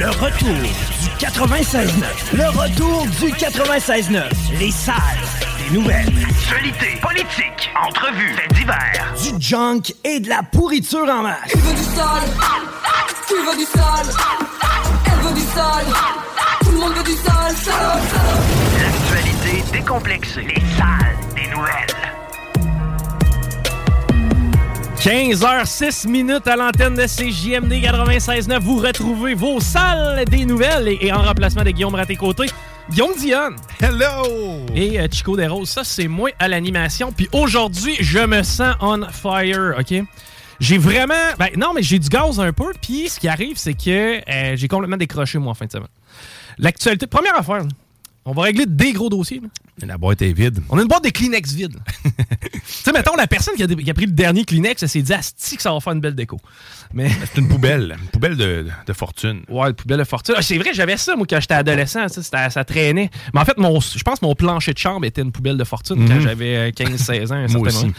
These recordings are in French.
Le retour du 96.9. Le retour du 96.9. Les salles des nouvelles. Actualité, politique, entrevues, faits divers. Du junk et de la pourriture en masse. Tu veux du sale Tu veux du sale Elle veut du sale Tout le monde veut du sale, sale, sale L'actualité décomplexée. Les salles des nouvelles. 15h06 minutes à l'antenne de CJMD 96.9. Vous retrouvez vos salles des nouvelles et, et en remplacement de Guillaume Raté-Côté, Guillaume Dionne. Hello! Et euh, Chico Desroses. Ça, c'est moi à l'animation. Puis aujourd'hui, je me sens on fire, OK? J'ai vraiment... Ben non, mais j'ai du gaz un peu. Puis ce qui arrive, c'est que euh, j'ai complètement décroché, moi, en fin de semaine. L'actualité... Première affaire. On va régler des gros dossiers. là. La boîte est vide. On a une boîte de Kleenex vide. tu sais, mettons, la personne qui a, qui a pris le dernier Kleenex, elle s'est dit, Asti, que ça va faire une belle déco. Mais. C'est une poubelle. Une poubelle de, de fortune. Ouais, une poubelle de fortune. Ah, c'est vrai, j'avais ça, moi, quand j'étais adolescent. ça, traînait. Mais en fait, mon, je pense que mon plancher de chambre était une poubelle de fortune quand Mhm. j'avais euh, 15-16 ans. à un Moi certain aussi. moment.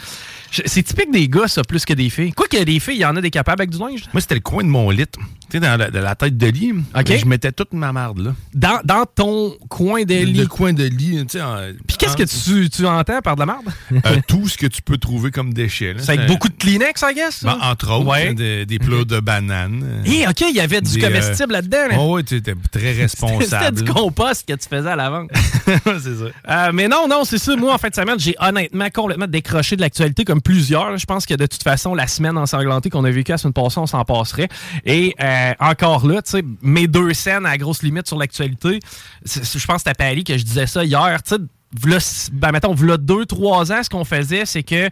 Je- C'est typique des gars, ça, plus que des filles. Quoi qu'il y a des filles, il y en a des capables avec du linge. Moi, c'était le coin de mon lit. Tu sais, dans la, de la tête de lit. OK. Je mettais toute ma marde là. Dans, dans ton coin de lit. Le coin de lit, tu sais. Puis qu'est-ce que tu, tu entends par de la merde? Euh, tout ce que tu peux trouver comme déchets. C'est avec beaucoup de Kleenex, I guess? Ben, entre autres, Ouais. des, des plats de bananes. Hé, OK, il y avait du Des, comestible là-dedans. là. Oh, oui, tu étais très C'était responsable. du compost que tu faisais à l'avant. c'est ça. Euh, mais non, non, c'est ça. Moi, en fin de semaine, j'ai honnêtement complètement décroché de l'actualité comme plusieurs. Je pense que de toute façon, la semaine ensanglantée qu'on a vécue la semaine passée, on s'en passerait. Et euh, encore là, tu sais, mes deux scènes à grosse limite sur l'actualité, je pense que c'était à Paris que je disais ça hier. Tu sais, ben, mettons, v'là deux, trois ans, ce qu'on faisait, c'est que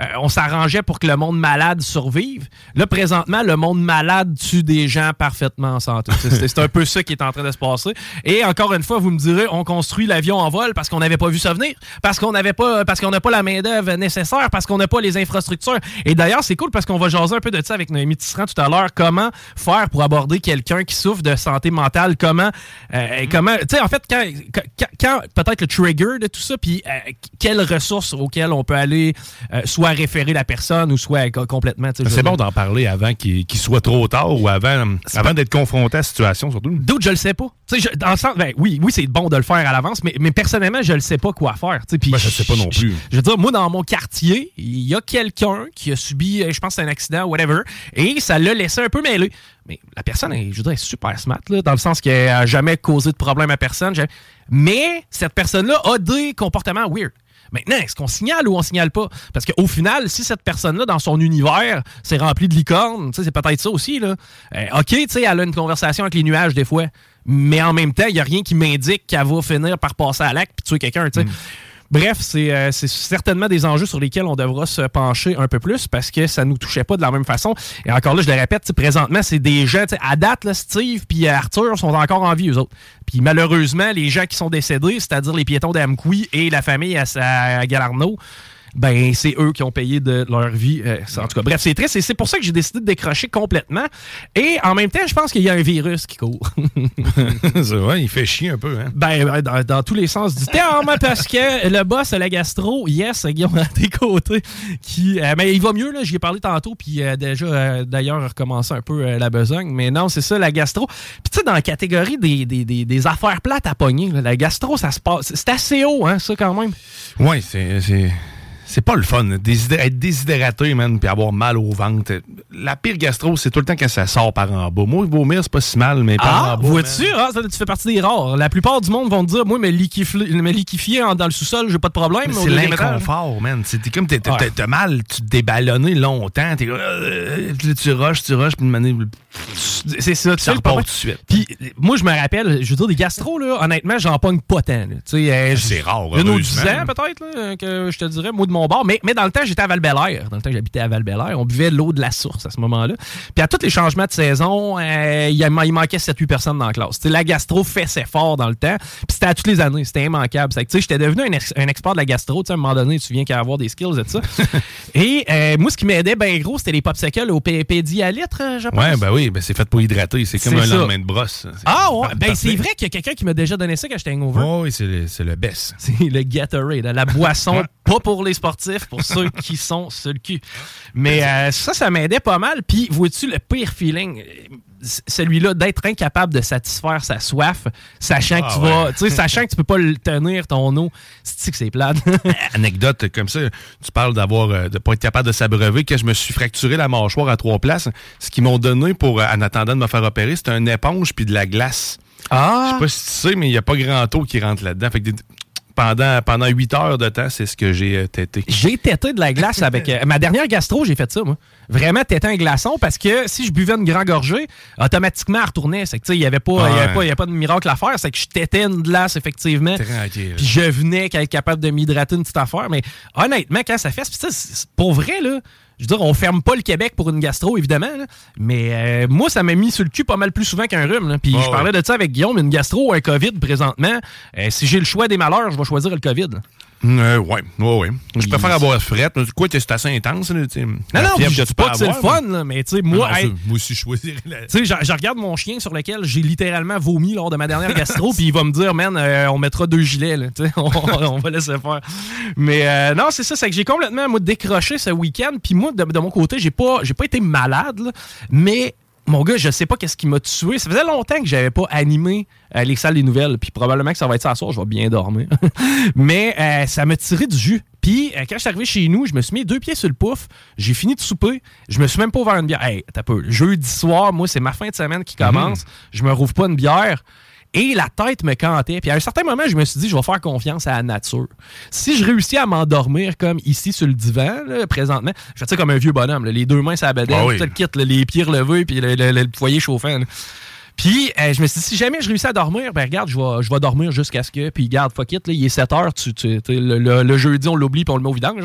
euh, on s'arrangeait pour que le monde malade survive. Là, présentement, le monde malade tue des gens parfaitement en santé. C'est- un peu ça qui est en train de se passer. Et encore une fois, vous me direz, on construit l'avion en vol parce qu'on n'avait pas vu ça venir, parce qu'on n'avait pas, parce qu'on n'a pas la main d'œuvre nécessaire, parce qu'on n'a pas les infrastructures. Et d'ailleurs, c'est cool parce qu'on va jaser un peu de ça avec Noémie Tisserand tout à l'heure. Comment faire pour aborder quelqu'un qui souffre de santé mentale? Comment, euh, comment, tu sais, en fait, quand, quand, quand- peut-être le trigger de tout ça, puis euh, quelles ressources auxquelles on peut aller, euh, soit référer la personne ou soit co- complètement. C'est bon d'en parler avant qu'il soit trop tard ou avant, avant d'être confronté à la situation, surtout. D'autres, je le sais pas. Je- dans le sens, ben, oui, oui, c'est bon de le faire à l'avance, mais, mais personnellement, je le sais pas quoi faire. puis Ben, je sais pas non plus. Je veux dire, moi, dans mon quartier, il y a quelqu'un qui a subi, euh, je pense, un accident, whatever, et ça l'a laissé un peu mêlé. Mais la personne, est, je veux dire, est super smart, là, dans le sens qu'elle a jamais causé de problème à personne. jamais- Mais cette personne-là a des comportements weird. Maintenant, est-ce qu'on signale ou on signale pas? Parce qu'au final, si cette personne-là, dans son univers, c'est rempli de licornes, c'est peut-être ça aussi. Là. Euh, OK, elle a une conversation avec les nuages des fois, mais en même temps, il n'y a rien qui m'indique qu'elle va finir par passer à l'acte puis tuer quelqu'un. sais. Bref, c'est euh, c'est certainement des enjeux sur lesquels on devra se pencher un peu plus parce que ça nous touchait pas de la même façon. Et encore là, je le répète, présentement, c'est des gens, à date, là, Steve puis Arthur sont encore en vie, eux autres. Puis malheureusement, les gens qui sont décédés, c'est-à-dire les piétons d'Amqui et la famille à, à Galarno, ben c'est eux qui ont payé de leur vie. euh, en tout cas, bref, c'est triste et c'est pour ça que j'ai décidé de décrocher complètement. Et en même temps, je pense qu'il y a un virus qui court. C'est vrai, il fait chier un peu. Hein? Ben, ben, dans, dans tous les sens du terme, parce que le boss à la gastro, yes, Guillaume à tes côtés, qui, euh, mais il va mieux, là, j'y ai parlé tantôt, puis euh, déjà, euh, d'ailleurs, recommencer un peu la besogne, mais non, c'est ça, la gastro. Puis tu sais, dans la catégorie des, des, des, des affaires plates à pogner, là, la gastro, ça se passe, c'est assez haut, hein, ça, quand même. Oui, c'est. C'est- pas le fun. Désidé- être déshydraté, man, puis avoir mal au ventre. La pire gastro, c'est tout le temps quand ça sort par en bas. Moi, vomir, c'est pas si mal, mais par Ah, en bas. vois-tu? Ah, ça, tu fais partie des rares. La plupart du monde vont te dire, moi, me liquifier, dans le sous-sol, j'ai pas de problème. C'est l'inconfort, man. C'est comme t'es- t'as Ouais. mal, tu te déballonné longtemps, t'es comme, euh, tu rushes, tu rushes, puis C'est ça, tu problème. tout de suite. Puis, moi, je me rappelle, je veux dire, des gastro, là, honnêtement, j'en pogne pas tant. euh, C'est rare, Une ou dix ans, peut-être, là, que je te dirais, moi, de mon bord. Mais, mais dans le temps, j'étais à val Dans le temps j'habitais à val on buvait l'eau de la source à ce moment-là. Puis à tous les changements de saison, euh, il manquait 7-8 personnes dans la classe. Tu sais, la gastro fessait fort dans le temps. Puis c'était à toutes les années. C'était immanquable. C'est que, tu sais, J'étais devenu un, ex- un expert de la gastro. Tu sais, À un moment donné, tu viens qu'à avoir des skills et tout ça. et euh, moi, ce qui m'aidait bien gros, c'était les popsicles au PPD à litre, euh, je pense. Ouais, ben oui, ben c'est fait pour hydrater. C'est comme un ça. lendemain de brosse. Ah ouais, ben c'est vrai qu'il y a quelqu'un qui m'a déjà donné ça quand j'étais hangover. Oh, oui, c'est le, le best. C'est le Gatorade, la boisson pas pour les pour ceux qui sont sur le cul. Mais euh, ça, ça m'aidait pas mal. Puis, vois-tu, le pire feeling, celui-là d'être incapable de satisfaire sa soif, sachant Ah que tu ouais. vas, tu sais, sachant que tu peux pas le tenir ton eau, c'est que c'est plate? Anecdote comme ça, tu parles d'avoir euh, de pas être capable de s'abreuver. Quand je me suis fracturé la mâchoire à trois places, ce qu'ils m'ont donné pour, euh, en attendant de me faire opérer, c'était une éponge puis de la glace. Je ah, sais pas si tu sais, mais il n'y a pas grand eau qui rentre là-dedans. Fait que des- pendant, pendant 8 heures de temps, c'est ce que j'ai euh, tété. j'ai tété de la glace avec euh, ma dernière gastro, j'ai fait ça moi. Vraiment tété un glaçon parce que si je buvais une grande gorgée, automatiquement elle retournait, c'est que tu sais, il y avait pas y avait pas il y avait pas de miracle à faire, c'est que je tétais une glace effectivement. Tranquille. Puis je venais qu'à être capable de m'hydrater une petite affaire. Mais honnêtement, quand ça fait, c'est- pour vrai, là, je veux dire, on ferme pas le Québec pour une gastro, évidemment. là. mais euh, moi, ça m'a mis sur le cul pas mal plus souvent qu'un rhume. là. Puis je parlais de ça avec Guillaume, une gastro ou un COVID présentement. euh, si j'ai le choix des malheurs, je vais choisir le COVID. Euh, ouais, ouais, ouais. Je préfère avoir frette. Quoi, c'est assez intense. Là. Non, La non, je dis pas que c'est le fun, mais- là, mais tu sais, moi, non, hey, ça, moi aussi, je choisirais la... Tu sais, je, je regarde mon chien sur lequel j'ai littéralement vomi lors de ma dernière gastro, puis il va me dire, man, euh, on mettra deux gilets, là, tu sais, on, on va laisser faire. Mais euh, non, c'est ça, c'est que j'ai complètement moi, décroché ce week-end, puis moi, de, de mon côté, j'ai pas, pas été malade, là, mais mon gars, je sais pas qu'est-ce qui m'a tué. Ça faisait longtemps que j'avais pas animé euh, les salles des nouvelles, puis probablement que ça va être ça à soir, je vais bien dormir. mais euh, ça m'a tiré du jus. Puis euh, quand je suis arrivé chez nous, je me suis mis deux pieds sur le pouf, j'ai fini de souper, je me suis même pas ouvert une bière. Hey, t'as peu. Jeudi soir, moi, c'est ma fin de semaine qui commence, je me rouvre pas une bière. Et la tête me cantait. Puis à un certain moment, je me suis dit, je vais faire confiance à la nature. Si je réussis à m'endormir comme ici sur le divan, là, présentement, je fais ça comme un vieux bonhomme, là, les deux mains sur la bedaine, Ah oui. tout le kit, là, les pieds relevés, puis le, le- le foyer chauffant. Puis, euh, je me suis dit, si jamais je réussis à dormir, ben regarde, je vais, je vais dormir jusqu'à ce que. Puis, garde, fuck it, là, il est 7 heures, tu, tu- tu sais, le, le- le jeudi, on l'oublie, puis on le met au vidange.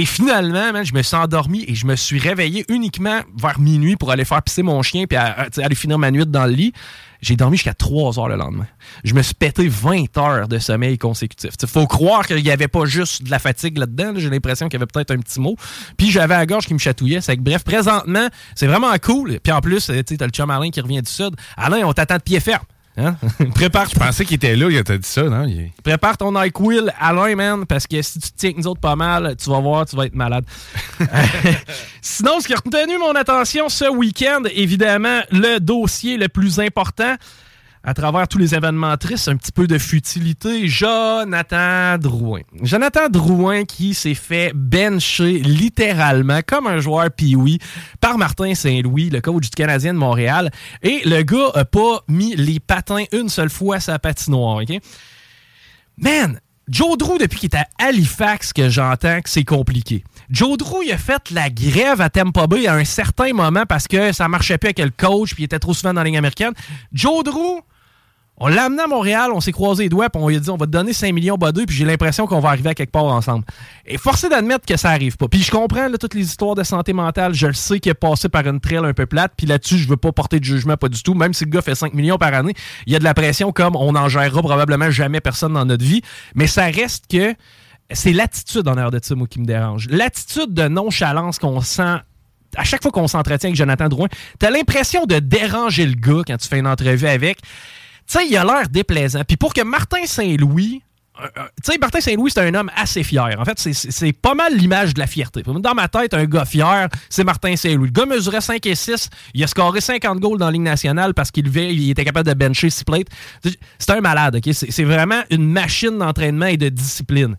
Et finalement, je me suis endormi et je me suis réveillé uniquement vers minuit pour aller faire pisser mon chien, puis à- aller finir ma nuit dans le lit. J'ai dormi jusqu'à 3 heures le lendemain. Je me suis pété 20 heures de sommeil consécutif. Il faut croire qu'il n'y avait pas juste de la fatigue là-dedans. là. J'ai l'impression qu'il y avait peut-être un petit mot. Puis j'avais la gorge qui me chatouillait. C'est bref, présentement, c'est vraiment cool. Puis en plus, tu t'as le chum Alain qui revient du sud. Alain, on t'attend de pied ferme. Hein? Prépare, Je pensais qu'il était là, il t'a dit ça, non? Il- prépare ton NyQuil, Alain, man, parce que si tu tiens avec nous autres pas mal, tu vas voir, tu vas être malade. Sinon, ce qui a retenu mon attention ce week-end, évidemment, le dossier le plus important à travers tous les événements tristes, un petit peu de futilité, Jonathan Drouin. Jonathan Drouin qui s'est fait bencher littéralement comme un joueur pee par Martin Saint-Louis, le coach du Canadien de Montréal. Et le gars a pas mis les patins une seule fois à sa patinoire, OK? Man, Joe Drew, depuis qu'il est à Halifax, que j'entends que c'est compliqué. Joe Drew, il a fait la grève à Tampa Bay à un certain moment parce que ça marchait plus avec le coach puis il était trop souvent dans la ligne américaine. Joe Drew, on l'a amené à Montréal, on s'est croisé les doigts, puis on lui a dit on va te donner 5 millions bas deux, puis j'ai l'impression qu'on va arriver à quelque part ensemble. Et forcé d'admettre que ça arrive pas. Puis je comprends toutes les histoires de santé mentale, je le sais qu'il est passé par une trail un peu plate, puis là-dessus, je veux pas porter de jugement, pas du tout. Même si le gars fait 5 millions par année, il y a de la pression comme on n'en gérera probablement jamais personne dans notre vie. Mais ça reste que c'est l'attitude en air de ça, moi, qui me dérange. L'attitude de nonchalance qu'on sent à chaque fois qu'on s'entretient avec Jonathan Drouin, t'as l'impression de déranger le gars quand tu fais une entrevue avec. Sais, il a l'air déplaisant. Puis pour que Martin Saint-Louis. euh, euh, tu sais, Martin Saint-Louis, c'est un homme assez fier. En fait, c'est- pas mal l'image de la fierté. Dans ma tête, un gars fier, c'est Martin Saint-Louis. Le gars mesurait 5 et 6. Il a scoré 50 goals dans la Ligue nationale parce qu'il il était capable de bencher 6 plates. C'est un malade, OK? C'est c'est vraiment une machine d'entraînement et de discipline.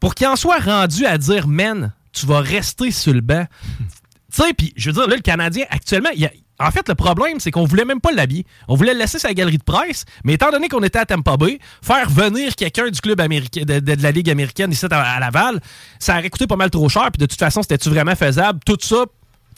pour qu'il en soit rendu à dire, man, tu vas rester sur le banc. tu sais, puis je veux dire, là, le Canadien, actuellement, il y a, en fait, le problème, c'est qu'on voulait même pas l'habiller. On voulait le laisser sa galerie de presse, mais étant donné qu'on était à Tampa Bay, faire venir quelqu'un du club américain, de, la Ligue américaine ici à, à Laval, ça aurait coûté pas mal trop cher. Puis de toute façon, c'était-tu vraiment faisable? Tout ça,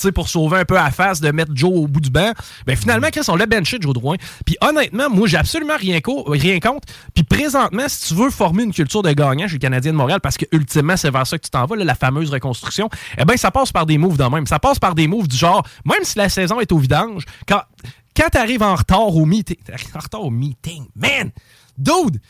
sais, pour sauver un peu à face de mettre Joe au bout du banc. Ben finalement, Chris, on l'a benché, Joe Drouin. Puis honnêtement, moi, j'ai absolument rien, co- rien contre. Puis présentement, si tu veux former une culture de gagnant chez le Canadien de Montréal, parce que ultimement, c'est vers ça que tu t'en vas, là, la fameuse reconstruction, eh bien, ça passe par des moves de même. Ça passe par des moves du genre, même si la saison est au vidange, quand, quand tu arrives en retard au meeting, t'arrives en retard au meeting, man, dude,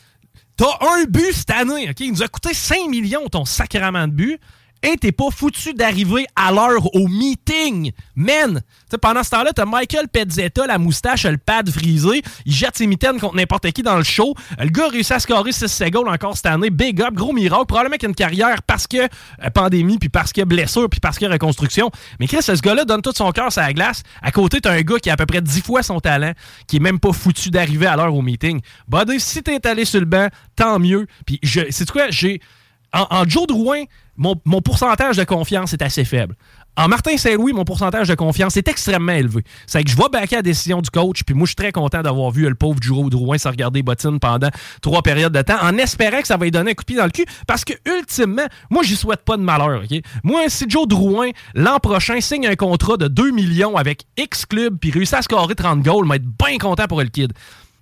T'as un but cette année, OK? Il nous a coûté 5 millions ton sacrement de but. Et t'es pas foutu d'arriver à l'heure au meeting. Man! T'sais, pendant ce temps-là, t'as Michael Pezzetta, la moustache, le pad frisé. Il jette ses mitaines contre n'importe qui dans le show. Le gars a réussi à scorer 6 goals encore cette année. Big up, gros miracle. Probablement qu'il a une carrière parce que euh, pandémie, puis parce que blessure, puis parce que reconstruction. Mais Chris, ce gars-là donne tout son cœur sur la glace. À côté, t'as un gars qui a à peu près 10 fois son talent, qui est même pas foutu d'arriver à l'heure au meeting. Buddy, si t'es allé sur le banc, tant mieux. Puis, c'est quoi, j'ai. En, en Joe Drouin, mon, pourcentage de confiance est assez faible. En Martin Saint-Louis, mon pourcentage de confiance est extrêmement élevé. C'est que je vois backer la décision du coach, puis moi, je suis très content d'avoir vu le pauvre Joe Drouin se regarder bottine pendant trois périodes de temps, en espérant que ça va lui donner un coup de pied dans le cul, parce que, ultimement, moi, j'y souhaite pas de malheur, OK? Moi, si Joe Drouin, l'an prochain, signe un contrat de 2 millions avec X club, puis réussit à scorer 30 goals, je vais être bien content pour le kid.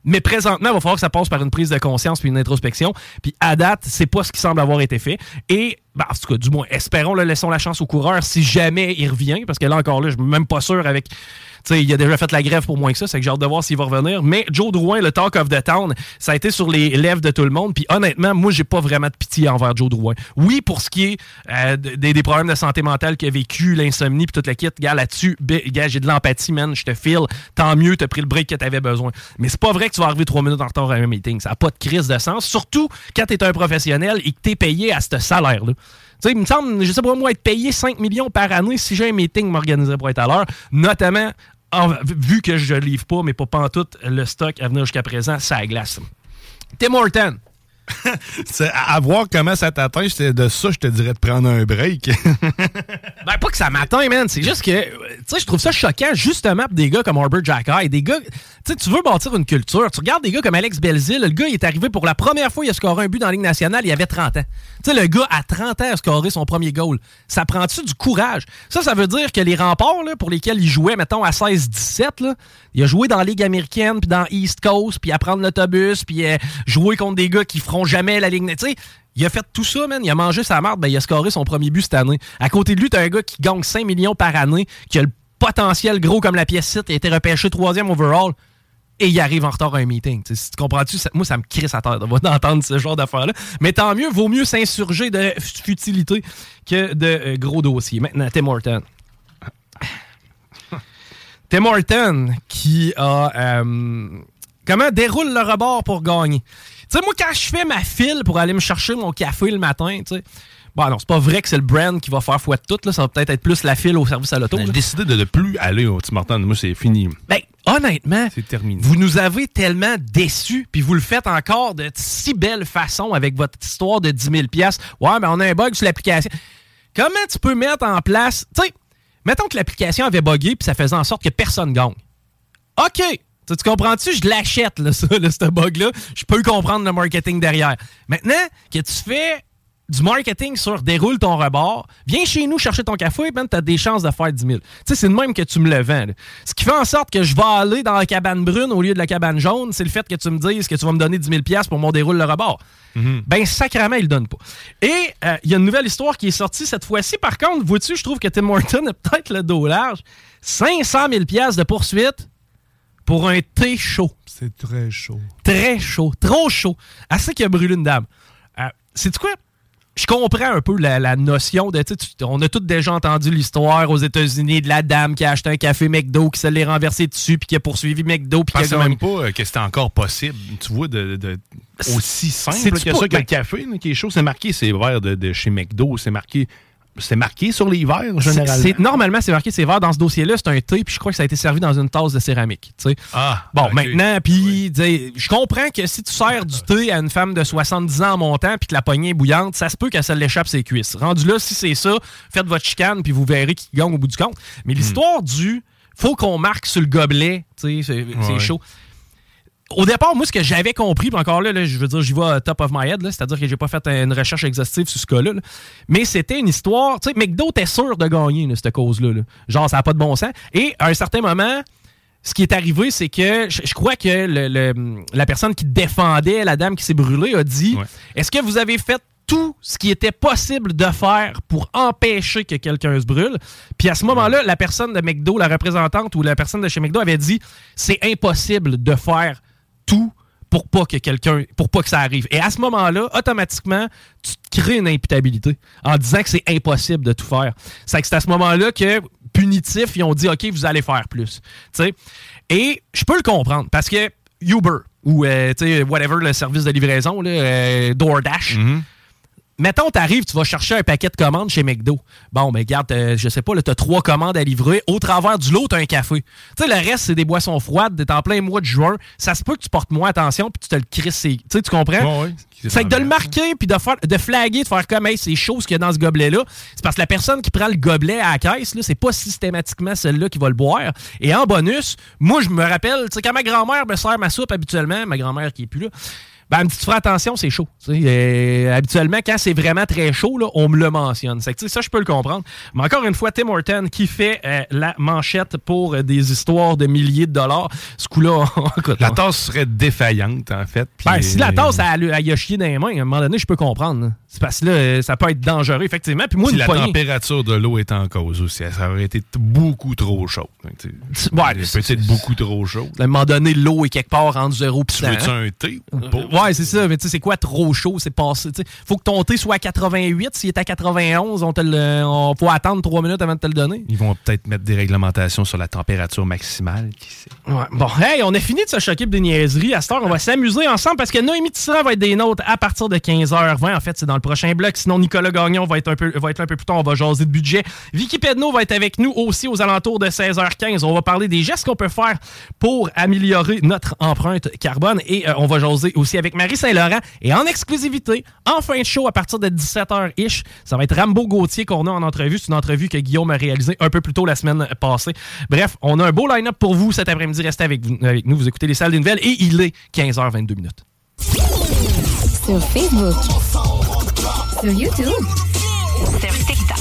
Mais présentement, il va falloir que ça passe par une prise de conscience puis une introspection. Puis à date, c'est pas ce qui semble avoir été fait. Et, ben, en tout cas, du moins, espérons, là, laissons la chance au coureur si jamais il revient. Parce que là, encore là, je suis même pas sûr avec. Tu sais, il a déjà fait la grève pour moins que ça, c'est que j'ai hâte de voir s'il va revenir. Mais Joe Drouin, le talk of the town, ça a été sur les lèvres de tout le monde. Puis honnêtement, moi, j'ai pas vraiment de pitié envers Joe Drouin. Oui, pour ce qui est euh, de- des, des problèmes de santé mentale qu'il a vécu, l'insomnie, puis toute la kit, gars, là-dessus, gars, j'ai de l'empathie, man, je te file. Tant mieux, t'as pris le break que t'avais besoin. Mais c'est pas vrai que tu vas arriver trois minutes en retard à un meeting. Ça n'a pas de crise de sens. Surtout quand t'es un professionnel et que t'es payé à ce salaire-là. Sais, il me semble, je sais pas moi, être payé 5 millions par année si j'ai un meeting m'organiser pour être à l'heure, notamment en- vu que je livre pas, mais pas pantoute, le stock à venir jusqu'à présent, ça glace. Tim Horton. À, voir comment ça t'atteint, de ça, je te dirais de prendre un break. Ben, pas que ça m'atteint, man. C'est juste que, tu sais, je trouve ça choquant, justement, pour des gars comme Herbert Jackai. Des gars, tu sais, tu veux bâtir une culture. Tu regardes des gars comme Alex Belzil. Le gars, il est arrivé pour la première fois, il a scoré un but dans la Ligue nationale, il avait 30 ans. Tu sais, le gars, à 30 ans, a scoré son premier goal. Ça prend-tu du courage? Ça, ça veut dire que les remparts, là, pour lesquels il jouait, mettons, à 16-17, là, il a joué dans la Ligue américaine, puis dans East Coast, puis à prendre l'autobus, puis euh, jouer contre des gars qui feront jamais la Ligue. Il a fait tout ça, man. Il a mangé sa marde, ben, il a scoré son premier but cette année. À côté de lui, t'as un gars qui gagne 5 millions par année, qui a le potentiel gros comme la pièce site, il a été repêché troisième overall, et il arrive en retard à un meeting. Tu comprends-tu? Moi, ça me crisse à terre de- d'entendre ce genre d'affaires-là. Mais tant mieux, vaut mieux s'insurger de futilité que de euh, gros dossiers. Maintenant, Tim Horton. Tim Horton qui a... euh, comment déroule le rebord pour gagner? Tu sais, moi, quand je fais ma file pour aller me chercher mon café le matin, tu sais... Bon, non, c'est pas vrai que c'est le brand qui va faire foi de tout. Là. Ça va peut-être être plus la file au service à l'auto. J'ai décidé de ne plus aller au Tim Hortons. Moi, c'est fini. Ben, honnêtement, C'est terminé. vous nous avez tellement déçus, puis vous le faites encore de si belle façon avec votre histoire de 10 000 Ouais, mais on a un bug sur l'application. Comment tu peux mettre en place... Tu sais, mettons que l'application avait bugué, puis ça faisait en sorte que personne gagne. OK! Tu, tu comprends-tu? Je l'achète, là, ça, là, ce bug-là. Je peux comprendre le marketing derrière. Maintenant que tu fais du marketing sur déroule ton rebord, viens chez nous chercher ton café, ben t'as des chances de faire 10 000. Tu sais, c'est de même que tu me le vends. là. Ce qui fait en sorte que je vais aller dans la cabane brune au lieu de la cabane jaune, c'est le fait que tu me dises que tu vas me donner 10 000 pour mon déroule le rebord. Ben, sacrément, il le donne pas. Et euh, il y a une nouvelle histoire qui est sortie cette fois-ci. Par contre, vois-tu, je trouve que Tim Horton a peut-être le dos large. 500 000 de poursuite pour un thé chaud. C'est très chaud. Très chaud. Trop chaud. Assez qu'il a brûlé une dame. Euh, C'est quoi? Je comprends un peu la, la notion de. tu On a tous déjà entendu l'histoire aux États-Unis de la dame qui a acheté un café McDo, qui se l'est renversé dessus, puis qui a poursuivi McDo, puis Je qui a pensais même pas euh, que c'était encore possible, tu vois, de, de- aussi simple que pas- ça que ben- le café là, qui est chaud. C'est marqué, c'est verre de, de chez McDo, c'est marqué c'est marqué sur les verres, généralement. c'est- normalement, c'est marqué c'est verre dans ce dossier-là, c'est un thé, puis je crois que ça a été servi dans une tasse de céramique. Ah, Bon, maintenant, puis sais, je comprends que si tu sers du thé à une femme de 70 ans en montant, puis que la poignée est bouillante, ça se peut qu'elle se l'échappe ses cuisses. Rendu là, si c'est ça, faites votre chicane, puis vous verrez qui gagne au bout du compte. Mais l'histoire du faut qu'on marque sur le gobelet, tu sais, c'est c'est Ouais. chaud. Au départ, moi, ce que j'avais compris, puis encore là, là, je veux dire, j'y vais top of my head, c'est-à-dire que j'ai pas fait une recherche exhaustive sur ce cas-là, là. mais c'était une histoire, tu sais, McDo était sûr de gagner, cette cause-là. là. Genre, ça n'a pas de bon sens. Et à un certain moment, ce qui est arrivé, c'est que je, je crois que le- le- la personne qui défendait la dame qui s'est brûlée a dit Est-ce que vous avez fait tout ce qui était possible de faire pour empêcher que quelqu'un se brûle? Puis à ce moment-là, la personne de McDo, la représentante ou la personne de chez McDo avait dit c'est impossible de faire tout pour pas que quelqu'un pour pas que ça arrive. Et à ce moment-là, automatiquement, tu te crées une imputabilité en disant que c'est impossible de tout faire. C'est à ce moment-là que punitif, ils ont dit OK, vous allez faire plus. Et je peux le comprendre parce que Uber ou euh, whatever le service de livraison euh, DoorDash Mettons, t'arrives, tu vas chercher un paquet de commandes chez McDo. Bon, ben regarde, euh, je sais pas, t'as trois commandes à livrer. Au travers du lot, t'as un café. Tu sais, le reste, c'est des boissons froides. T'es en plein mois de juin. Ça se peut que tu portes moins attention puis tu te le crisses. Tu sais, tu comprends? Ouais, ouais. C'est que de le marquer puis de, faire, de flaguer, de faire comme, hey, c'est chaud ce qu'il y a dans ce gobelet-là. C'est parce que la personne qui prend le gobelet à la caisse, c'est pas systématiquement celle-là qui va le boire. Et en bonus, moi, je me rappelle, tu sais, quand ma grand-mère me sert ma soupe habituellement, ma grand-mère qui est plus là, ben, tu feras attention, c'est chaud. Euh, habituellement, quand c'est vraiment très chaud, là, on me le mentionne. C'est que, ça, je peux le comprendre. Mais encore une fois, Tim Horton qui fait euh, la manchette pour euh, des histoires de milliers de dollars. Ce coup-là, La tasse serait défaillante, en fait. ben, si la tasse, elle, a chié dans les mains, à un moment donné, je peux comprendre. là. C'est parce que là, euh, ça peut être dangereux, effectivement. Puis moi, la poignée- température de l'eau est en cause aussi, ça aurait été beaucoup trop chaud. Ouais, Peut-être beaucoup trop chaud. À un moment donné, l'eau est quelque part entre 0 et Tu veux-tu un thé? ou pas? Ouais, c'est ça. Mais tu sais, c'est quoi trop chaud? C'est passé. tu. Faut que ton thé soit à 88. S'il est à 91, on te le, on faut attendre 3 minutes avant de te le donner. Ils vont peut-être mettre des réglementations sur la température maximale. Qui sait? Ouais. Bon, hey, on a fini de se choquer des niaiseries. À cette heure, on va s'amuser ensemble parce que Noémie Tisserand va être des nôtres à partir de 15h20. En fait, c'est dans le prochain bloc. Sinon, Nicolas Gagnon va être, un peu, va être là un peu plus tard. On va jaser de budget. Vicky Pedneau va être avec nous aussi aux alentours de 16h15. On va parler des gestes qu'on peut faire pour améliorer notre empreinte carbone. Et euh, on va jaser aussi avec Marie Saint-Laurent. Et en exclusivité, en fin de show, à partir de 17h-ish, ça va être Rambo Gauthier qu'on a en entrevue. C'est une entrevue que Guillaume a réalisée un peu plus tôt la semaine passée. Bref, on a un beau line-up pour vous cet après-midi. Restez avec, vous- avec nous. Vous écoutez les salles des nouvelles. Et il est 15h22 minutes. Sur Facebook. Sur YouTube. Sur TikTok.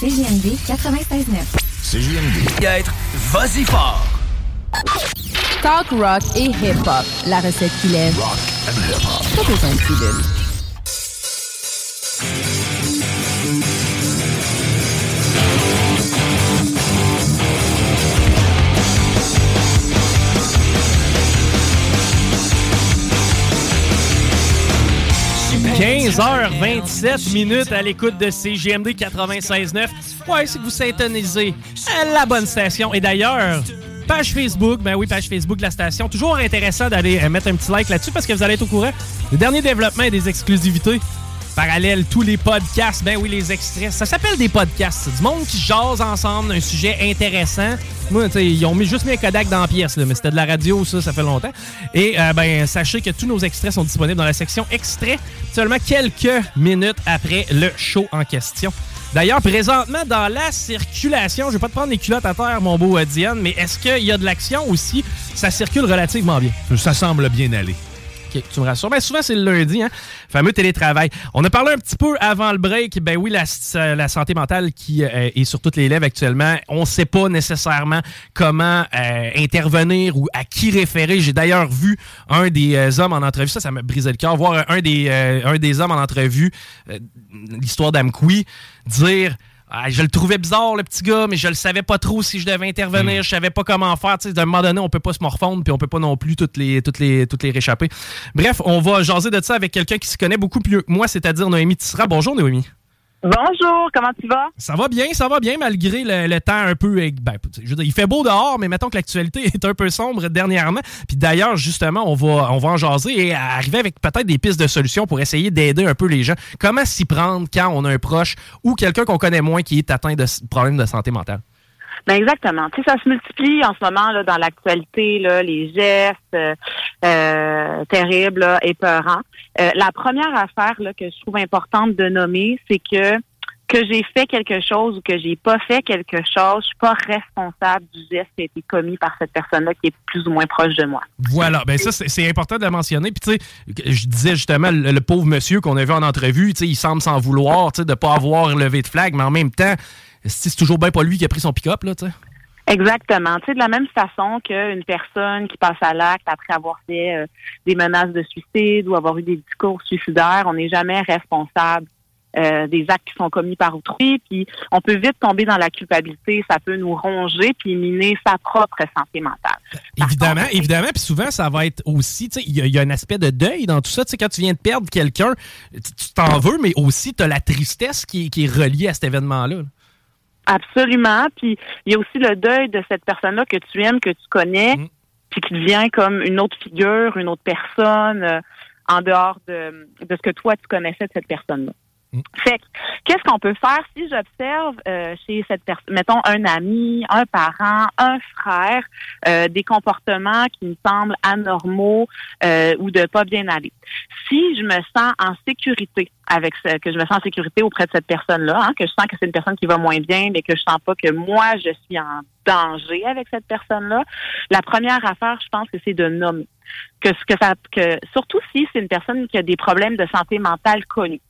CGMD 96.9. CJMD. Être vas-y fort. Talk rock et hip-hop. La recette qui lève. Pas besoin de pilule. Super. 15h27 minutes à l'écoute de CGMD 96.9. Ouais, c'est que vous syntonisez à la bonne station. Et d'ailleurs, page Facebook, ben oui, page Facebook de la station. Toujours intéressant d'aller euh, mettre un petit like là-dessus parce que vous allez être au courant des derniers développements et des exclusivités. Parallèle, tous les podcasts, ben oui, les extraits. Ça s'appelle des podcasts. C'est du monde qui jase ensemble d'un sujet intéressant. Moi, ils ont mis juste mis un Kodak dans la pièce, là, mais c'était de la radio, ça, ça fait longtemps. Et euh, ben, sachez que tous nos extraits sont disponibles dans la section extraits seulement quelques minutes après le show en question. D'ailleurs, présentement, dans la circulation, je vais pas te prendre les culottes à terre, mon beau euh, Diane, mais est-ce qu'il y a de l'action aussi? Ça circule relativement bien? Ça semble bien aller. Tu me rassures. Ben, souvent, c'est le lundi, hein? Fameux télétravail. On a parlé un petit peu avant le break. Ben oui, la, santé mentale qui euh, est sur toutes les lèvres actuellement. On ne sait pas nécessairement comment euh, intervenir ou à qui référer. J'ai d'ailleurs vu un des euh, hommes en entrevue. Ça, ça m'a brisé le cœur. Voir un des, un des hommes en entrevue, l'histoire d'Amkoui, dire... Ah, je le trouvais bizarre, le petit gars, mais je le savais pas trop si je devais intervenir. Je savais pas comment faire. Tu sais, D'un moment donné, on peut pas se morfondre, puis on peut pas non plus toutes les, toutes les, toutes les réchapper. Bref, on va jaser de ça avec quelqu'un qui se connaît beaucoup mieux que moi, c'est-à-dire Noémie Tissera. Bonjour, Noémie. Bonjour, comment tu vas? Ça va bien, ça va bien, malgré le, temps un peu. eh, Ben, je veux dire, il fait beau dehors, mais mettons que l'actualité est un peu sombre dernièrement. Puis d'ailleurs, justement, on va, on va en jaser et arriver avec peut-être des pistes de solutions pour essayer d'aider un peu les gens. Comment s'y prendre quand on a un proche ou quelqu'un qu'on connaît moins qui est atteint de problèmes de santé mentale? Ben exactement. Tu sais, ça se multiplie en ce moment là, dans l'actualité, là, les gestes euh, euh, terribles, là, épeurants. Euh, la première affaire là, que je trouve importante de nommer, c'est que que j'ai fait quelque chose ou que j'ai pas fait quelque chose, je suis pas responsable du geste qui a été commis par cette personne-là qui est plus ou moins proche de moi. Voilà, ben ça, c'est important de le mentionner. Puis, tu sais, je disais justement, le, le pauvre monsieur qu'on a vu en entrevue, tu sais, il semble s'en vouloir, tu sais, de pas avoir levé de flag, mais en même temps, c'est toujours bien pas lui qui a pris son pick-up, là, tu sais. Exactement. Tu sais, de la même façon qu'une personne qui passe à l'acte après avoir fait euh, des menaces de suicide ou avoir eu des discours suicidaires, on n'est jamais responsable euh, des actes qui sont commis par autrui. Puis on peut vite tomber dans la culpabilité, ça peut nous ronger puis miner sa propre santé mentale. Évidemment, évidemment. Puis souvent, ça va être aussi, tu sais, il y, a- il y a un aspect de deuil dans tout ça. Tu sais, quand tu viens de perdre quelqu'un, tu t'en veux, mais aussi, tu as la tristesse qui, est- qui est reliée à cet événement-là. là. Absolument. Puis il y a aussi le deuil de cette personne-là que tu aimes, que tu connais, puis qui devient comme une autre figure, une autre personne euh, en dehors de, de ce que toi tu connaissais de cette personne-là. Fait que, qu'est-ce qu'on peut faire si j'observe euh, chez cette personne, mettons un ami, un parent, un frère, euh, des comportements qui me semblent anormaux euh, ou de pas bien aller? Si je me sens en sécurité avec ce, que je me sens en sécurité auprès de cette personne-là, hein, que je sens que c'est une personne qui va moins bien, mais que je sens pas que moi je suis en danger avec cette personne-là, la première affaire, je pense que c'est de nommer que ce que ça que surtout si c'est une personne qui a des problèmes de santé mentale connus.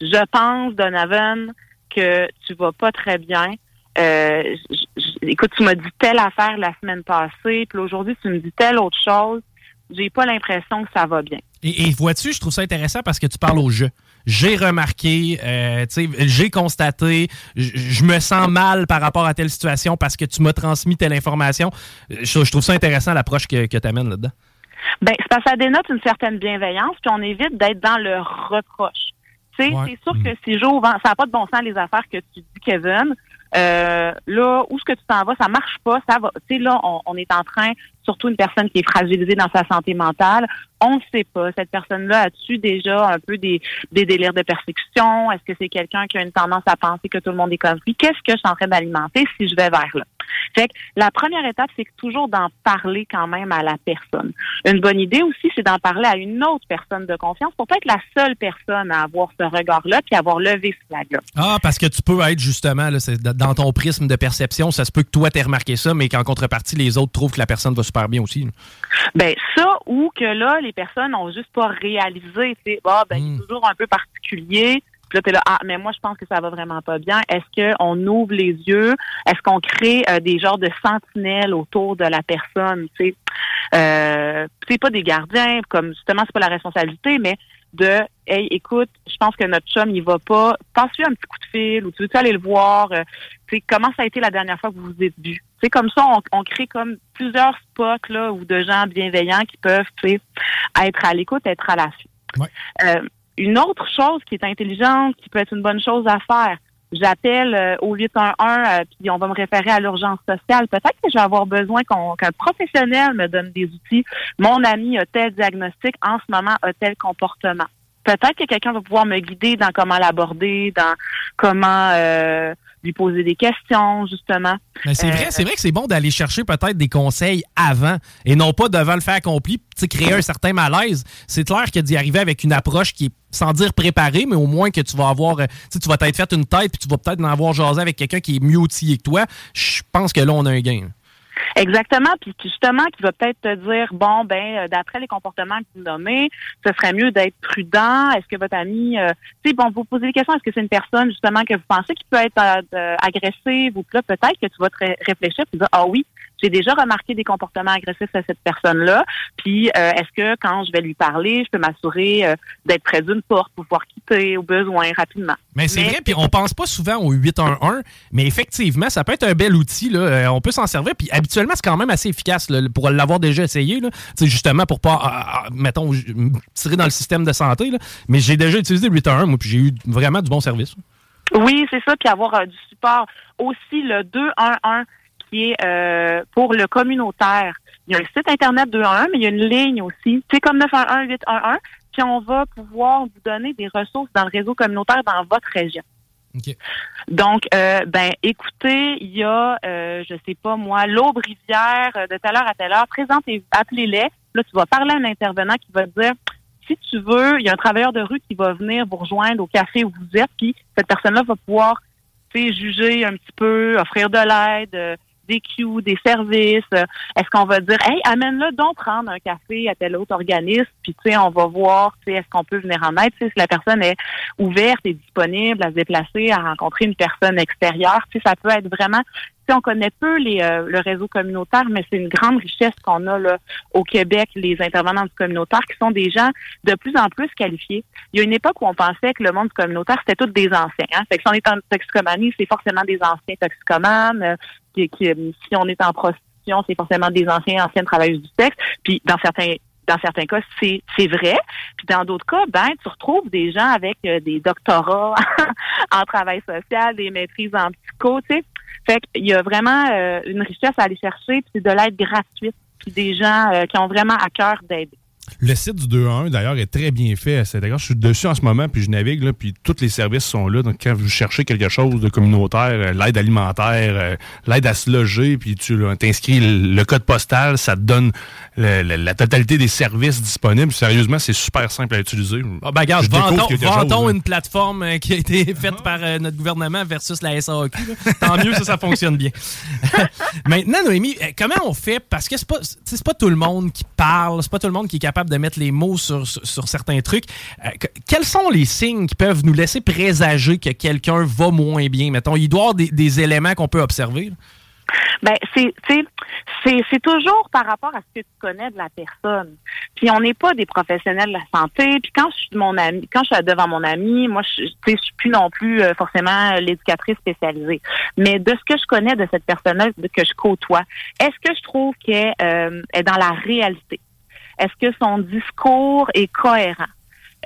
Je pense, Donovan, que tu vas pas très bien. Euh, écoute, tu m'as dit telle affaire la semaine passée, puis aujourd'hui tu me dis telle autre chose. J'ai pas l'impression que ça va bien. Et vois-tu, je trouve ça intéressant parce que tu parles au jeu. J'ai remarqué, euh, j'ai constaté, je me sens mal par rapport à telle situation parce que tu m'as transmis telle information. Je, je trouve ça intéressant l'approche que, que tu amènes là-dedans. Ben, c'est parce que ça dénote une certaine bienveillance, puis on évite d'être dans le reproche. Ouais. c'est sûr que si j'ouvre, ça n'a pas de bon sens les affaires que tu dis, Kevin. Euh, là, où est-ce que tu t'en vas, ça marche pas, ça va. Tu sais, là, on, est en train, surtout une personne qui est fragilisée dans sa santé mentale, on ne sait pas. Cette personne-là a-tu déjà un peu des, des délires de persécution? Est-ce que c'est quelqu'un qui a une tendance à penser que tout le monde est comme lui? Qu'est-ce que je suis en train d'alimenter si je vais vers là? Fait que la première étape, c'est toujours d'en parler quand même à la personne. Une bonne idée aussi, c'est d'en parler à une autre personne de confiance pour pas être la seule personne à avoir ce regard-là puis avoir levé ce flag-là. Ah, parce que tu peux être justement, là, c'est dans ton prisme de perception, ça se peut que toi t'aies remarqué ça, mais qu'en contrepartie, les autres trouvent que la personne va super bien aussi. là. Ben ça ou que là, les personnes ont juste pas réalisé, tu sais, bah, ben, il est toujours un peu particulier. Puis là, t'es là, ah, mais moi, je pense que ça va vraiment pas bien. Est-ce qu'on ouvre les yeux? Est-ce qu'on crée euh, des genres de sentinelles autour de la personne, tu sais? Euh, c'est pas des gardiens, comme justement, c'est pas la responsabilité, mais de, hey, écoute, je pense que notre chum, il va pas, passe-lui un petit coup de fil, ou tu veux aller le voir, euh, tu sais, comment ça a été la dernière fois que vous vous êtes vus? C'est comme ça, on, on crée comme plusieurs spots, là, ou de gens bienveillants qui peuvent, tu être à l'écoute, être à l'affût. Euh, une autre chose qui est intelligente, qui peut être une bonne chose à faire, j'appelle euh, au 811 euh, puis on va me référer à l'urgence sociale. Peut-être que je vais avoir besoin qu'un professionnel me donne des outils. Mon ami a tel diagnostic, en ce moment a tel comportement. Peut-être que quelqu'un va pouvoir me guider dans comment l'aborder, dans comment euh, lui poser des questions, justement. Mais c'est Euh, vrai, c'est vrai que c'est bon d'aller chercher peut-être des conseils avant et non pas devant le fait accompli, créer un certain malaise. C'est clair que d'y arriver avec une approche qui est sans dire préparée, mais au moins que tu vas avoir, euh, tu vas t'être fait une tête puis tu vas peut-être en avoir jasé avec quelqu'un qui est mieux outillé que toi. Je pense que là, on a un gain. Exactement, puis justement, qui va peut-être te dire, bon, ben, euh, d'après les comportements que vous nommez, ce serait mieux d'être prudent. Est-ce que votre ami, euh, tu sais, bon, vous posez des questions, est-ce que c'est une personne, justement, que vous pensez qui peut être euh, agressive ou là, peut-être que tu vas te ré- réfléchir puis dire, ah oui, j'ai déjà remarqué des comportements agressifs à cette personne-là, puis euh, est-ce que quand je vais lui parler, je peux m'assurer euh, d'être près d'une porte pour pouvoir quitter au besoin rapidement? Mais c'est vrai, puis on pense pas souvent au 811, mais effectivement, ça peut être un bel outil. Là. Euh, on peut s'en servir, puis habituellement, c'est quand même assez efficace là, pour l'avoir déjà essayé. Là. Justement, pour pas, ah, ah, mettons, tirer dans le système de santé. Là. Mais j'ai déjà utilisé le 811, moi, puis j'ai eu vraiment du bon service. Oui, c'est ça, puis avoir euh, du support. Aussi, le 211 qui est euh, pour le communautaire. Il y a un site Internet 211, mais il y a une ligne aussi. C'est comme 911 811 puis on va pouvoir vous donner des ressources dans le réseau communautaire dans votre région. Donc, euh, ben, écoutez, il y a, euh, je sais pas moi, l'Aube Rivière euh, de telle heure à telle heure. Présentez, appelez-les. Là, tu vas parler à un intervenant qui va te dire, si tu veux, il y a un travailleur de rue qui va venir vous rejoindre au café où vous êtes, puis cette personne-là va pouvoir, tu juger un petit peu, offrir de l'aide, euh, des cues, des services. Euh, Est-ce qu'on va dire, hey, amène-le donc prendre un café à tel autre organisme, puis tu sais, on va voir, tu sais, est-ce qu'on peut venir en aide, tu sais, si la personne est ouverte et disponible à se déplacer, à rencontrer une personne extérieure, tu sais, ça peut être vraiment on connaît peu les, euh, le réseau communautaire, mais c'est une grande richesse qu'on a là, au Québec, les intervenants du communautaire, qui sont des gens de plus en plus qualifiés. Il y a une époque où on pensait que le monde du communautaire, c'était tous des anciens. Hein? Fait que si on est en toxicomanie, c'est forcément des anciens toxicomanes. euh, qui, qui, euh, si on est en prostitution, c'est forcément des anciens, anciennes travailleuses du sexe. Puis dans certains dans certains cas, c'est vrai. Puis dans d'autres cas, ben tu retrouves des gens avec euh, des doctorats en travail social, des maîtrises en psycho, tu sais. Fait qu'il y a vraiment euh, une richesse à aller chercher, puis de l'aide gratuite, puis des gens euh, qui ont vraiment à cœur d'aider. Le site du 2-1, d'ailleurs, est très bien fait. C'est D'ailleurs, je suis dessus en ce moment, puis je navigue, là, puis tous les services sont là. Donc, quand vous cherchez quelque chose de communautaire, euh, l'aide alimentaire, euh, l'aide à se loger, puis tu t'inscris le, le code postal, ça te donne le- le- la totalité des services disponibles. Sérieusement, c'est super simple à utiliser. Ah, ben, regarde, vantons, vantons chose, une plateforme euh, qui a été faite par notre gouvernement versus la SAQ. Tant mieux, ça, ça fonctionne bien. Maintenant, Noémie, comment on fait? Parce que c'est pas, pas tout le monde qui parle, c'est pas tout le monde qui est capable de mettre les mots sur, sur, certains trucs. Euh, que- quels sont les signes qui peuvent nous laisser présager que quelqu'un va moins bien? Mettons, il doit y avoir des, éléments qu'on peut observer. Ben, c'est, toujours par rapport à ce que tu connais de la personne. Puis on n'est pas des professionnels de la santé. Puis quand je suis devant mon ami, moi, je, je suis plus non plus euh, forcément l'éducatrice spécialisée. Mais de ce que je connais de cette personne-là que je côtoie, est-ce que je trouve qu'elle euh, est dans la réalité? Est-ce que son discours est cohérent?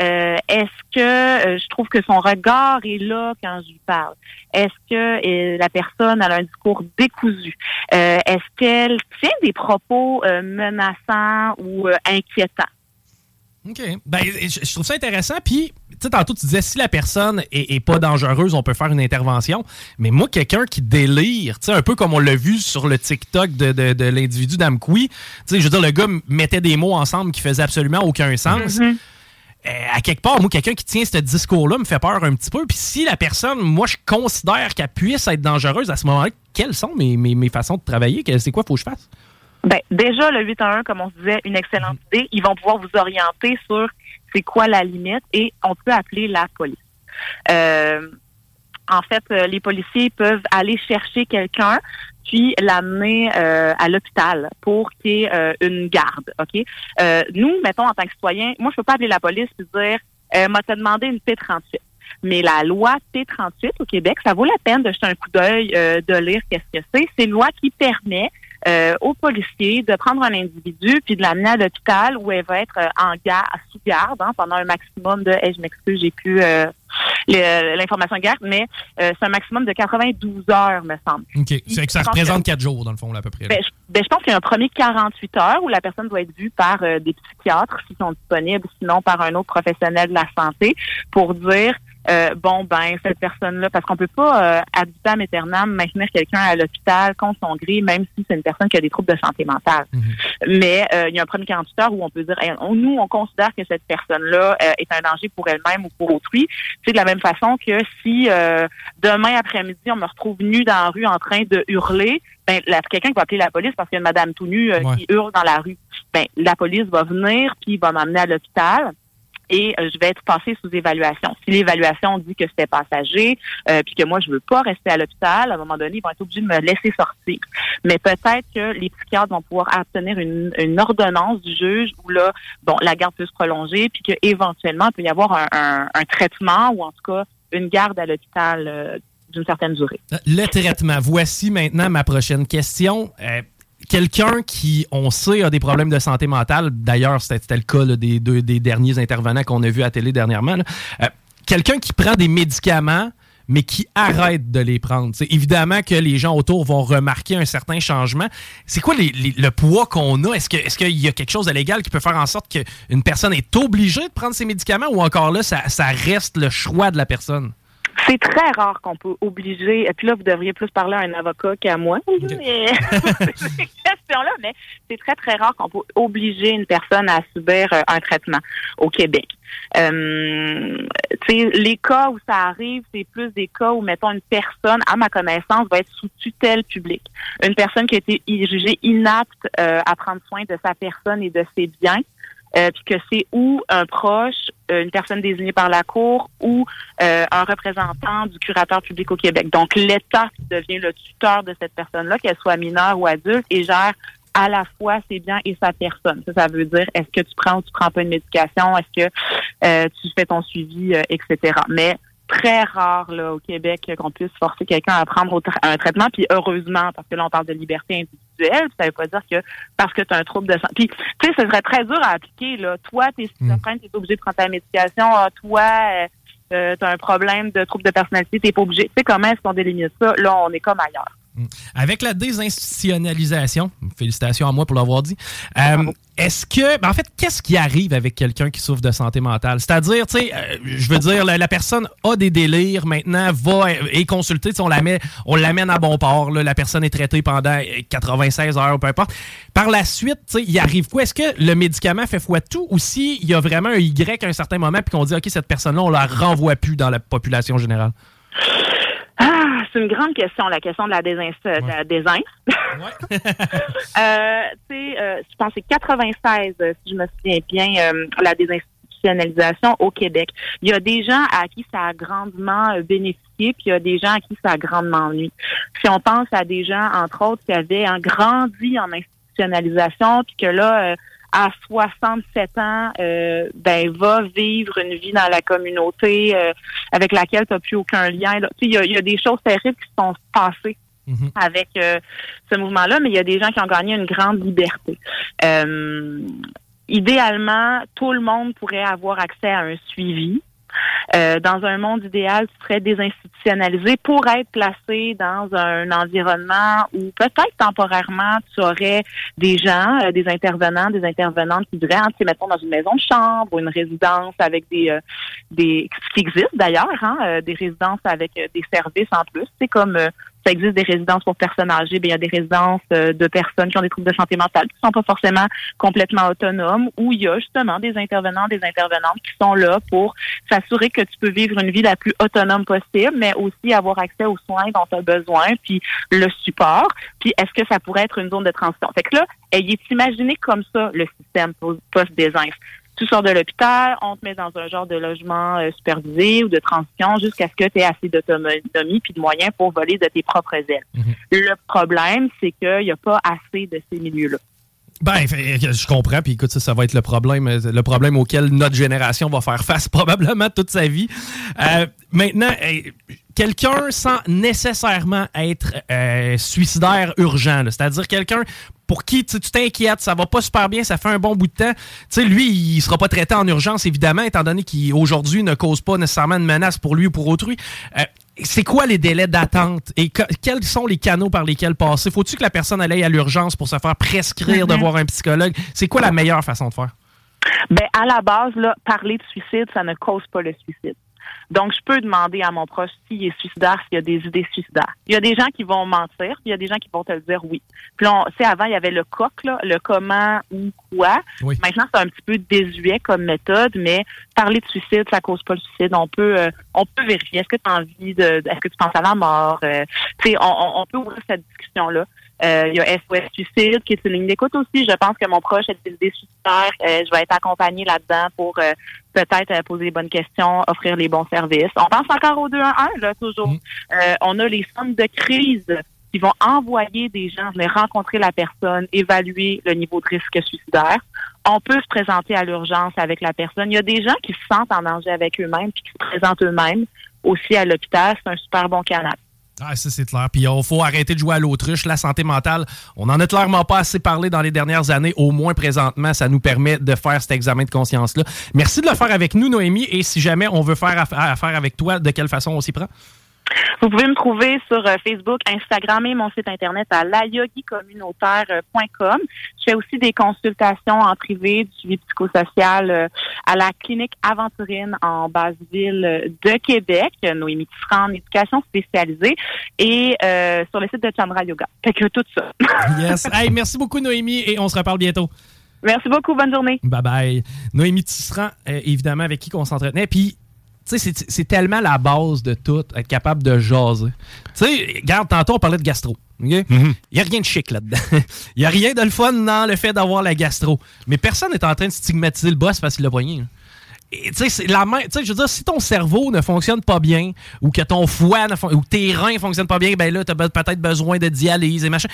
Euh, est-ce que euh, je trouve que son regard est là quand je lui parle? Est-ce que euh, la personne a un discours décousu? Euh, est-ce qu'elle tient des propos menaçants ou inquiétants? OK. Ben, je, je trouve ça intéressant. Puis, tu sais, tantôt, tu disais, si la personne est, est pas dangereuse, on peut faire une intervention. Mais moi, quelqu'un qui délire, tu sais, un peu comme on l'a vu sur le TikTok de, de, de l'individu d'Amkoui, tu sais, je veux dire, le gars mettait des mots ensemble qui faisaient absolument aucun sens. Euh, à quelque part, moi, quelqu'un qui tient ce discours-là me fait peur un petit peu. Puis si la personne, moi, je considère qu'elle puisse être dangereuse à ce moment-là, quelles sont mes, mes, mes façons de travailler? C'est quoi faut que je fasse? Ben, déjà, le 8 à 1, comme on se disait, une excellente idée. Ils vont pouvoir vous orienter sur c'est quoi la limite et on peut appeler la police. Euh, en fait, euh, les policiers peuvent aller chercher quelqu'un puis l'amener euh, à l'hôpital pour qu'il y ait euh, une garde. Ok? Euh, nous, mettons en tant que citoyen, moi je peux pas appeler la police et dire, m'a demandé une P38. Mais la loi P38 au Québec, ça vaut la peine de jeter un coup d'œil, euh, de lire qu'est-ce que c'est. C'est une loi qui permet euh, aux policiers de prendre un individu puis de l'amener à l'hôpital où elle va être euh, en garde, sous garde hein, pendant un maximum de, hey, je m'excuse, j'ai plus euh, l'information de garde, mais euh, c'est un maximum de 92 heures, me semble. OK. C'est que ça représente quatre jours, dans le fond, là, à peu près. Ben, je, ben, je pense qu'il y a un premier 48 heures où la personne doit être vue par euh, des psychiatres s'ils sont disponibles, sinon par un autre professionnel de la santé pour dire euh, bon ben cette personne-là, parce qu'on peut pas euh, ad vitam aeternam maintenir quelqu'un à l'hôpital contre son gré, même si c'est une personne qui a des troubles de santé mentale. Mais euh, il y a un premier 48 heures où on peut dire hey, on- nous on considère que cette personne-là euh, est un danger pour elle-même ou pour autrui. C'est de la même façon que si euh, demain après-midi on me retrouve nu dans la rue en train de hurler, ben la- quelqu'un qui va appeler la police parce qu'il y a une madame tout nue euh, Ouais. qui hurle dans la rue. Ben la police va venir puis va m'amener à l'hôpital. Et euh, je vais être passée sous évaluation. Si l'évaluation dit que c'était passager, euh, puis que moi je veux pas rester à l'hôpital, à un moment donné, ils vont être obligés de me laisser sortir. Mais peut-être que les psychiatres vont pouvoir obtenir une, une ordonnance du juge où là, bon, la garde peut se prolonger, puis qu'éventuellement, il peut y avoir un, un- un traitement ou en tout cas une garde à l'hôpital euh, d'une certaine durée. Le traitement. Voici maintenant ma prochaine question. Quelqu'un qui, on sait, a des problèmes de santé mentale, d'ailleurs, c'était le cas des deux derniers intervenants qu'on a vus à la télé dernièrement. Euh, Quelqu'un qui prend des médicaments, mais qui arrêtent de les prendre. C'est évidemment que les gens autour vont remarquer un certain changement. C'est quoi le poids qu'on a? Est-ce qu'il y a quelque chose de légal qui peut faire en sorte qu'une personne est obligée de prendre ses médicaments ou encore là, ça reste le choix de la personne? C'est très rare qu'on peut obliger. Et puis là, vous devriez plus parler à un avocat qu'à moi. Mais- ces questions-là, mais c'est très, très rare qu'on peut obliger une personne à subir euh, un traitement au Québec. Euh, les cas où ça arrive, c'est plus des cas où, mettons, une personne, à ma connaissance, va être sous tutelle publique. Une personne qui a été jugée inapte euh, à prendre soin de sa personne et de ses biens. Euh, puis que c'est ou un proche, euh, une personne désignée par la Cour ou euh, un représentant du curateur public au Québec. Donc, l'État devient le tuteur de cette personne-là, qu'elle soit mineure ou adulte, et gère à la fois ses biens et sa personne. Ça, ça veut dire est-ce que tu prends ou tu prends pas une médication, est-ce que euh, tu fais ton suivi, euh, etc. Mais très rare là, au Québec qu'on puisse forcer quelqu'un à prendre un traitement. Puis heureusement, parce que là, on parle de liberté individuelle, ça veut pas dire que parce que tu as un trouble de santé. Puis, tu sais, ce serait très dur à appliquer. Là. Toi, tu es schizophrène, tu es obligé de prendre ta médication. Ah, toi, euh, tu as un problème de trouble de personnalité, tu pas obligé. Tu sais comment est-ce qu'on délimite ça? Là, on est comme ailleurs. Avec la désinstitutionnalisation, félicitations à moi pour l'avoir dit, euh, est-ce que, ben en fait, qu'est-ce qui arrive avec quelqu'un qui souffre de santé mentale? C'est-à-dire, tu sais, euh, je veux dire, la, la personne a des délires, maintenant, va et consulter, on la met, on l'amène à bon port, là, la personne est traitée pendant euh, 96 heures, peu importe. Par la suite, tu sais, il arrive quoi? Est-ce que le médicament fait foi tout ou s'il y a vraiment un Y à un certain moment puis qu'on dit, OK, cette personne-là, on la renvoie plus dans la population générale? Ah, c'est une grande question, la question de la désin. de la désin. Euh, tu sais, euh, je pense que c'est 96, euh, si je me souviens bien, euh, la désinstitutionnalisation au Québec. Il y a des gens à qui ça a grandement euh, bénéficié, puis il y a des gens à qui ça a grandement nuit. Si on pense à des gens, entre autres, qui avaient hein, grandi en institutionnalisation, puis que là, euh, à 67 ans, euh, ben va vivre une vie dans la communauté euh, avec laquelle tu n'as plus aucun lien. là. Tu sais, Il y, y a des choses terribles qui se sont passées avec euh, ce mouvement-là, mais il y a des gens qui ont gagné une grande liberté. Euh, idéalement, tout le monde pourrait avoir accès à un suivi. Euh, dans un monde idéal, tu serais désinstitutionnalisé pour être placé dans un environnement où peut-être temporairement tu aurais des gens, euh, des intervenants, des intervenantes qui diraient, hein, tu dans une maison de chambre ou une résidence avec des, euh, des qui existe d'ailleurs, hein, euh, des résidences avec euh, des services en plus. C'est comme ça existe des résidences pour personnes âgées, bien, il y a des résidences euh, de personnes qui ont des troubles de santé mentale qui sont pas forcément complètement autonomes, où il y a justement des intervenants, des intervenantes qui sont là pour s'assurer que tu peux vivre une vie la plus autonome possible, mais aussi avoir accès aux soins dont tu as besoin, puis le support. Puis est-ce que ça pourrait être une zone de transition? Fait que là, ayez imaginé comme ça le système post-désinf? Tu sors de l'hôpital, on te met dans un genre de logement euh, supervisé ou de transition jusqu'à ce que tu aies assez d'autonomie puis de moyens pour voler de tes propres ailes. Le problème, c'est qu'il n'y a pas assez de ces milieux-là. Ben, fait- je comprends. Puis écoute, ça, ça va être le problème, euh, le problème auquel notre génération va faire face probablement toute sa vie. Euh, maintenant, euh, quelqu'un sans nécessairement être euh, suicidaire urgent, c'est-à-dire quelqu'un pour qui tu t'inquiètes, ça va pas super bien, ça fait un bon bout de temps. Tu sais, lui, il sera pas traité en urgence, évidemment, étant donné qu'il aujourd'hui ne cause pas nécessairement une menace pour lui ou pour autrui. Euh, c'est quoi les délais d'attente et que- quels sont les canaux par lesquels passer? Faut-tu que la personne aille à l'urgence pour se faire prescrire de Mhm. voir un psychologue? C'est quoi la meilleure façon de faire? Ben, à la base, là, parler de suicide, ça ne cause pas le suicide. Donc, je peux demander à mon proche s'il est suicidaire, s'il y a des idées suicidaires. Il y a des gens qui vont mentir, puis il y a des gens qui vont te le dire oui. Puis tu sais, avant, il y avait le coq, là, le comment ou quoi. Oui. Maintenant, c'est un petit peu désuet comme méthode, mais parler de suicide, ça cause pas le suicide. On peut, euh, on peut vérifier. Est-ce que tu as envie de, est-ce que tu penses à la mort? Euh, tu sais, on, on- on peut ouvrir cette discussion-là. Euh, il y a SOS Suicide qui est une ligne d'écoute aussi. Je pense que mon proche a des idées suicidaires. Euh, je vais être accompagnée là-dedans pour euh, peut-être euh, poser les bonnes questions, offrir les bons services. On pense encore au 211, là, toujours. Euh, on a les centres de crise qui vont envoyer des gens venir rencontrer la personne, évaluer le niveau de risque suicidaire. On peut se présenter à l'urgence avec la personne. Il y a des gens qui se sentent en danger avec eux-mêmes puis qui se présentent eux-mêmes aussi à l'hôpital. C'est un super bon canal. Ah, ça, c'est clair. Puis il faut arrêter de jouer à l'autruche. La santé mentale, on n'en a clairement pas assez parlé dans les dernières années. Au moins, présentement, ça nous permet de faire cet examen de conscience-là. Merci de le faire avec nous, Noémie. Et si jamais on veut faire aff- affaire avec toi, de quelle façon on s'y prend? Vous pouvez me trouver sur euh, Facebook, Instagram et mon site internet à layogicommunautaire.com. Je fais aussi des consultations en privé du suivi psychosocial euh, à la clinique Aventurine en base ville de Québec, Noémie Tifran en éducation spécialisée et euh, sur le site de Chandra Yoga. Fait que tout ça. yes. Hey, merci beaucoup, Noémie, et on se reparle bientôt. Merci beaucoup. Bonne journée. Bye bye. Noémie Tisserand, euh, évidemment, avec qui on s'entretenait. Puis, c'est- tellement la base de tout, être capable de jaser. Tu sais, regarde, tantôt, on parlait de gastro. OK? Il n'y a rien de chic là-dedans. Il n'y a rien de le fun dans le fait d'avoir la gastro. Mais personne n'est en train de stigmatiser le boss parce qu'il l'a poigné. tu sais, c'est la main. Tu sais, je veux dire, si ton cerveau ne fonctionne pas bien, ou que ton foie ne ou tes reins ne fonctionnent pas bien, ben là, tu as peut-être besoin de dialyse et machin.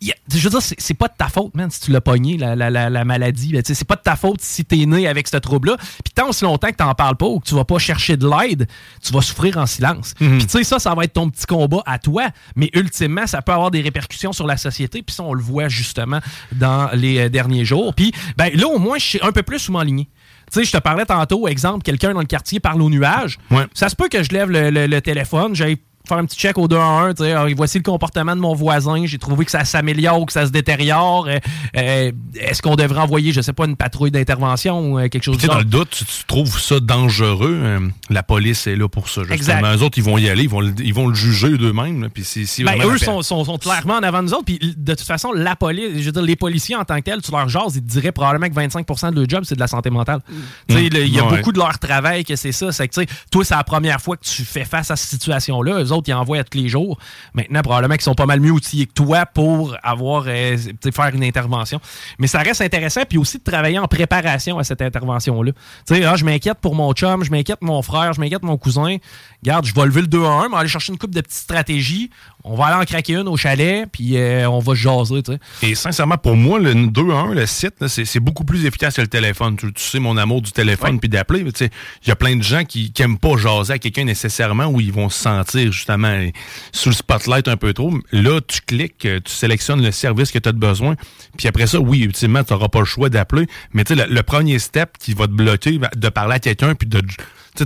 Il y a- je veux dire, c'est pas de ta faute, man, si tu l'as pogné, la, la- la- la maladie. sais, C'est pas de ta faute si t'es né avec ce trouble-là. Puis tant aussi longtemps que t'en parles pas ou que tu vas pas chercher de l'aide, tu vas souffrir en silence. Puis tu sais, ça, ça va être ton petit combat à toi. Mais ultimement, ça peut avoir des répercussions sur la société. Puis ça, on le voit justement dans les euh, derniers jours. Puis ben, là, au moins, je suis un peu plus sous m'enligner. Tu sais, je te parlais tantôt, exemple, quelqu'un dans le quartier parle au nuage. Ça se peut que je lève le, le- le téléphone, j'aille faire un petit check au 2 à 1, tu sais, ah, voici le comportement de mon voisin, j'ai trouvé que ça s'améliore ou que ça se détériore. Euh, euh, Est-ce qu'on devrait envoyer, je sais pas, une patrouille d'intervention ou euh, quelque chose Tu sais, du dans genre? le doute, tu, tu trouves ça dangereux. euh, la police est là pour ça. Justement. Exact. Eux autres, ils vont y aller, ils vont le, ils vont le juger d'eux-mêmes. Puis si, si Ben, eux la- sont, sont- sont clairement en avant de nous autres. Puis de toute façon, la police, je veux dire, les policiers en tant que tels, tu leur jases, ils te diraient probablement que 25% de leur job, c'est de la santé mentale. Tu sais, Mm. Il y a Ouais. beaucoup de leur travail que c'est ça. C'est que, tu sais, toi, c'est la première fois que tu fais face à cette situation-là. Eux autres, ils envoient à tous les jours. Maintenant, probablement qu'ils sont pas mal mieux outillés que toi pour avoir, euh, faire une intervention. Mais ça reste intéressant. Puis aussi de travailler en préparation à cette intervention-là. Tu sais, ah, je m'inquiète pour mon chum, je m'inquiète pour mon frère, je m'inquiète pour mon cousin. Regarde, je vais lever le 2 à 1, mais aller chercher une coupe de petites stratégies. On va aller en craquer une au chalet, puis euh, on va se jaser, tu sais. Et sincèrement, pour moi, le 2 à 1, le site, c'est beaucoup plus efficace que le téléphone. Tu, tu sais, mon amour du téléphone puis d'appeler. Il y a plein de gens qui n'aiment pas jaser à quelqu'un nécessairement où ils vont se sentir justement euh, sous le spotlight un peu trop. Là, tu cliques, euh, tu sélectionnes le service que tu as besoin. Puis après ça, oui, ultimement, tu n'auras pas le choix d'appeler. Mais tu sais, le, le premier step qui va te bloquer, de parler à quelqu'un puis de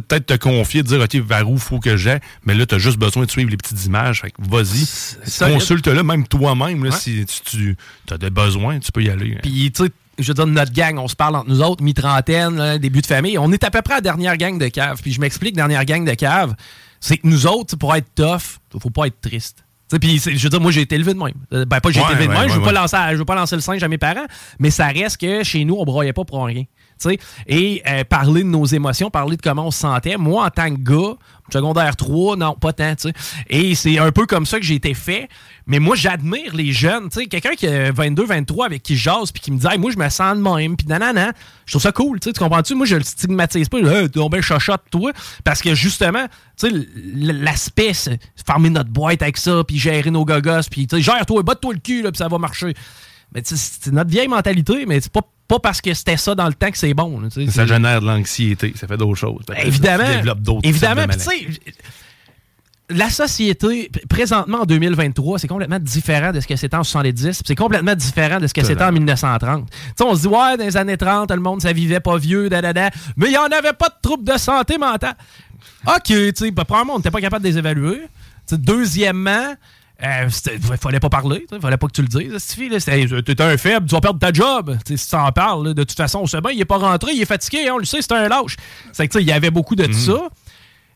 peut-être te confier, de dire, OK, vers où faut que j'aille. Mais là, tu as juste besoin de suivre les petites images. Fait que vas-y, consulte-le même toi-même. Si tu, tu as des besoins, tu peux y aller. Puis, tu sais, je veux dire, notre gang, on se parle entre nous autres, mi-trentaine, début de famille. On est à peu près la dernière gang de cave. Puis je m'explique, dernière gang de cave, c'est que nous autres, pour être tough, faut pas être triste. Puis, je veux dire, moi, j'ai été élevé de même. Euh, Ben, pas j'ai Ouais, été élevé de ouais, même, je veux ouais, pas ouais. lancer, à- je veux pas lancer le singe à mes parents, mais ça reste que chez nous, on broyait pas pour rien. Et euh, parler de nos émotions, parler de comment on se sentait. Moi, en tant que gars, secondaire 3, non, pas tant. tu sais. Et c'est un peu comme ça que j'ai été fait. Mais moi, j'admire les jeunes. tu sais, Quelqu'un qui a 22, 23 avec qui jase puis qui me dit Moi, je me sens de même. Puis nanana. Je trouve ça cool. Tu sais, tu comprends-tu? Moi, je le stigmatise pas. Hey, bien chochotte, toi. Parce que justement, tu sais, l'aspect, c'est fermer notre boîte avec ça, puis gérer nos gogos, puis tu sais, gère-toi, batte-toi le cul, là, puis ça va marcher. Mais tu sais, c'est notre vieille mentalité, mais c'est pas, pas parce que c'était ça dans le temps que c'est bon. là. Ça génère de l'anxiété, ça fait d'autres choses. Ben, Évidemment. Tu développes d'autres Évidemment. tu sais, la société, présentement en 2023, c'est complètement différent de ce que c'était en 70, puis c'est complètement différent de ce que c'était en 1930. Tu sais, on se dit, ouais, dans les années 30, le monde, ça vivait pas vieux, da, da, da, mais il n'y en avait pas de troubles de santé mentale. OK, tu sais, ben, premièrement, on n'était pas capable de les évaluer. Sais, il fallait pas parler, il fallait pas que tu le dises. T'es un faible, tu vas perdre ta job. Si tu en parles, là, de toute façon, on sait bien, il est pas rentré, il est fatigué, hein, on le sait, c'est un lâche. C'est que tu sais, il y avait beaucoup de ça.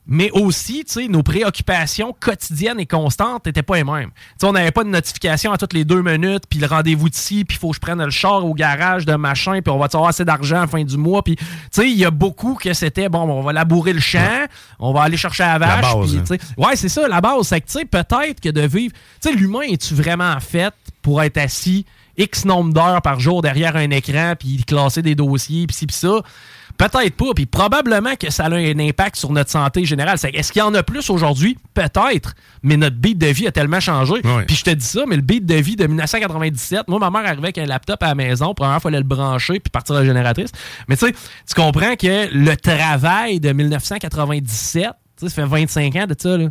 Mais aussi, tu sais, nos préoccupations quotidiennes et constantes n'étaient pas les mêmes. Tu sais, on n'avait pas de notification à toutes les deux minutes, puis le rendez-vous d'ici, puis il faut que je prenne le char au garage de machin, puis on va avoir assez d'argent à la fin du mois. Puis, tu sais, il y a beaucoup que c'était, bon, on va labourer le champ, on va aller chercher la vache. base, puis, hein. tu sais, Ouais, c'est ça, la base. C'est que, tu sais, peut-être que de vivre. Tu sais, l'humain, est-tu vraiment fait pour être assis X nombre d'heures par jour derrière un écran, puis classer des dossiers, puis ci, puis ça? Peut-être pas. Puis probablement que ça a un impact sur notre santé générale. Est-ce qu'il y en a plus aujourd'hui? Peut-être. Mais notre beat de vie a tellement changé. Puis je te dis ça, mais le beat de vie de 1997, moi, ma mère arrivait avec un laptop à la maison. Premièrement, il fallait le brancher puis partir à la génératrice. Mais tu sais, tu comprends que le travail de 1997, tu sais, ça fait 25 ans de ça, là,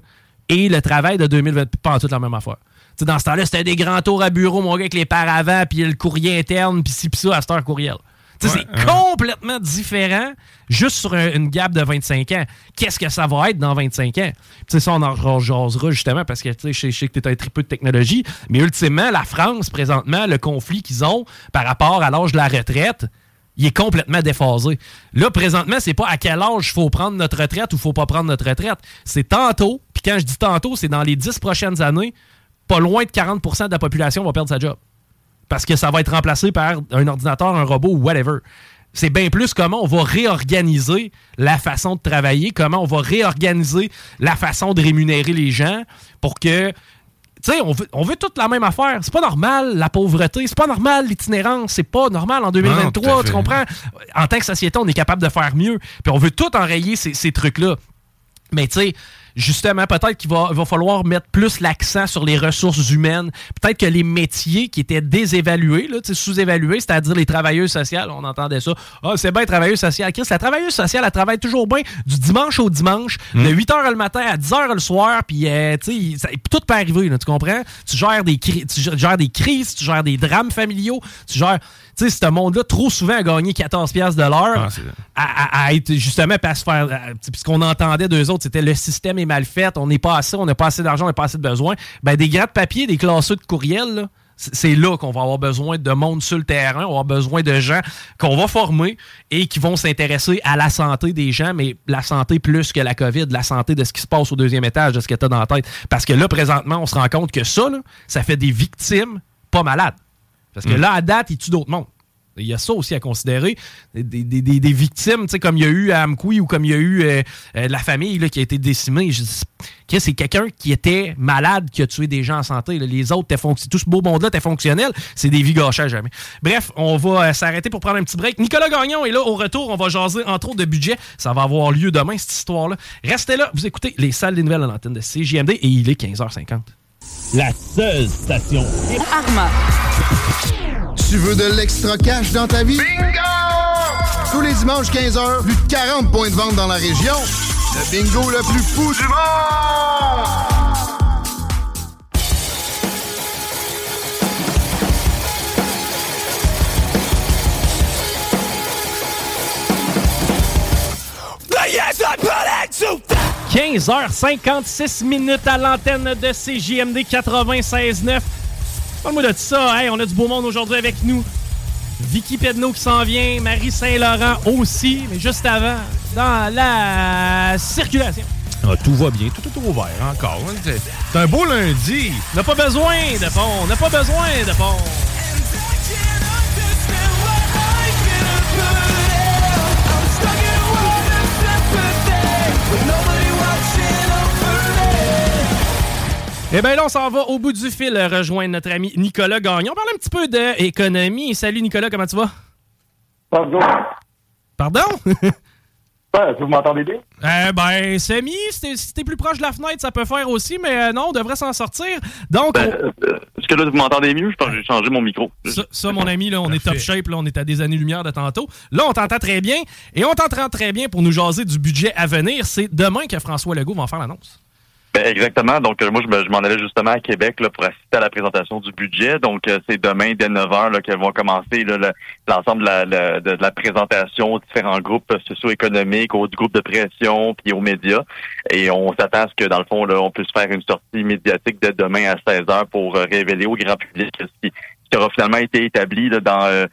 et le travail de 2020, pas en tout la même affaire. Dans ce temps-là, c'était des grands tours à bureau, mon gars, avec les paravents, puis le courrier interne, puis ci, puis ça, à cette heure courriel. C'est complètement différent juste sur un- une gap de 25 ans. Qu'est-ce que ça va être dans 25 ans? Tu sais, ça, on en jasera justement parce que je sais- que tu es un tripeux de technologie, mais ultimement, la France, présentement, le conflit qu'ils ont par rapport à l'âge de la retraite, il est complètement déphasé. Là, présentement, c'est pas à quel âge il faut prendre notre retraite ou faut pas prendre notre retraite. C'est tantôt, puis quand je dis tantôt, c'est dans les 10 prochaines années, pas loin de 40% de la population va perdre sa job. Parce que ça va être remplacé par un ordinateur, un robot ou whatever. C'est bien plus comment on va réorganiser la façon de travailler, comment on va réorganiser la façon de rémunérer les gens pour que tu sais, on veut, on veut toute la même affaire. C'est pas normal, la pauvreté. C'est pas normal, l'itinérance. C'est pas normal en Non, tout 2023. à tu comprends? En tant que société, on est capable de faire mieux. Puis on veut tout enrayer ces, ces trucs-là. Mais tu sais, justement, peut-être qu'il va, va falloir mettre plus l'accent sur les ressources humaines. Peut-être que les métiers qui étaient désévalués, sous-évalués, c'est-à-dire les travailleuses sociales, on entendait ça. Ah, c'est bien travailleuse sociale. Chris, la travailleuse sociale, elle travaille toujours bien du dimanche au dimanche, de 8h le matin à 10h le soir, puis euh, tu sais, tout peut arriver, là, tu comprends? Tu gères, des tu gères des crises, tu gères des drames familiaux, tu gères... Tu sais, ce monde-là, trop souvent, a gagné 14$ piastres de l'heure à, à- à être justement pas se faire. à- Puis ce qu'on entendait d'eux autres, c'était le système est mal fait, on n'est pas assez, on n'a pas assez d'argent, on n'a pas assez de besoins. Ben, des grattes papier, des classeux de courriel, là, c'est c'est là qu'on va avoir besoin de monde sur le terrain, on va avoir besoin de gens qu'on va former et qui vont s'intéresser à la santé des gens, mais la santé plus que la COVID, la santé de ce qui se passe au deuxième étage, de ce que tu as dans la tête. Parce que là, présentement, on se rend compte que ça, là, ça fait des victimes pas malades. Parce que là, à date, il tue d'autres mondes. Il y a ça aussi à considérer. Des, des- des- des victimes, tu sais, comme il y a eu à Amkoui ou comme il y a eu euh, euh, la famille là, qui a été décimée. Je dis, Chris, c'est quelqu'un qui était malade qui a tué des gens en santé. là. Les autres, tout ce beau monde-là était fonctionnel. C'est des vies gâchées à jamais. Bref, on va euh, s'arrêter pour prendre un petit break. Nicolas Gagnon est là. Au retour, on va jaser entre autres de budget. Ça va avoir lieu demain, cette histoire-là. Restez là. Vous écoutez les salles des nouvelles à l'antenne de CJMD et il est 15h50. La seule station. Arma. Tu veux de l'extra cash dans ta vie? Bingo! Tous les dimanches 15h, plus de 40 points de vente dans la région. Le bingo le plus fou du monde! Yes, 15h56 minutes à l'antenne de CJMD 96.9. Parle-moi de ça. Hey, on a du beau monde aujourd'hui avec nous. Vicky Pedneau qui s'en vient, Marie Saint-Laurent aussi, mais juste avant, dans la circulation. Ah, tout va bien, tout est ouvert encore. C'est c'est un beau lundi. On n'a pas besoin de pont, on n'a pas besoin de pont. Eh bien là, on s'en va au bout du fil euh, rejoindre notre ami Nicolas Gagnon. On parle un petit peu d'économie. Salut Nicolas, comment tu vas? Pardon? Pardon? vous m'entendez bien? Euh, ben, semi, si t'es si t'es plus proche de la fenêtre, ça peut faire aussi, mais euh, non, on devrait s'en sortir. Donc, on- Est-ce que là, vous m'entendez mieux? Je pense que j'ai changé mon micro. ça, ça, mon ami, là, on est top shape, là, on est à des années-lumière de tantôt. Là, on t'entend très bien, et on t'entend très bien pour nous jaser du budget à venir. C'est demain que François Legault va en faire l'annonce. Ben, exactement. Donc, euh, moi, je me- je m'en allais justement à Québec là, pour assister à la présentation du budget. Donc, euh, c'est demain dès 9 h qu'elles vont commencer l'ensemble de la, de, la présentation aux différents groupes socio-économiques, aux groupes de pression, puis aux médias. Et on s'attend à ce que, dans le fond, là, on puisse faire une sortie médiatique dès demain à 16 h pour euh, révéler au grand public ce qui, ce qui aura finalement été établi là, dans... euh,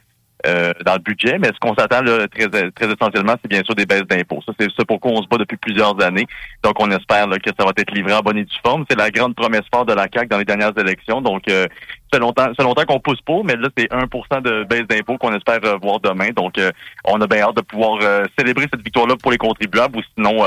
euh, dans le budget, mais ce qu'on s'attend très, très essentiellement, c'est bien sûr des baisses d'impôts. Ça, c'est ce pourquoi on se bat depuis plusieurs années. Donc, on espère là, que ça va être livré en bonne et due forme. C'est la grande promesse forte de la CAQ dans les dernières élections. Donc, euh, fait longtemps, fait longtemps qu'on pousse pour, mais là, c'est 1% de baisse d'impôts qu'on espère euh, voir demain. Donc, euh, on a bien hâte de pouvoir euh, célébrer cette victoire-là pour les contribuables ou sinon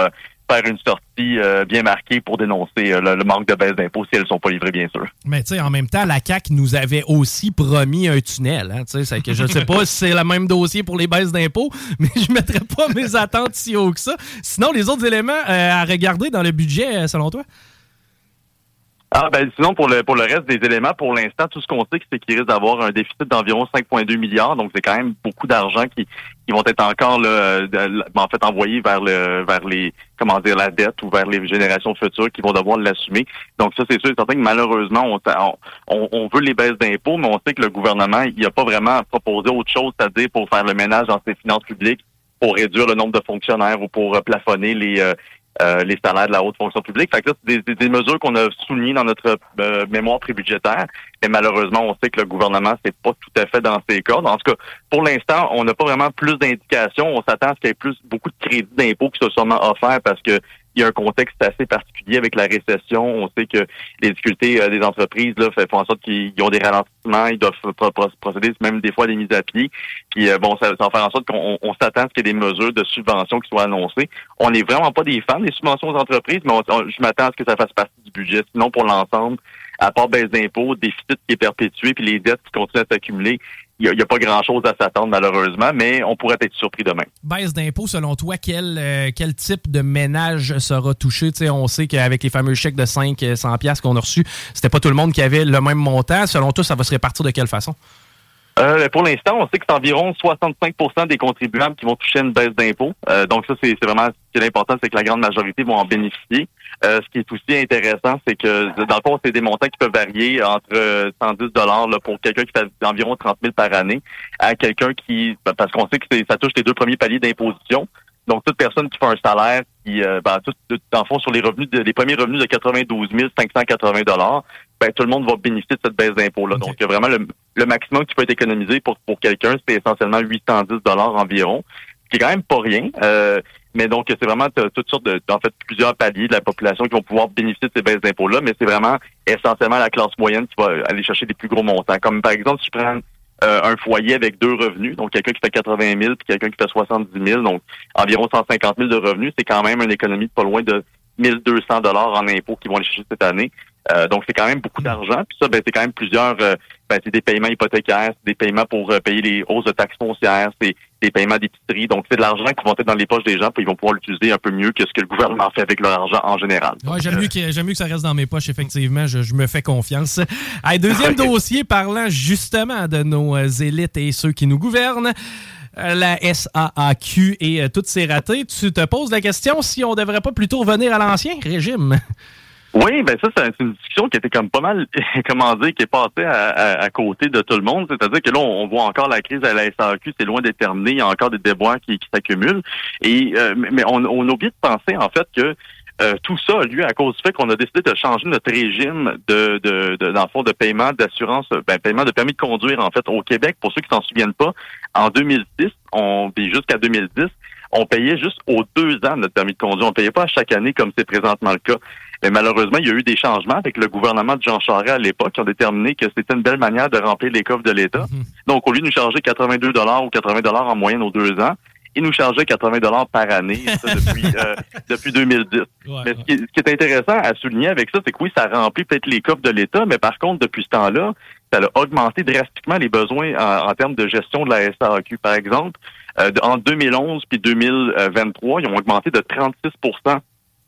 faire une sortie euh, bien marquée pour dénoncer euh, le, le manque de baisse d'impôts si elles sont pas livrées, bien sûr. Mais tu sais, en même temps, la CAQ nous avait aussi promis un tunnel. Hein, c'est que je ne sais pas si c'est le même dossier pour les baisses d'impôts, mais je ne mettrais pas mes attentes si haut que ça. Sinon, les autres éléments euh, à regarder dans le budget, selon toi? Ah ben sinon pour le pour le reste des éléments, pour l'instant, tout ce qu'on sait, c'est qu'il risque d'avoir un déficit d'environ 5,2 milliards. Donc c'est quand même beaucoup d'argent qui, qui vont être encore là, de- en fait envoyés vers le vers les comment dire la dette ou vers les générations futures qui vont devoir l'assumer. Donc ça c'est sûr et certain que malheureusement on, on, on veut les baisses d'impôts, mais on sait que le gouvernement il a pas vraiment proposé autre chose, c'est-à-dire pour faire le ménage dans ses finances publiques, pour réduire le nombre de fonctionnaires ou pour euh, plafonner les euh, euh, les salaires de la haute fonction publique. Fait que là, c'est des, des- mesures qu'on a soulignées dans notre euh, mémoire prébudgétaire, mais malheureusement, on sait que le gouvernement, c'est pas tout à fait dans ses cordes. En tout cas, pour l'instant, on n'a pas vraiment plus d'indications. On s'attend à ce qu'il y ait plus beaucoup de crédits d'impôts qui soient sûrement offerts parce que il y a un contexte assez particulier avec la récession. On sait que les difficultés euh, des entreprises là, font en sorte qu'ils ils ont des ralentissements, ils doivent pro- pro- procéder même des fois à des mises à pied. Puis euh, bon, ça, ça faire en sorte qu'on on s'attend à ce qu'il y ait des mesures de subvention qui soient annoncées. On n'est vraiment pas des fans des subventions aux entreprises, mais je m'attends à ce que ça fasse partie du budget. Sinon, pour l'ensemble, à part baisse d'impôts, déficit qui est perpétué, puis les dettes qui continuent à s'accumuler, il n'y a, pas grand-chose à s'attendre malheureusement, mais on pourrait être surpris demain. Baisse d'impôts, selon toi, quel, euh, quel type de ménage sera touché? Tu sais, on sait qu'avec les fameux chèques de 500 pièces qu'on a reçus, c'était pas tout le monde qui avait le même montant. Selon toi, ça va se répartir de quelle façon? Euh, pour l'instant, on sait que c'est environ 65% des contribuables qui vont toucher une baisse d'impôts. Euh, donc ça, c'est c'est vraiment ce qui est important, c'est que la grande majorité vont en bénéficier. Euh, ce qui est aussi intéressant, c'est que dans le fond, c'est des montants qui peuvent varier entre euh, 110 dollars pour quelqu'un qui fait environ 30 000 par année à quelqu'un qui, ben, parce qu'on sait que ça touche les deux premiers paliers d'imposition. Donc toute personne qui fait un salaire qui, euh, ben, tout, tout, dans le fond, sur les revenus, de- les premiers revenus de 92 580 dollars, ben tout le monde va bénéficier de cette baisse d'impôt là. Donc vraiment le, le maximum qui peut être économisé pour pour quelqu'un, c'est essentiellement 810 dollars environ, ce qui est quand même pas rien. Euh, mais donc, c'est vraiment toutes sortes de, en fait, plusieurs paliers de la population qui vont pouvoir bénéficier de ces baisses d'impôts-là, mais c'est vraiment essentiellement la classe moyenne qui va aller chercher des plus gros montants. Comme par exemple, si je prends euh, un foyer avec deux revenus, donc quelqu'un qui fait 80 000 puis quelqu'un qui fait 70 000, donc environ 150 000 de revenus, c'est quand même une économie de pas loin de 1200 dollars en impôts qui vont aller chercher cette année. Euh, donc, c'est quand même beaucoup d'argent. Puis ça, ben, c'est quand même plusieurs... euh, ben, c'est des paiements hypothécaires, c'est des paiements pour euh, payer les hausses de taxes foncières, c'est des paiements d'épicerie. Donc, c'est de l'argent qui vont être dans les poches des gens, puis ils vont pouvoir l'utiliser un peu mieux que ce que le gouvernement fait avec leur argent en général. Ouais, j'aime mieux, que, j'aime mieux que ça reste dans mes poches, effectivement. Je, je me fais confiance. Allez, deuxième dossier parlant justement de nos élites et ceux qui nous gouvernent. La SAAQ et euh, toutes ses ratés. Tu te poses la question si on devrait pas plutôt revenir à l'ancien régime? Oui, ben ça, c'est une discussion qui était comme pas mal, comment dire, qui est passée à, à- à côté de tout le monde. C'est-à-dire que là, on, voit encore la crise à la SAQ, c'est loin d'être terminé. Il y a encore des déboires qui, qui s'accumulent. Et euh, mais on, on oublie de penser en fait que euh, tout ça a lieu à cause du fait qu'on a décidé de changer notre régime de, de, de dans le fond, de paiement d'assurance, ben, paiement de permis de conduire en fait au Québec. Pour ceux qui s'en souviennent pas, en 2006, on puis jusqu'à 2010, on payait juste aux deux ans notre permis de conduire. On payait pas à chaque année comme c'est présentement le cas. Mais malheureusement, il y a eu des changements avec le gouvernement de Jean Charest à l'époque qui ont déterminé que c'était une belle manière de remplir les coffres de l'État. Donc, au lieu de nous charger 82 dollars ou 80 dollars en moyenne aux deux ans, ils nous chargeaient 80 dollars par année ça, depuis, euh, depuis 2010. mais ce qui, est, ce qui est intéressant à souligner avec ça, c'est que oui, ça remplit peut-être les coffres de l'État, mais par contre, depuis ce temps-là, ça a augmenté drastiquement les besoins en, en termes de gestion de la SAQ. Par exemple, euh, en 2011 puis 2023, ils ont augmenté de 36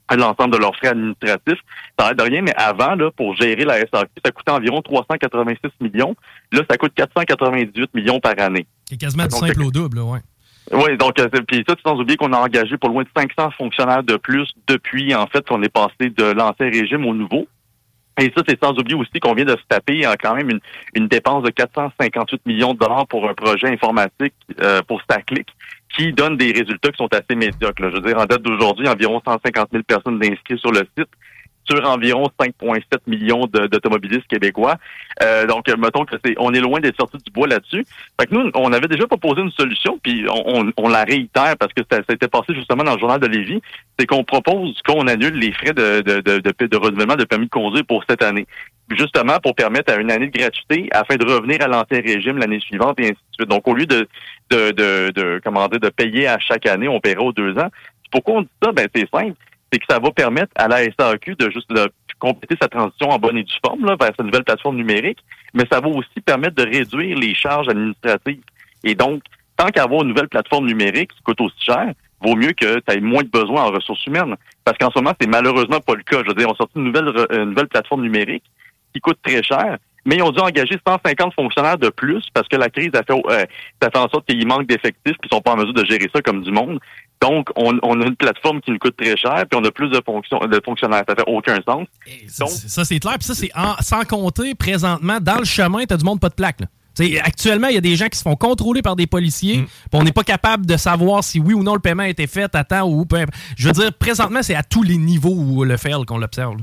à l'ensemble de leurs frais administratifs. Ça n'a de rien, mais avant, là, pour gérer la SAQ, ça coûtait environ 386 millions. Là, ça coûte 498 millions par année. C'est quasiment du simple au double, ouais. Oui, donc euh, puis ça, sans oublier qu'on a engagé pour loin de 500 fonctionnaires de plus depuis, en fait, qu'on est passé de l'ancien régime au nouveau. Et ça, c'est sans oublier aussi qu'on vient de se taper euh, quand même une, une dépense de 458 millions de dollars pour un projet informatique euh, pour Staclick qui donne des résultats qui sont assez médiocres. Je veux dire, en date d'aujourd'hui, environ 150 000 personnes inscrites sur le site sur environ 5,7 millions d'automobilistes québécois. Euh, donc, euh, mettons que c'est, on est loin d'être sorti du bois là-dessus. Fait que nous, on avait déjà proposé une solution, puis on, on- on la réitère parce que ça, ça a été passé justement dans le journal de Lévis, c'est qu'on propose qu'on annule les frais de, de, de, de, de renouvellement de permis de conduire pour cette année. Justement pour permettre à une année de gratuité afin de revenir à l'ancien régime l'année suivante et ainsi de suite. Donc, au lieu de, de, de, de, comment dire, de payer à chaque année, on paiera aux deux ans. Pourquoi on dit ça? Ben, c'est simple c'est que ça va permettre à la SAQ de juste compléter sa transition en bonne et due forme là, vers sa nouvelle plateforme numérique, mais ça va aussi permettre de réduire les charges administratives. Et donc, tant qu'avoir une nouvelle plateforme numérique qui coûte aussi cher, vaut mieux que tu aies moins de besoins en ressources humaines. Parce qu'en ce moment, c'est malheureusement pas le cas. Je veux dire, on sorti une nouvelle, une nouvelle plateforme numérique qui coûte très cher, mais ils ont dû engager 150 fonctionnaires de plus parce que la crise a fait, euh, ça fait en sorte qu'il manque d'effectifs puis ils sont pas en mesure de gérer ça comme du monde. Donc, on, on a une plateforme qui nous coûte très cher puis on a plus de, fonctions, de fonctionnaires. Ça fait aucun sens. Donc, Ça, c'est clair. Puis ça, c'est sans compter, présentement, dans le chemin, t'as du monde pas de plaque. Là. T'sais, actuellement, il y a des gens qui se font contrôler par des policiers, puis on n'est pas capable de savoir si oui ou non le paiement a été fait à temps ou peu. Je veux dire, présentement, c'est à tous les niveaux où le fait qu'on l'observe.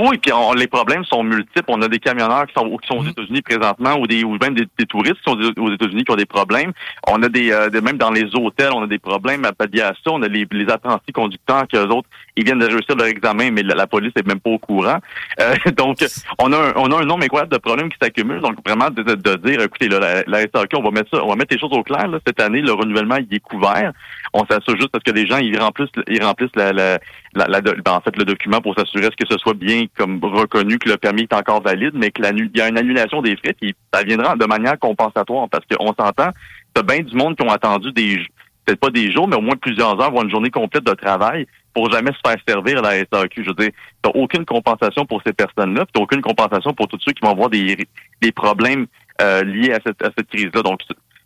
Oui, puis on- les problèmes sont multiples. On a des camionneurs qui sont, qui sont aux États-Unis présentement ou des ou même des, des touristes qui sont aux États-Unis qui ont des problèmes. On a des, euh, des- même dans les hôtels, on a des problèmes à ça. On a les, les apprentis conducteurs qui eux autres, ils viennent de réussir leur examen, mais la, la police est même pas au courant. Euh, donc, on a un, on a un nombre incroyable de problèmes qui s'accumulent. Donc, vraiment de, de- de dire, écoutez, là, la, la SAQ, on va mettre ça, on va mettre les choses au clair. Là. Cette année, le renouvellement il est couvert. On s'assure juste parce que les gens ils remplissent, ils remplissent la, la, la, ben, en fait le document pour s'assurer est-ce que ce soit bien comme reconnu que le permis est encore valide, mais que l'annu- il y a une annulation des frais, puis ça viendra de manière compensatoire parce qu'on s'entend, t'as bien du monde qui ont attendu des peut-être pas des jours, mais au moins plusieurs heures, voire une journée complète de travail pour jamais se faire servir à la SAQ. Je veux dire, t'as aucune compensation pour ces personnes-là, puis t'as aucune compensation pour tous ceux qui vont avoir des, des problèmes euh, liés à cette, à cette crise-là. Donc,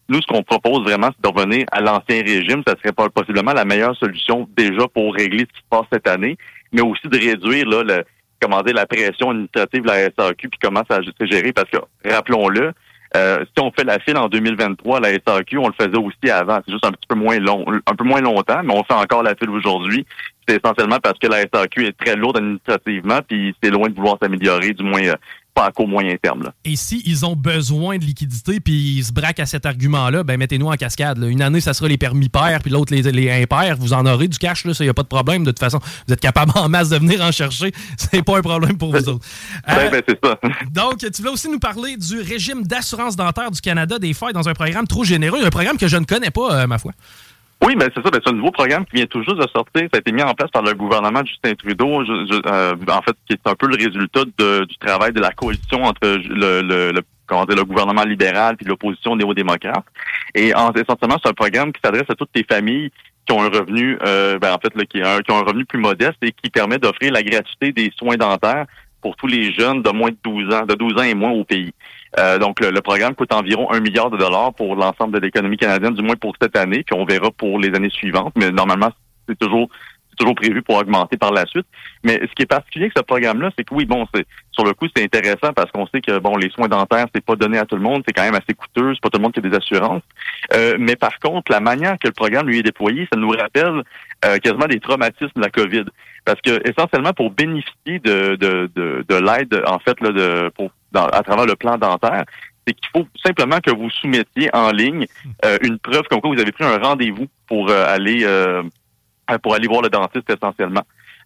nous, ce qu'on propose vraiment, c'est de revenir à l'ancien régime. Ça serait possiblement la meilleure solution déjà pour régler ce qui se passe cette année, mais aussi de réduire là, le, comment dire, la pression administrative de la SAQ puis comment ça s'est géré. Parce que, rappelons-le, euh, si on fait la file en 2023, la SAQ, on le faisait aussi avant. C'est juste un petit peu moins long, un peu moins longtemps, mais on fait encore la file aujourd'hui. C'est essentiellement parce que la SAQ est très lourde administrativement, puis c'est loin de vouloir s'améliorer, du moins euh, pas à court moyen terme. Là. Et si ils ont besoin de liquidité puis ils se braquent à cet argument-là, ben mettez-nous en cascade. là. Une année, ça sera les permis pairs, puis l'autre, les, les impairs. Vous en aurez du cash, là, ça, y a pas de problème. De toute façon, vous êtes capable en masse de venir en chercher. C'est pas un problème pour vous autres. Ben, ben, c'est ça. Donc, tu voulais aussi nous parler du régime d'assurance dentaire du Canada des failles dans un programme trop généreux, un programme que je ne connais pas, euh, ma foi. Oui, ben c'est ça. C'est un nouveau programme qui vient tout juste de sortir. Ça a été mis en place par le gouvernement de Justin Trudeau. Euh, en fait, qui est un peu le résultat de- du travail de la coalition entre le, le, le- comment dire, le gouvernement libéral puis l'opposition néo-démocrate. Et en, essentiellement, c'est un programme qui s'adresse à toutes les familles qui ont un revenu, euh, ben, en fait, là, qui, un- qui ont un revenu plus modeste et qui permet d'offrir la gratuité des soins dentaires pour tous les jeunes de moins de 12 ans, de 12 ans et moins au pays. Euh, donc, le, le programme coûte environ un milliard de dollars pour l'ensemble de l'économie canadienne, du moins pour cette année, puis on verra pour les années suivantes. Mais normalement, c'est toujours toujours prévu pour augmenter par la suite. Mais ce qui est particulier avec ce programme-là, c'est que oui, bon, c'est sur le coup, c'est intéressant parce qu'on sait que bon, les soins dentaires, c'est pas donné à tout le monde, c'est quand même assez coûteux, c'est pas tout le monde qui a des assurances. Euh, mais par contre, la manière que le programme lui est déployé, ça nous rappelle euh, quasiment des traumatismes de la COVID. Parce que essentiellement, pour bénéficier de, de, de, de l'aide, en fait, là, de, pour, dans- à travers le plan dentaire, c'est qu'il faut simplement que vous soumettiez en ligne euh, une preuve comme quoi vous avez pris un rendez-vous pour euh, aller euh, pour aller voir le dentiste essentiellement.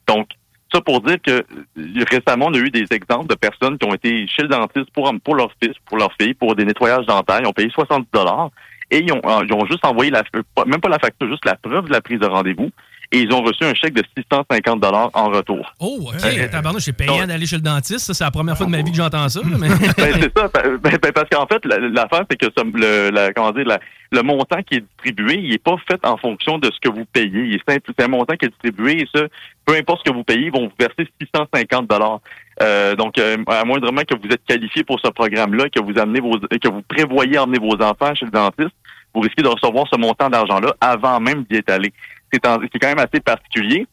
Donc, ça pour dire que euh, récemment, on a eu des exemples de personnes qui ont été chez le dentiste pour, pour leur fils, pour leur fille, pour des nettoyages dentaires. Ils ont payé 70 dollars et ils ont, euh, ils ont juste envoyé la, pas- même pas la facture, juste la preuve de la prise de rendez-vous. Et ils ont reçu un chèque de 650 dollars en retour. Oh, OK. Euh, Tabarnouche, c'est payant d'aller chez le dentiste. Ça, c'est la première fois de ma vie que j'entends ça. Mais... ben, c'est ça. Ben, ben, parce qu'en fait, la- l'affaire, c'est que le, la, comment dire, la- le montant qui est distribué, il est pas fait en fonction de ce que vous payez. C'est un montant qui est distribué et ça, peu importe ce que vous payez, ils vont vous verser 650 dollars. Euh, donc, euh, à moindrement que vous êtes qualifié pour ce programme-là, que vous amenez vos, que vous prévoyez emmener vos enfants chez le dentiste, vous risquez de recevoir ce montant d'argent-là avant même d'y être allé. C'est quand même assez particulier.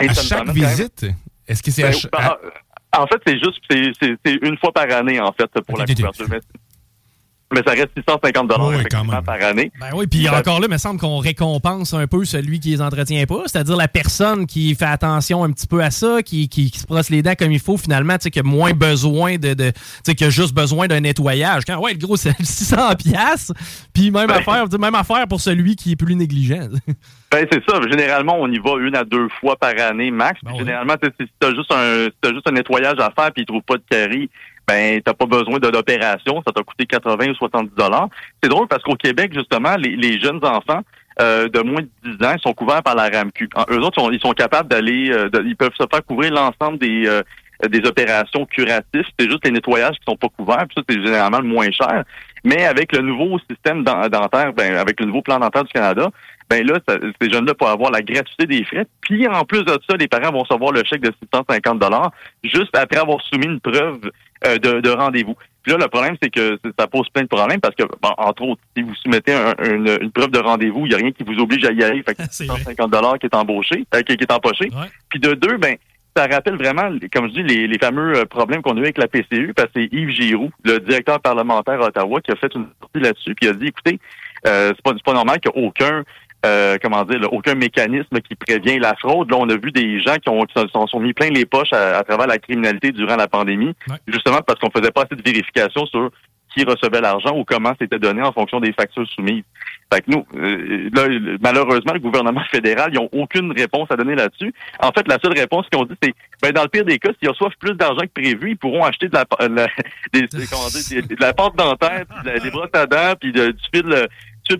Et À chaque même- visite, est-ce que c'est ben, à ben, à- en fait, c'est juste, c'est une fois par année, en fait, pour la couverture. Mais, mais ça reste 650 dollars par année. Ben oui, puis encore là, il me semble qu'on récompense un peu celui qui les entretient pas, c'est-à-dire la personne qui fait attention un petit peu à ça, qui, qui, qui se brosse les dents comme il faut, finalement, tu sais, qui a moins besoin de, de tu sais, qui a juste besoin d'un nettoyage. Quand, ouais, le gros, c'est 600 pièces puis même Ben- affaire, même affaire pour celui qui est plus négligent. Ben, c'est ça. Généralement, on y va une à deux fois par année max. Puis Généralement, si t'as juste un, si t'as juste un nettoyage à faire puis ils trouvent pas de carie, ben, t'as pas besoin de. Ça t'a coûté 80 ou 70 dollars. C'est drôle parce qu'au Québec, justement, les, les jeunes enfants, euh, de moins de 10 ans, ils sont couverts par la RAMQ. Eux autres, sont- ils sont capables d'aller, euh, ils peuvent se faire couvrir l'ensemble des, euh, des opérations curatives. C'est juste les nettoyages qui sont pas couverts. Puis ça, c'est généralement le moins cher. Mais avec le nouveau système dent- dentaire, ben, avec le nouveau plan dentaire du Canada, ben là, ça- ces jeunes-là pourront avoir la gratuité des frais. Puis en plus de ça, les parents vont recevoir le chèque de 650 dollars juste après avoir soumis une preuve euh, de, de rendez-vous. Puis là, le problème, c'est que ça pose plein de problèmes parce que, bon, entre autres, si vous soumettez un- une, une preuve de rendez-vous, il n'y a rien qui vous oblige à y aller. Fait que c'est 150 dollars qui est embauché, euh, qui, qui est empoché. Puis de deux, ben, ça rappelle vraiment, comme je dis, les, les fameux euh, problèmes qu'on a eu avec la PCU, parce que c'est Yves Giroux, le directeur parlementaire à Ottawa, qui a fait une sortie là-dessus, puis il a dit, écoutez, euh, c'est pas, pas normal qu'il n'y ait aucun euh, comment dire, là, aucun mécanisme qui prévient la fraude. Là, on a vu des gens qui, ont, qui se sont, sont mis plein les poches à, à travers la criminalité durant la pandémie, justement parce qu'on faisait pas assez de vérification sur qui recevait l'argent ou comment c'était donné en fonction des factures soumises. Fait que nous, euh, là, malheureusement, le gouvernement fédéral, ils n'ont aucune réponse à donner là-dessus. En fait, la seule réponse qu'ils ont dit, c'est, ben, dans le pire des cas, s'ils reçoivent plus d'argent que prévu, ils pourront acheter de la, la- des, des- comment dire, des- de la pâte dentaire, puis de la- des brosses à dents, puis de- du fil,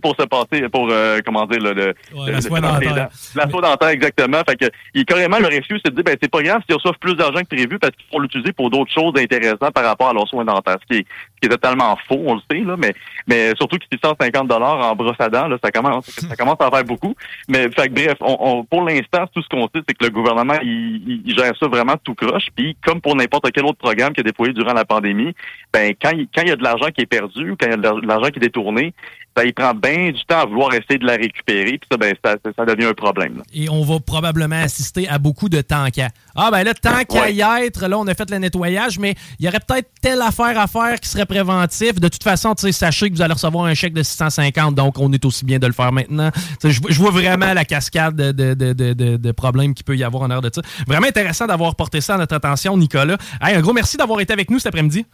pour se passer, pour, euh, comment dire, le, le, Ouais, le- la soie dentaire. La soie dentaire, exactement. Fait que, il, carrément, le refus, c'est de dire, ben, c'est pas grave s'ils reçoivent plus d'argent que prévu parce qu'ils vont l'utiliser pour d'autres choses intéressantes par rapport à leurs soins dentaires. Ce qui est, ce qui est totalement faux, on le sait, là, mais, mais surtout que 650 dollars en brosse à dents, là, ça commence, ça commence à faire beaucoup. Mais, fait bref, on, on- pour l'instant, tout ce qu'on sait, c'est que le gouvernement, il, gère ça vraiment tout croche. Puis, comme pour n'importe quel autre programme qui a déployé durant la pandémie, ben, quand il, quand il y a de l'argent qui est perdu ou quand il y a de l'ar- de l'argent qui est détourné, ça, il prend bien du temps à vouloir essayer de la récupérer. Puis ça, ben, ça, devient un problème. là. Et on va probablement assister à beaucoup de tant qu'à. Ah, ben là, tant qu'à y être, là, on a fait le nettoyage, mais il y aurait peut-être telle affaire à faire qui serait préventif. De toute façon, sachez que vous allez recevoir un chèque de 650, donc on est aussi bien de le faire maintenant. Je vois vraiment la cascade de, problèmes qu'il peut y avoir en heure de ça. Vraiment intéressant d'avoir porté ça à notre attention, Nicolas. Un gros merci d'avoir été avec nous cet après-midi.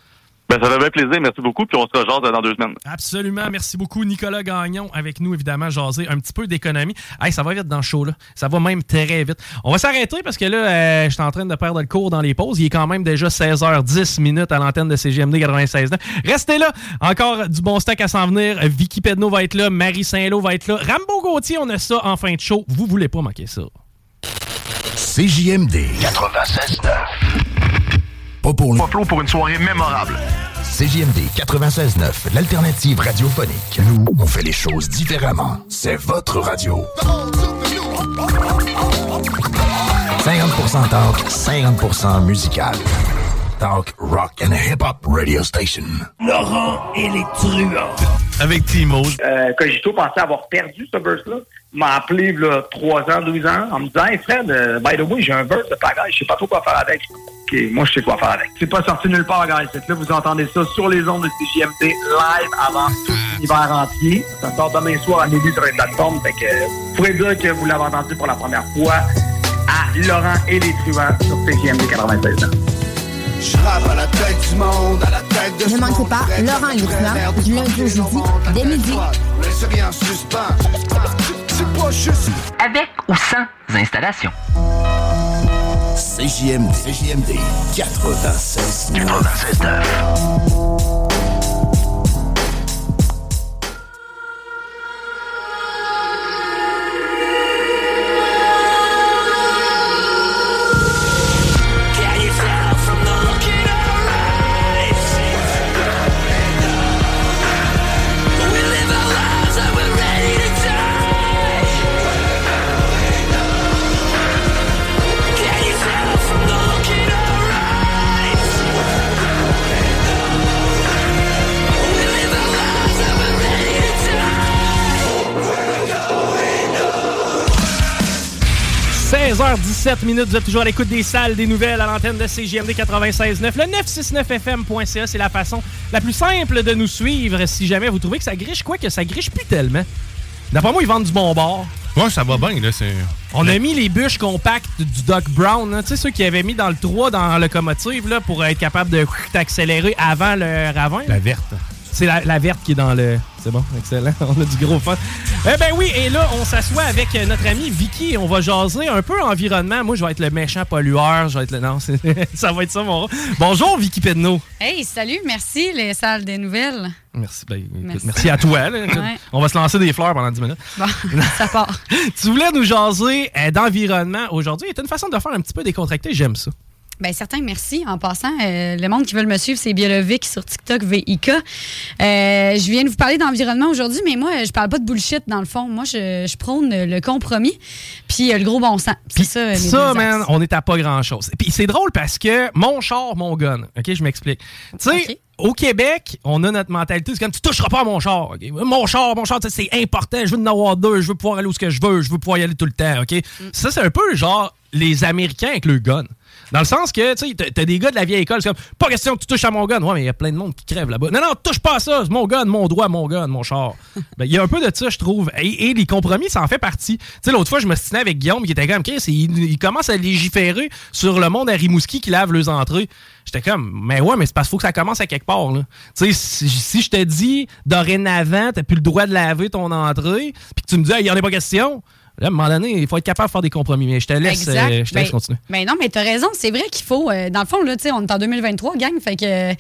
Ben, ça fait bien plaisir. Merci beaucoup. Puis on se rejoint dans deux semaines. Absolument. Merci beaucoup, Nicolas Gagnon, avec nous, évidemment, jaser un petit peu d'économie. Hey, ça va vite dans le show, là. Ça va même très vite. On va s'arrêter parce que là, euh, je suis en train de perdre le cours dans les pauses. Il est quand même déjà 16h10 minutes à l'antenne de CGMD 96.9. Restez là. Encore du bon stock à s'en venir. Vicky Pedno va être là. Marie Saint-Lô va être là. Rambo Gauthier, on a ça en fin de show. Vous voulez pas manquer ça. CJMD 96.9. Pas pour, Pas pour une soirée mémorable. CJMD 96.9, l'alternative radiophonique. Nous, on fait les choses différemment. C'est votre radio. 50% talk, 50% musical. Talk, rock and hip-hop radio station. Laurent et les truands. Avec Timo. Euh, Cogito pensait avoir perdu ce burst-là. Il m'a appelé là, 3 ans, 12 ans, en me disant Hey Fred, euh, by the way, j'ai un burst de pagaille, je sais pas trop quoi faire avec. OK, moi je sais quoi faire avec. C'est pas sorti nulle part, guys. Là, vous entendez ça sur les ondes de CGMT live avant tout l'hiver entier. Ça sort demain soir à midi sur les plateformes. Fait que vous pourrez dire que vous l'avez entendu pour la première fois à Laurent et les truands sur CGMT 96 ans. Je rappe à la tête du monde, à la tête de Ne manquez pas Laurent et les truands, du lundi au jeudi, dès midi. Laisse rien en suspens. C'est pas juste. Avec ou sans installation. CJMD, CJMD 96 96 16h17 minutes, vous êtes toujours à l'écoute des salles des nouvelles à l'antenne de CGMD 96.9. Le 969fm.ca, c'est la façon la plus simple de nous suivre si jamais vous trouvez que ça griche, quoi que ça griche plus tellement. D'après moi, ils vendent du bon bord. Ouais, ça va bien, là. C'est... On a mis les bûches compactes du Doc Brown, hein. tu sais, ceux qui avaient mis dans le 3 dans la locomotive là, pour être capable de accélérer avant le ravin. La verte. C'est la, la verte qui est dans le. C'est bon, excellent. On a du gros fun. Eh ben oui, et là, on s'assoit avec notre ami Vicky et on va jaser un peu environnement. Moi, je vais être le méchant pollueur. Je vais être le. Non, ça va être ça, mon. Bonjour, Vicky Pedneau. Hey, salut, merci les salles des nouvelles. Merci. Ben, merci. Merci. à toi. là. Ouais. On va se lancer des fleurs pendant 10 minutes. Bon, ça part. tu voulais nous jaser euh, d'environnement aujourd'hui. C'est une façon de faire un petit peu décontracté. J'aime ça. Ben certain, merci. En passant, euh, le monde qui veut me suivre, c'est Biolovic sur TikTok, VIK. Euh, je viens de vous parler d'environnement aujourd'hui, mais moi, je parle pas de bullshit dans le fond. Moi, je, je prône le compromis, puis euh, le gros bon sens. C'est ça, Ça, man, on est à pas grand-chose. Puis c'est drôle parce que mon char, mon gun. OK, je m'explique. Tu sais, au Québec, on a notre mentalité, c'est comme tu toucheras pas à mon char. Mon char, mon char, tu sais, c'est important. Je veux en avoir deux. Je veux pouvoir aller où ce que je veux. Je veux pouvoir y aller tout le temps. OK? Ça, c'est un peu genre les Américains avec le gun. Dans le sens que, tu sais, t'as- des gars de la vieille école, c'est comme, pas question que tu touches à mon gun. Ouais, mais il y a plein de monde qui crève là-bas. Non, non, touche pas à ça. C'est mon gun, mon droit, mon gun, mon char. Ben, il y a un peu de ça, je trouve. Et, et les compromis, ça en fait partie. Tu sais, l'autre fois, je me stinais avec Guillaume qui était comme, c'est- il, il commence à légiférer sur le monde à Rimouski qui lave leurs entrées. J'étais comme, mais ouais, mais c'est parce qu'il faut que ça commence à quelque part. là. Tu sais, si, si je te dis, dorénavant, t'as plus le droit de laver ton entrée, puis que tu me dis, il y en a pas question. Là, à un moment donné, il faut être capable de faire des compromis. Mais je te laisse, euh, je te laisse Ben, continuer. Ben non, mais t'as raison. C'est vrai qu'il faut, euh, dans le fond, là, tu sais, on est en 2023, gang, fait que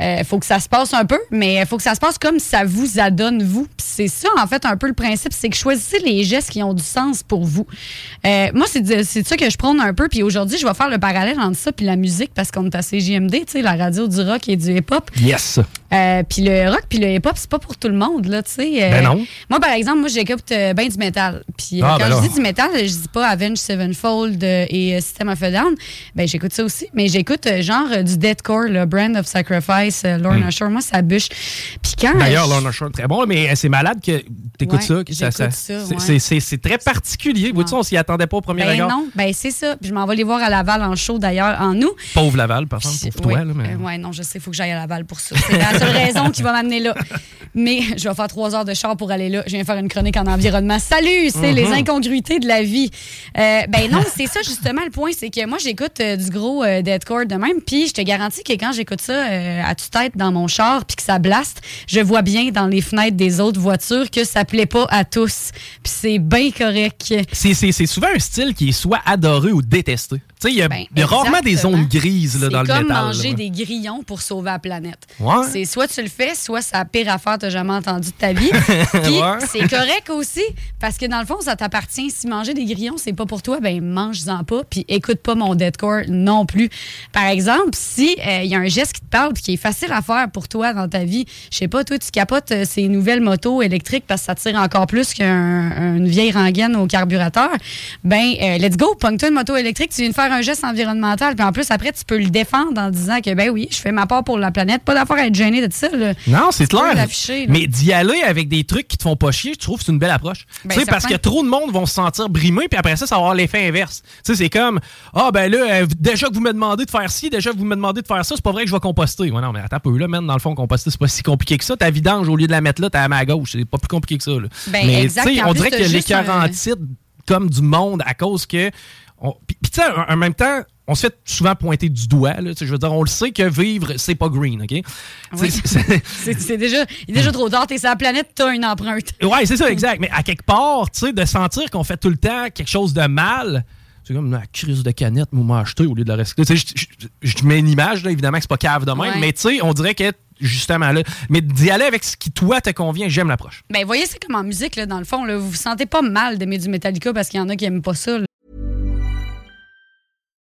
euh, faut que ça se passe un peu, mais il faut que ça se passe comme ça vous adonne, vous. C'est ça, en fait, un peu le principe, c'est que choisissez les gestes qui ont du sens pour vous. Euh, moi, c'est de- c'est de ça que je prône un peu, puis aujourd'hui, je vais faire le parallèle entre ça puis la musique, parce qu'on est à CJMD, tu sais, la radio du rock et du hip-hop. Yes. Euh, puis le rock puis le hip-hop, c'est pas pour tout le monde, là, tu sais. Euh, Ben non. Moi, par exemple, moi, j'écoute ben du métal. Puis Ah, quand ben je dis du métal, je dis pas Avenged Sevenfold et System of a Down. Ben, j'écoute ça aussi. Mais j'écoute genre du deathcore, le Brand of Sacrifice, euh, Lorna Hmm. Shore. Moi, ça bûche. Puis quand. D'ailleurs, euh, Lorna Shore, très bon, mais c'est malade que t'écoutes Ouais, ça. ça, ça, c'est- ouais. très particulier. Vois-tu, on s'y attendait pas au premier Ben regard. non, ben c'est ça. Puis je m'en vais les voir à Laval en show d'ailleurs, en août. Pauvre Laval, par exemple, pauvre Oui. toi. Là, mais... Euh, ouais, non, je sais, il faut que j'aille à Laval pour ça. C'est la seule raison qui va m'amener là. Mais je vais faire trois heures de char pour aller là. Je viens faire une chronique en environnement. Salut, c'est Mhm. les incongruités de la vie. Euh, ben non, c'est ça justement le point, c'est que moi j'écoute euh, du gros euh, deathcore de même, puis je te garantis que quand j'écoute ça euh, à tête dans mon char, puis que ça blaste, je vois bien dans les fenêtres des autres voitures que ça plaît pas à tous. Puis c'est bien correct. C'est souvent un style qui est soit adoré ou détesté. Tu sais, il y a, a rarement des zones grises là, dans le C'est comme métal. manger là. des grillons pour sauver la planète. Ouais. C'est soit tu le fais, soit c'est la pire affaire que tu jamais entendu de ta vie. Puis Ouais. c'est correct aussi, parce que dans le fond, ça t'appartient. Si manger des grillons, c'est pas pour toi, ben mange-en pas. Puis écoute pas mon deadcore non plus. Par exemple, si il y a un geste qui te parle puis qui est facile à faire pour toi dans ta vie, je sais pas, toi, tu capotes euh, ces nouvelles motos électriques parce que ça tire encore plus qu'une vieille rengaine au carburateur, ben euh, let's go, pogne-toi une moto électrique, tu viens de faire un geste environnemental, puis en plus après tu peux le défendre en disant que ben oui, je fais ma part pour la planète, pas d'affaire à être gêné de ça. là. Non, c'est clair. Mais d'y aller avec des trucs qui te font pas chier, je trouve que c'est une belle approche. Ben, tu sais, parce que trop de monde vont se sentir brimés, puis après ça, ça va avoir l'effet inverse. Tu sais, c'est comme, ah ben là, euh, déjà que vous me demandez de faire ci, déjà que vous me demandez de faire ça, c'est pas vrai que je vais composter. Ouais, non, mais attends un peu, là, même dans le fond, composter, c'est pas si compliqué que ça. Ta vidange, au lieu de la mettre là, t'as à ma gauche. C'est pas plus compliqué que ça. Là. Ben, mais exact, on plus, dirait que juste l'écœurant un- titre comme du monde à cause que. on- puis tu sais, en en même temps, on se fait souvent pointer du doigt. Là, je veux dire, on le sait que vivre, c'est pas green, OK? Oui. C'est- déjà, il est déjà trop tard, t'es sur la planète, t'as une empreinte. Ouais, c'est ça, exact. Mais à quelque part, tu sais, de sentir qu'on fait tout le temps quelque chose de mal, c'est comme la crise de canette, m'a acheté au lieu de la recycler. Je- mets une image, là, évidemment que c'est pas cave de même, Ouais. mais tu sais, on dirait que justement là, mais d'y aller avec ce qui toi te convient, j'aime l'approche. Ben, voyez, c'est comme en musique, là, dans le fond, là, vous vous sentez pas mal d'aimer du Metallica parce qu'il y en a qui aiment pas ça. là.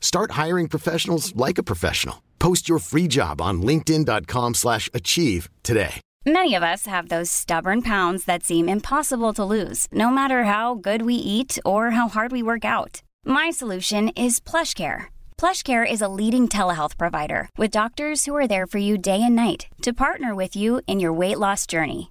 Start hiring professionals like a professional. Post your free job on linkedin.com/achieve slash achieve today. Many of us have those stubborn pounds that seem impossible to lose, no matter how good we eat or how hard we work out. My solution is PlushCare. PlushCare is a leading telehealth provider with doctors who are there for you day and night to partner with you in your weight loss journey.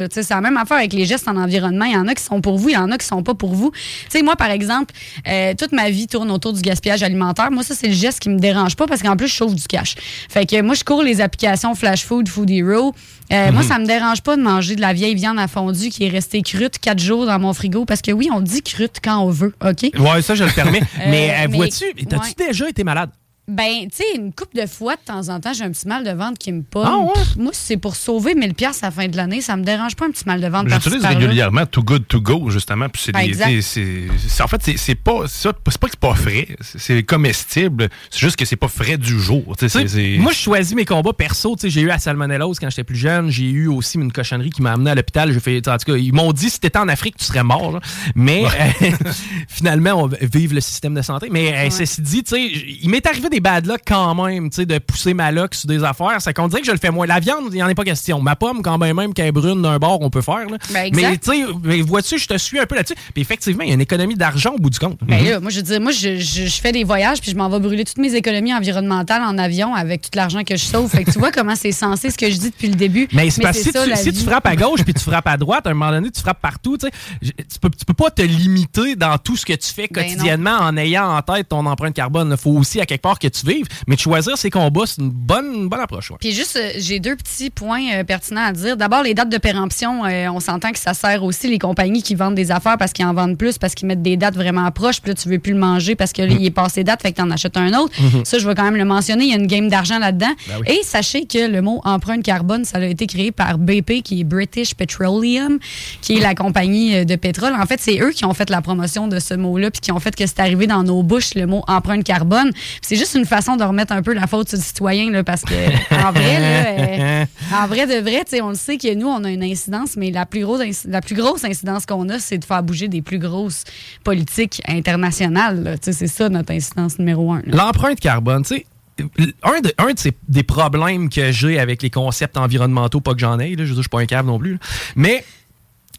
Là. Tu sais, C'est la même affaire avec les gestes en environnement. Il y en a qui sont pour vous, il y en a qui sont pas pour vous. Tu sais, moi, par exemple, euh, toute ma vie tourne autour du gaspillage alimentaire. Moi, ça, c'est le geste qui me dérange pas parce qu'en plus, je sauve du cash. Fait que moi, je cours les applications Flash Food, Food Hero. Euh, Moi, Mhm. ça me dérange pas de manger de la vieille viande à fondue qui est restée crute quatre jours dans mon frigo parce que oui, on dit crute quand on veut, OK? Ouais, ça, je le permets. Euh, mais euh, mais- vois-tu, t'as-tu ouais. déjà été malade? Ben, tu sais, une coupe de fois, de temps en temps, j'ai un petit mal de ventre qui me pomme. Ah ouais? Pff, Moi, c'est pour sauver 1000 pièces à la fin de l'année. Ça me dérange pas un petit mal de ventre J'utilise régulièrement Too Good To Go, justement. Puis c'est Ben, des- exact. c'est- c'est- c'est- en fait, c'est- c'est pas, c'est ça- c'est pas que c'est pas frais, c'est comestible. C'est juste que c'est pas frais du jour. c'est- Moi, je choisis mes combats perso. Tu sais, J'ai eu la salmonellose quand j'étais plus jeune. J'ai eu aussi une cochonnerie qui m'a amené à l'hôpital. J'ai fait, en tout cas, ils m'ont dit si t'étais en Afrique, tu serais mort. là. Mais euh, finalement, on vive le système de santé. Mais euh, ceci dit, tu sais, il m'est arrivé des bad luck quand même, tu sais, de pousser ma loc sur des affaires. C'est qu'on dirait que je le fais moins. La viande, il n'y en est pas question. Ma pomme, quand même, même qu'elle est brune d'un bord, on peut faire. là. Ben, mais tu sais, vois-tu, je te suis un peu là-dessus. Puis effectivement, il y a une économie d'argent au bout du compte. Ben là, moi, je dire, moi, je, je- je fais des voyages puis je m'en vais brûler toutes mes économies environnementales en avion avec tout l'argent que je sauve. Fait que tu vois comment c'est censé ce que je dis depuis le début. Mais c'est parce que si, ça, tu, si frappes à gauche puis tu frappes à droite, à un moment donné, tu frappes partout. Tu, sais. Je- tu, peux, tu peux pas te limiter dans tout ce que tu fais Ben quotidiennement en ayant en tête ton empreinte carbone. Il faut aussi à quelque part que tu vives. Mais de choisir ces combats, c'est une bonne, une bonne approche. ouais. Puis juste, euh, j'ai deux petits points euh, pertinents à dire. D'abord, les dates de péremption, euh, on s'entend que ça sert aussi les compagnies qui vendent des affaires parce qu'ils en vendent plus, parce qu'ils mettent des dates vraiment proches, puis là, tu veux plus le manger parce que là, il est passé date, fait que tu en achètes un autre. Mhm. Ça, je vais quand même le mentionner. Il y a une game d'argent là-dedans. Ben oui. Et sachez que le mot empreinte carbone, ça a été créé par BP, qui est British Petroleum, qui est la compagnie euh, de pétrole. En fait, c'est eux qui ont fait la promotion de ce mot-là, puis qui ont fait que c'est arrivé dans nos bouches, le mot empreinte carbone. C'est juste une façon de remettre un peu la faute sur le citoyen, là, parce que en vrai, euh, en vrai de vrai, on le sait que nous, on a une incidence, mais la plus grosse, la plus grosse incidence qu'on a, c'est de faire bouger des plus grosses politiques internationales. C'est ça notre incidence numéro un. L'empreinte carbone, tu sais. Un, de, un de ces, des problèmes que j'ai avec les concepts environnementaux, pas que j'en ai, là, je je suis pas un cave non plus, mais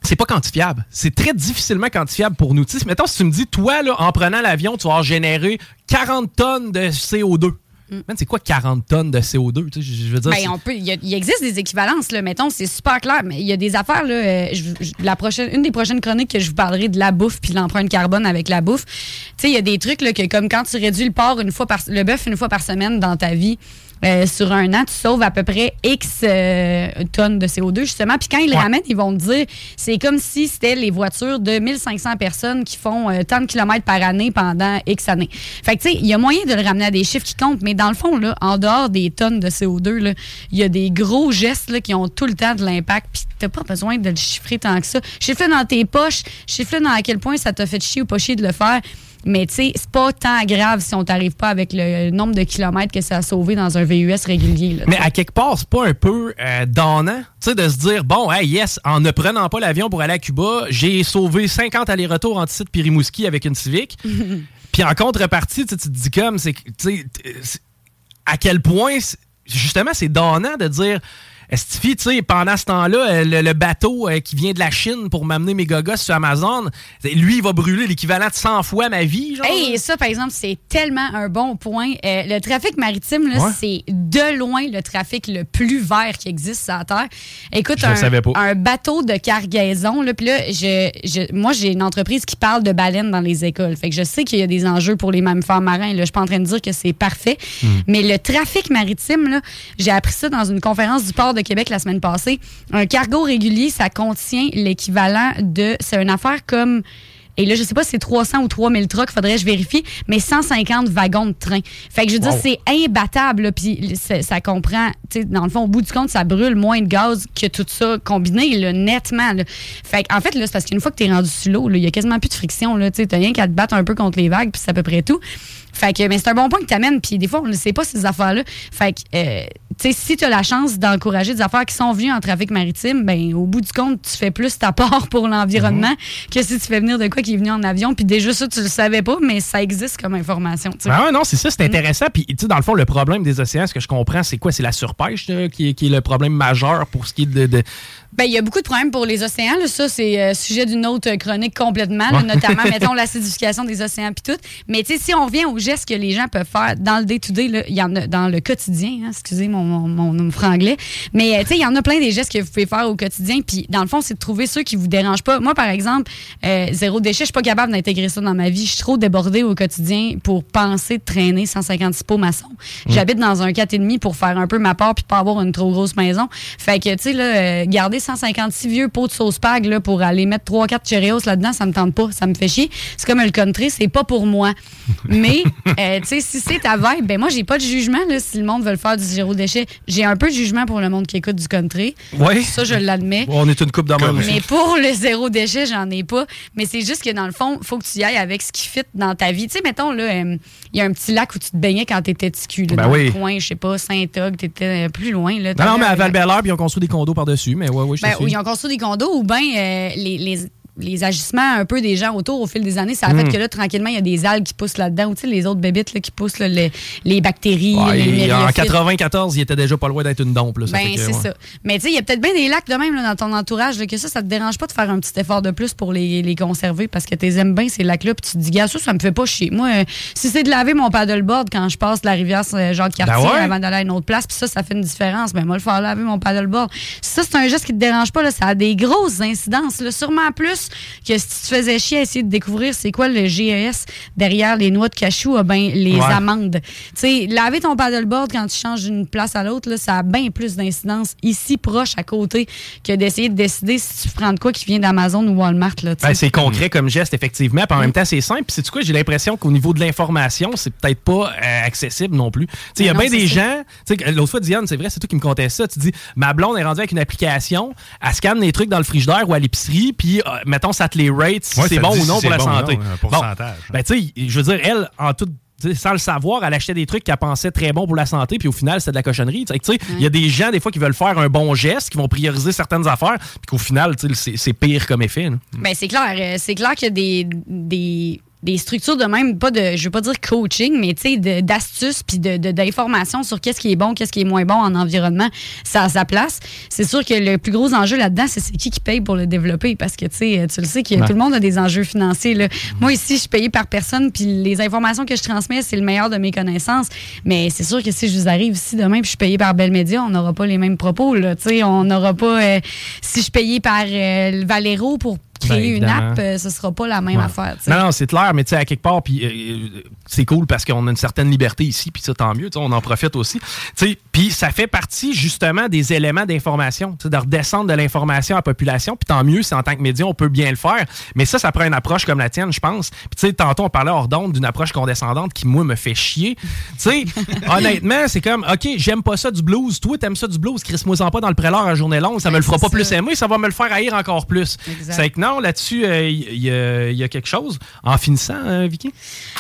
c'est pas quantifiable. C'est très difficilement quantifiable pour nous. Sais, mettons, si tu me dis, toi, là, en prenant l'avion, tu vas généré 40 tonnes de CO2. Man, c'est quoi 40 tonnes de CO2? Tu sais, je je veux dire, Ben, c'est- on peut, il, existe des équivalences, là, mettons, c'est super clair, mais il y a des affaires, là, euh, je- je- la prochaine, une des prochaines chroniques que je vous parlerai de la bouffe puis l'empreinte carbone avec la bouffe. Tu sais, il y a des trucs, là, que comme quand tu réduis le porc une fois par, le bœuf une fois par semaine dans ta vie, euh, sur un an, tu sauves à peu près X euh, tonnes de CO2, justement. Puis quand ils les ramènent, ils vont te dire, c'est comme si c'était les voitures de 1500 personnes qui font euh, tant de kilomètres par année pendant X années. Fait que, tu sais, il y a moyen de le ramener à des chiffres qui comptent, mais dans le fond, là, en dehors des tonnes de CO2, là, il y a des gros gestes là, qui ont tout le temps de l'impact, puis t'as pas besoin de le chiffrer tant que ça. Chiffre-le dans tes poches, chiffre-le dans à quel point ça t'a fait chier ou pas chier de le faire. Mais tu sais, c'est pas tant grave si on t'arrive pas avec le nombre de kilomètres que ça a sauvé dans un VUS régulier. là. Mais à quelque part, c'est pas un peu euh, donnant, tu sais, de se dire, bon, hey, yes, en ne prenant pas l'avion pour aller à Cuba, j'ai sauvé 50 allers-retours entre site Pirimouski avec une Civic. Puis en contrepartie, tu te dis comme, c'est, que, tu sais, t- c'est- à quel point, justement, c'est donnant de dire, Estifi, tu sais, pendant ce temps-là, euh, le, le bateau euh, qui vient de la Chine pour m'amener mes gogos sur Amazon, lui, il va brûler l'équivalent de 100 fois ma vie, genre. Hey, ça, par exemple, c'est tellement un bon point. Euh, le trafic maritime, là, Ouais. c'est de loin le trafic le plus vert qui existe sur la Terre. Écoute, Je un, bateau de cargaison, là, puis là, je, je- moi, j'ai une entreprise qui parle de baleines dans les écoles. Fait que je sais qu'il y a des enjeux pour les mammifères marins. Là. Je suis pas en train de dire que c'est parfait. Hmm. Mais le trafic maritime, là, j'ai appris ça dans une conférence du port de Québec la semaine passée. Un cargo régulier, ça contient l'équivalent de... C'est une affaire comme... Et là, je sais pas si c'est 300 ou 3000 trucks, faudrait que je vérifie, mais 150 wagons de train. Fait que je veux dire, c'est imbattable, puis ça comprend, tu sais, dans le fond, au bout du compte, ça brûle moins de gaz que tout ça combiné, là, nettement. Là. Fait en fait, là, c'est parce qu'une fois que tu es rendu sur l'eau, il y a quasiment plus de friction, là, tu sais, t'as rien qu'à te battre un peu contre les vagues, puis c'est à peu près tout. Fait que, mais c'est un bon point que t'amènes, puis des fois, on ne sait pas ces affaires-là. Fait que, euh, tu sais, si tu as la chance d'encourager des affaires qui sont venues en trafic maritime, ben au bout du compte, tu fais plus ta part pour l'environnement que si tu fais venir de quoi qui est venu en avion, puis déjà ça, tu le savais pas, mais ça existe comme information, tu. Ah ouais, non, c'est ça, c'est intéressant. Puis, tu sais, dans le fond, le problème des océans, ce que je comprends, c'est quoi? C'est la surpêche là, qui, est, qui est le problème majeur pour ce qui est de, de, Ben, il y a beaucoup de problèmes pour les océans. là. Ça, c'est euh, sujet d'une autre chronique complètement, là, notamment, mettons, l'acidification des océans puis tout. Mais tu sais, si on revient aux gestes que les gens peuvent faire dans le day-to-day, il y en a dans le quotidien, hein, excusez mon, mon, mon, mon franglais, mais euh, tu sais, il y en a plein des gestes que vous pouvez faire au quotidien. Puis dans le fond, c'est de trouver ceux qui vous dérangent pas. Moi, par exemple, euh, zéro déchet, je suis pas capable d'intégrer ça dans ma vie. Je suis trop débordée au quotidien pour penser de traîner 156 pots maçons. J'habite dans un 4,5 pour faire un peu ma part puis pas avoir une trop grosse maison. Fait que, tu sais, là, euh, garder 156 vieux pots de sauce pag là, pour aller mettre 3-4 Cheerios là-dedans, ça me tente pas. Ça me fait chier. C'est comme le country, c'est pas pour moi. Mais, euh, tu sais, si c'est ta vibe, ben moi, j'ai pas de jugement là, si le monde veut le faire du zéro déchet. J'ai un peu de jugement pour le monde qui écoute du country. Ouais. Ça, je l'admets. On est une coupe dans même. Mais pour le zéro déchet, j'en ai pas. Mais c'est juste que dans le fond, faut que tu y ailles avec ce qui fit dans ta vie. Tu sais, mettons, là, euh, il y a un petit lac où tu te baignais quand t'étais ticu, là, Ben dans oui. le coin, je sais pas, Saint-Og, t'étais euh, plus loin, là. Non, non, mais à val puis ils ont construit des condos par-dessus. Mais ouais, ouais, je te ben, suis. ils ont construit des condos ou bien euh, les, les, les agissements un peu des gens autour au fil des années, ça a fait que là, tranquillement, il y a des algues qui poussent là-dedans. Ou tu sais, les autres bébites là, qui poussent là, les, les bactéries, Ouais, les et en myriophytes. 94, il était déjà pas loin d'être une dompe. Là, ça Ben, c'est ouais. ça. Mais tu sais, il y a peut-être bien des lacs de même dans ton entourage, que ça, ça te dérange pas de faire un petit effort de plus pour les, les conserver parce que tu les aimes bien, ces lacs-là, puis tu te dis, gars, ça, ça me fait pas chier. Moi, euh, si c'est de laver mon paddleboard quand je passe la rivière Jacques-Cartier Ben ouais. avant d'aller à une autre place, puis ça, ça fait une différence, ben moi, le faire laver mon paddleboard. Ça, c'est un geste qui te dérange pas, là, ça a des grosses incidences, sûrement plus que si tu te faisais chier à essayer de découvrir c'est quoi le GES derrière les noix de cachou, ah ben, les Ouais. amandes. Tu sais, laver ton paddleboard quand tu changes d'une place à l'autre, là, ça a bien plus d'incidence ici, proche, à côté, que d'essayer de décider si tu prends de quoi qui vient d'Amazon ou Walmart. Ben, c'est concret comme geste, effectivement. Puis en même temps, c'est simple. Puis c'est quoi, j'ai l'impression qu'au niveau de l'information, c'est peut-être pas euh, accessible non plus. Tu sais, il y a Ben bien des gens. Tu sais, l'autre fois, Diane, c'est vrai, c'est toi qui me contais ça. Tu dis, ma blonde est rendue avec une application, elle scanne les trucs dans le frigidaire ou à l'épicerie, puis euh, mettons, ça te les rate si Ouais, c'est bon ou non si pour la bon santé. non, un pourcentage. Ben, tu sais, je veux dire, elle, en toute sans le savoir, elle achetait des trucs qu'elle pensait très bons pour la santé, puis au final, c'était de la cochonnerie. Il y a des gens, des fois, qui veulent faire un bon geste, qui vont prioriser certaines affaires, puis qu'au final, tu sais, c'est- pire comme effet. Ben, c'est clair. Euh, C'est clair qu'il y a des, des, des structures de même, pas de, je veux pas dire coaching, mais tu sais, de- d'astuces puis de- de- d'informations sur qu'est-ce qui est bon, qu'est-ce qui est moins bon en environnement, ça a sa place. C'est sûr que le plus gros enjeu là-dedans, c'est qui qui paye pour le développer? Parce que tu sais, tu le sais que Ouais. tout le monde a des enjeux financiers. Là. Moi, ici, je suis payée par personne puis les informations que je transmets, c'est le meilleur de mes connaissances. Mais c'est sûr que si je vous arrive ici demain puis je suis payée par Bell Media, on n'aura pas les mêmes propos. Là, tu sais, on n'aura pas. euh, si je suis payée par euh, Valero pour créer Ben, une app, euh, ce sera pas la même Ouais. affaire. Non, non, c'est clair, mais tu sais, à quelque part, puis euh, c'est cool parce qu'on a une certaine liberté ici, puis ça, tant mieux, on en profite aussi. Puis ça fait partie, justement, des éléments d'information, de redescendre de l'information à la population, puis tant mieux si en tant que média, on peut bien le faire. Mais ça, ça prend une approche comme la tienne, je pense. Puis tu sais, tantôt, on parlait hors d'onde d'une approche condescendante qui, moi, me fait chier. Tu sais, honnêtement, c'est comme, OK, j'aime pas ça du blues. Toi, t'aimes ça du blues, Chris-moi en pas dans le préleur à journée longue, ça me le fera pas plus aimer, ça va me le faire haïr encore plus. C'est que non, là-dessus, il y, a- y a quelque chose. En finissant, hein, Vicky?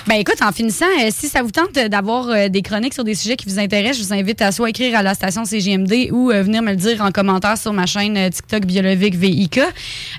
Ben écoute, en finissant, euh, si ça vous tente euh, d'avoir euh, des chroniques sur des sujets qui vous intéressent, je vous invite à soit écrire à la station CGMD ou euh, venir me le dire en commentaire sur ma chaîne euh, TikTok Biologique VIK.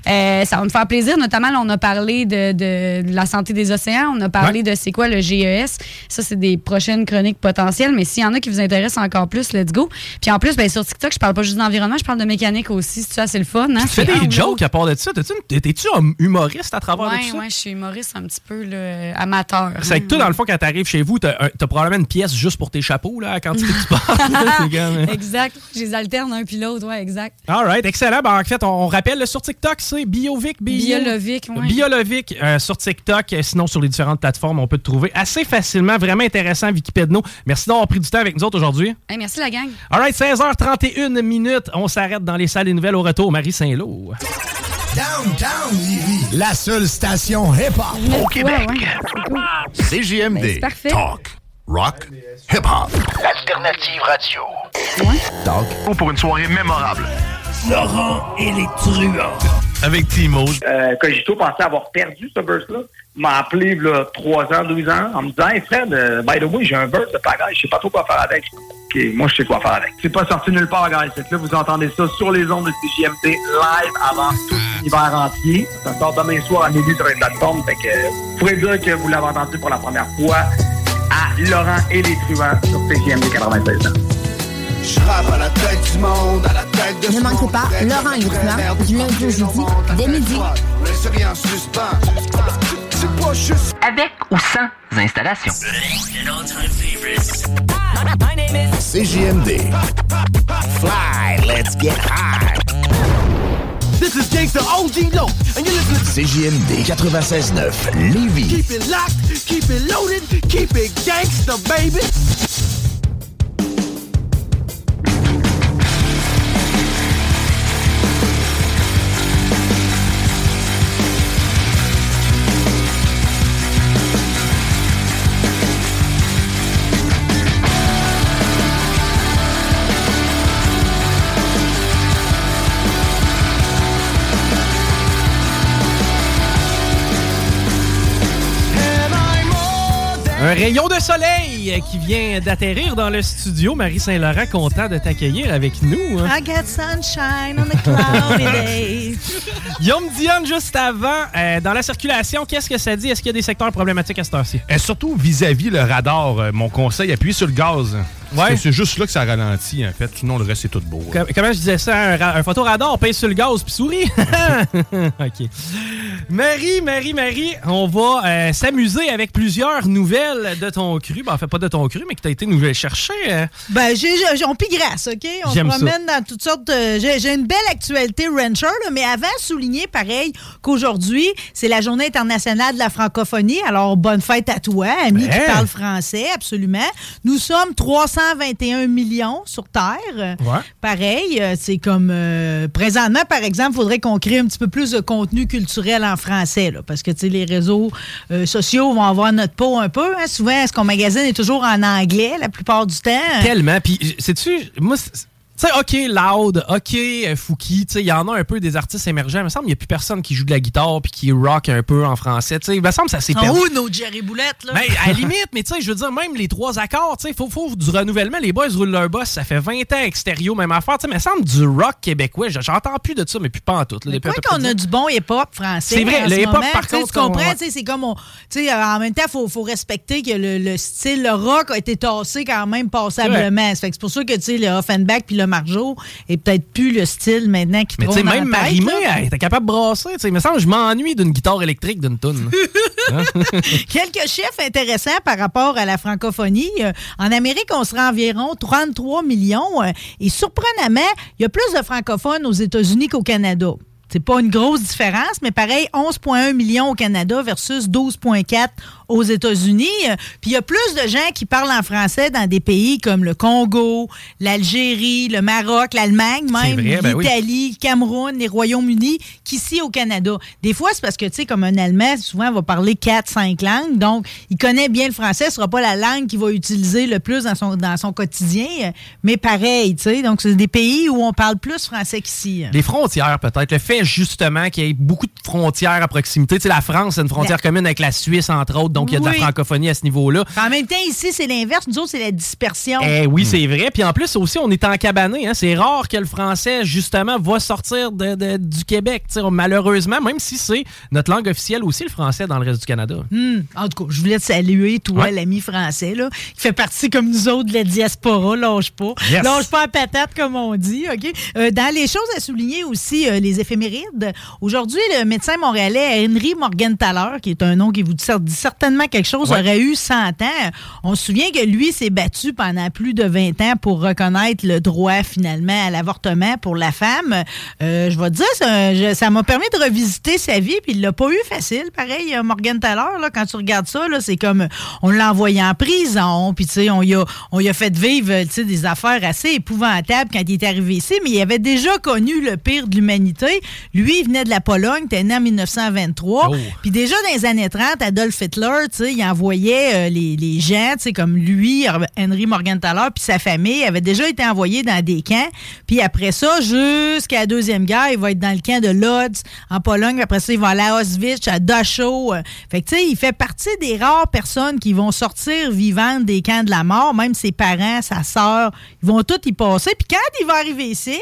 Euh, ça va me faire plaisir. Notamment, là, on a parlé de, de- de la santé des océans, on a parlé de c'est quoi le GES. Ça, c'est des prochaines chroniques potentielles. Mais s'il y en a qui vous intéressent encore plus, let's go. Puis en plus, ben, sur TikTok, je parle pas juste d'environnement, je parle de mécanique aussi. C'est ça, c'est le fun. Hein? Tu fais des jokes à part de ça? Une- T'es-tu un humoriste à travers Ouais, tout ça? ouais, je suis humoriste un petit peu là, amateur. C'est que toi, dans le fond, quand t'arrives chez vous, t'as t'as probablement une pièce juste pour tes chapeaux, là, quand tu parles. Exact. Je les alterne un puis l'autre, ouais, exact. All right, excellent. Ben, en fait, on, rappelle, sur TikTok, c'est Biovic. Bio- Biolovic, ouais. Biolovic euh, sur TikTok. Euh, Sinon, sur les différentes plateformes, on peut te trouver assez facilement. Vraiment intéressant, Wikipedno. Merci d'avoir pris du temps avec nous autres aujourd'hui. Hey, merci la gang. All right, 16h31 minutes. On s'arrête dans les salles des nouvelles au retour. Marie Saint-Lô. Downtown Lévis, la seule station hip-hop au Québec. CJMD. Ben. Talk, rock, hip-hop. L'alternative radio. Talk. Pour une soirée mémorable. Laurent et les truands. Avec Timo. Euh, Cogito pensait avoir perdu ce burst-là. Il m'a appelé là, 3 ans, 12 ans, en me disant Hey Fred, euh, by the way, j'ai un burst de pagaille, je sais pas trop quoi faire avec. OK, moi je sais quoi faire avec. C'est pas sorti nulle part, guys. C'est que là, vous entendez ça sur les ondes de CGMT live avant tout l'hiver entier. Ça sort demain soir à minuit sur une plateforme. Fait que vous pourrez dire que vous l'avez entendu pour la première fois à Laurent et les truands sur CGMT 96 ans. Je rappe à la tête du monde, à la tête de Ne manquez pas Laurent et Lutma, du lundi au jeudi, dès midi. Rien en suspens. C'est pas juste. Avec ou sans installation. CJMD. Fly, let's get high. This is Gangsta OG Low, and you're listening to CJMD 96.9 Lévis. Keep it locked, keep it loaded, keep it gangsta, baby. Un rayon de soleil qui vient d'atterrir dans le studio. Marie Saint-Laurent, content de t'accueillir avec nous. hein. I got sunshine on a cloudy day. Guillaume Dionne, juste avant, euh, dans la circulation, qu'est-ce que ça dit? Est-ce qu'il y a des secteurs problématiques à cette heure-ci? Et surtout vis-à-vis le radar, euh, mon conseil, appuyez sur le gaz. Parce Ouais. que C'est juste là que ça ralentit, en fait. Sinon, le reste, c'est tout beau. Com- Comment je disais ça? Un, un photoradar, on pèse sur le gaz puis souris. OK. Marie, Marie, Marie, on va euh, s'amuser avec plusieurs nouvelles de ton cru. Ben, en fait, pas de ton cru, mais que tu as été nous chercher. euh. Ben, j'ai, on pigrasse, OK? On se ça. promène dans toutes sortes de... J'ai, une belle actualité rancher, là, mais avant, souligner, pareil, qu'aujourd'hui, c'est la journée internationale de la francophonie. Alors, bonne fête à toi, ami qui parle français, absolument. Nous sommes 321 millions sur Terre. Ouais. Pareil, euh, c'est comme... euh, présentement, par exemple, il faudrait qu'on crée un petit peu plus de contenu culturel en français, là, parce que, les réseaux euh, sociaux vont avoir notre peau un peu. hein. Souvent, ce qu'on magasine est toujours en anglais la plupart du temps? Tellement. Puis, sais-tu, moi, sais, OK, Loud, OK, euh, Fouki, tu sais, il y en a un peu des artistes émergents. Il me semble qu'il n'y a plus personne qui joue de la guitare puis qui rock un peu en français. Tu sais, il me semble que ça s'est perdu. nos Jerry Boulettes, là? Ben, à la limite, mais tu sais, je veux dire, même les trois accords, tu sais, faut, faut du renouvellement. Les boys roulent leur boss, ça fait 20 ans extérieur, même affaire. Tu sais, mais ça me semble du rock québécois. J'entends plus de ça, mais plus pas en tout. là, depuis qu'on a du bon hip-hop français? C'est vrai, le hip-hop, par contre, Tu comprends, tu sais, c'est comme on. Tu sais, en même temps, il faut, faut respecter que le, le style, le rock a été tassé quand même passablement. Que C'est pour ça que, tu sais, le Offenbach puis le Marjo est peut-être plus le style maintenant qui Mais tu sais, même Marimé, elle était capable de brasser. Il me semble je m'ennuie d'une guitare électrique d'une toune. Hein? Quelques chiffres intéressants par rapport à la francophonie. Euh, En Amérique, on sera environ 33 millions. euh, Et surprenamment, il y a plus de francophones aux États-Unis qu'au Canada. C'est pas une grosse différence, mais pareil, 11,1 millions au Canada versus 12,4 aux États-Unis. Euh, Puis il y a plus de gens qui parlent en français dans des pays comme le Congo, l'Algérie, le Maroc, l'Allemagne, même ben oui. l'Italie, le Cameroun, les Royaumes-Unis, qu'ici au Canada. Des fois, c'est parce que, tu sais, comme un Allemand, souvent, va parler 4-5 langues, donc il connaît bien le français, ce sera pas la langue qu'il va utiliser le plus dans son, dans son quotidien, euh, mais pareil, tu sais, donc c'est des pays où on parle plus français qu'ici. Les frontières, peut-être. Le fait, justement, qu'il y ait beaucoup de frontières à proximité. Tu sais, la France, c'est une frontière La- commune avec la Suisse, entre autres, donc il y a de la Oui. francophonie à ce niveau-là. En même temps, ici, c'est l'inverse. Nous autres, c'est la dispersion. Eh oui, c'est vrai. Puis en plus, aussi, on est encabané. Hein. C'est rare que le français, justement, va sortir de- de- du Québec. malheureusement, même si c'est notre langue officielle aussi, le français, dans le reste du Canada. Hmm. En tout cas, je voulais te saluer, toi, Ouais. l'ami français, là, qui fait partie comme nous autres de la diaspora. Lâche pas. Yes. Lâche pas à patate, comme on dit. OK? Euh, dans les choses à souligner aussi, euh, les éphémérides. Aujourd'hui, le médecin montréalais Henry Morgenthaler, qui est un nom qui vous dit dit certainement quelque chose, Ouais. aurait eu 100 ans. On se souvient que lui s'est battu pendant plus de 20 ans pour reconnaître le droit, finalement, à l'avortement pour la femme. Euh, je vais te dire, ça je- ça m'a permis de revisiter sa vie, puis il l'a pas eu facile. Pareil, euh, Morgan Thaler, là, quand tu regardes ça, là, c'est comme on l'a envoyé en prison, puis tu sais, on y a, on y a fait vivre des affaires assez épouvantables quand il est arrivé ici, mais il avait déjà connu le pire de l'humanité. Lui, il venait de la Pologne, était né en 1923, Oh. puis déjà dans les années 30, Adolf Hitler, il envoyait euh, les, gens, comme lui, Henry Morgenthaler, puis sa famille, avaient déjà été envoyés dans des camps. Puis après ça, jusqu'à la Deuxième Guerre, il va être dans le camp de Lodz, en Pologne. Puis après ça, il va à Auschwitz, à Dachau. Fait que, tu sais, il fait partie des rares personnes qui vont sortir vivantes des camps de la mort. Même ses parents, sa sœur, ils vont tous y passer. Puis quand il va arriver ici,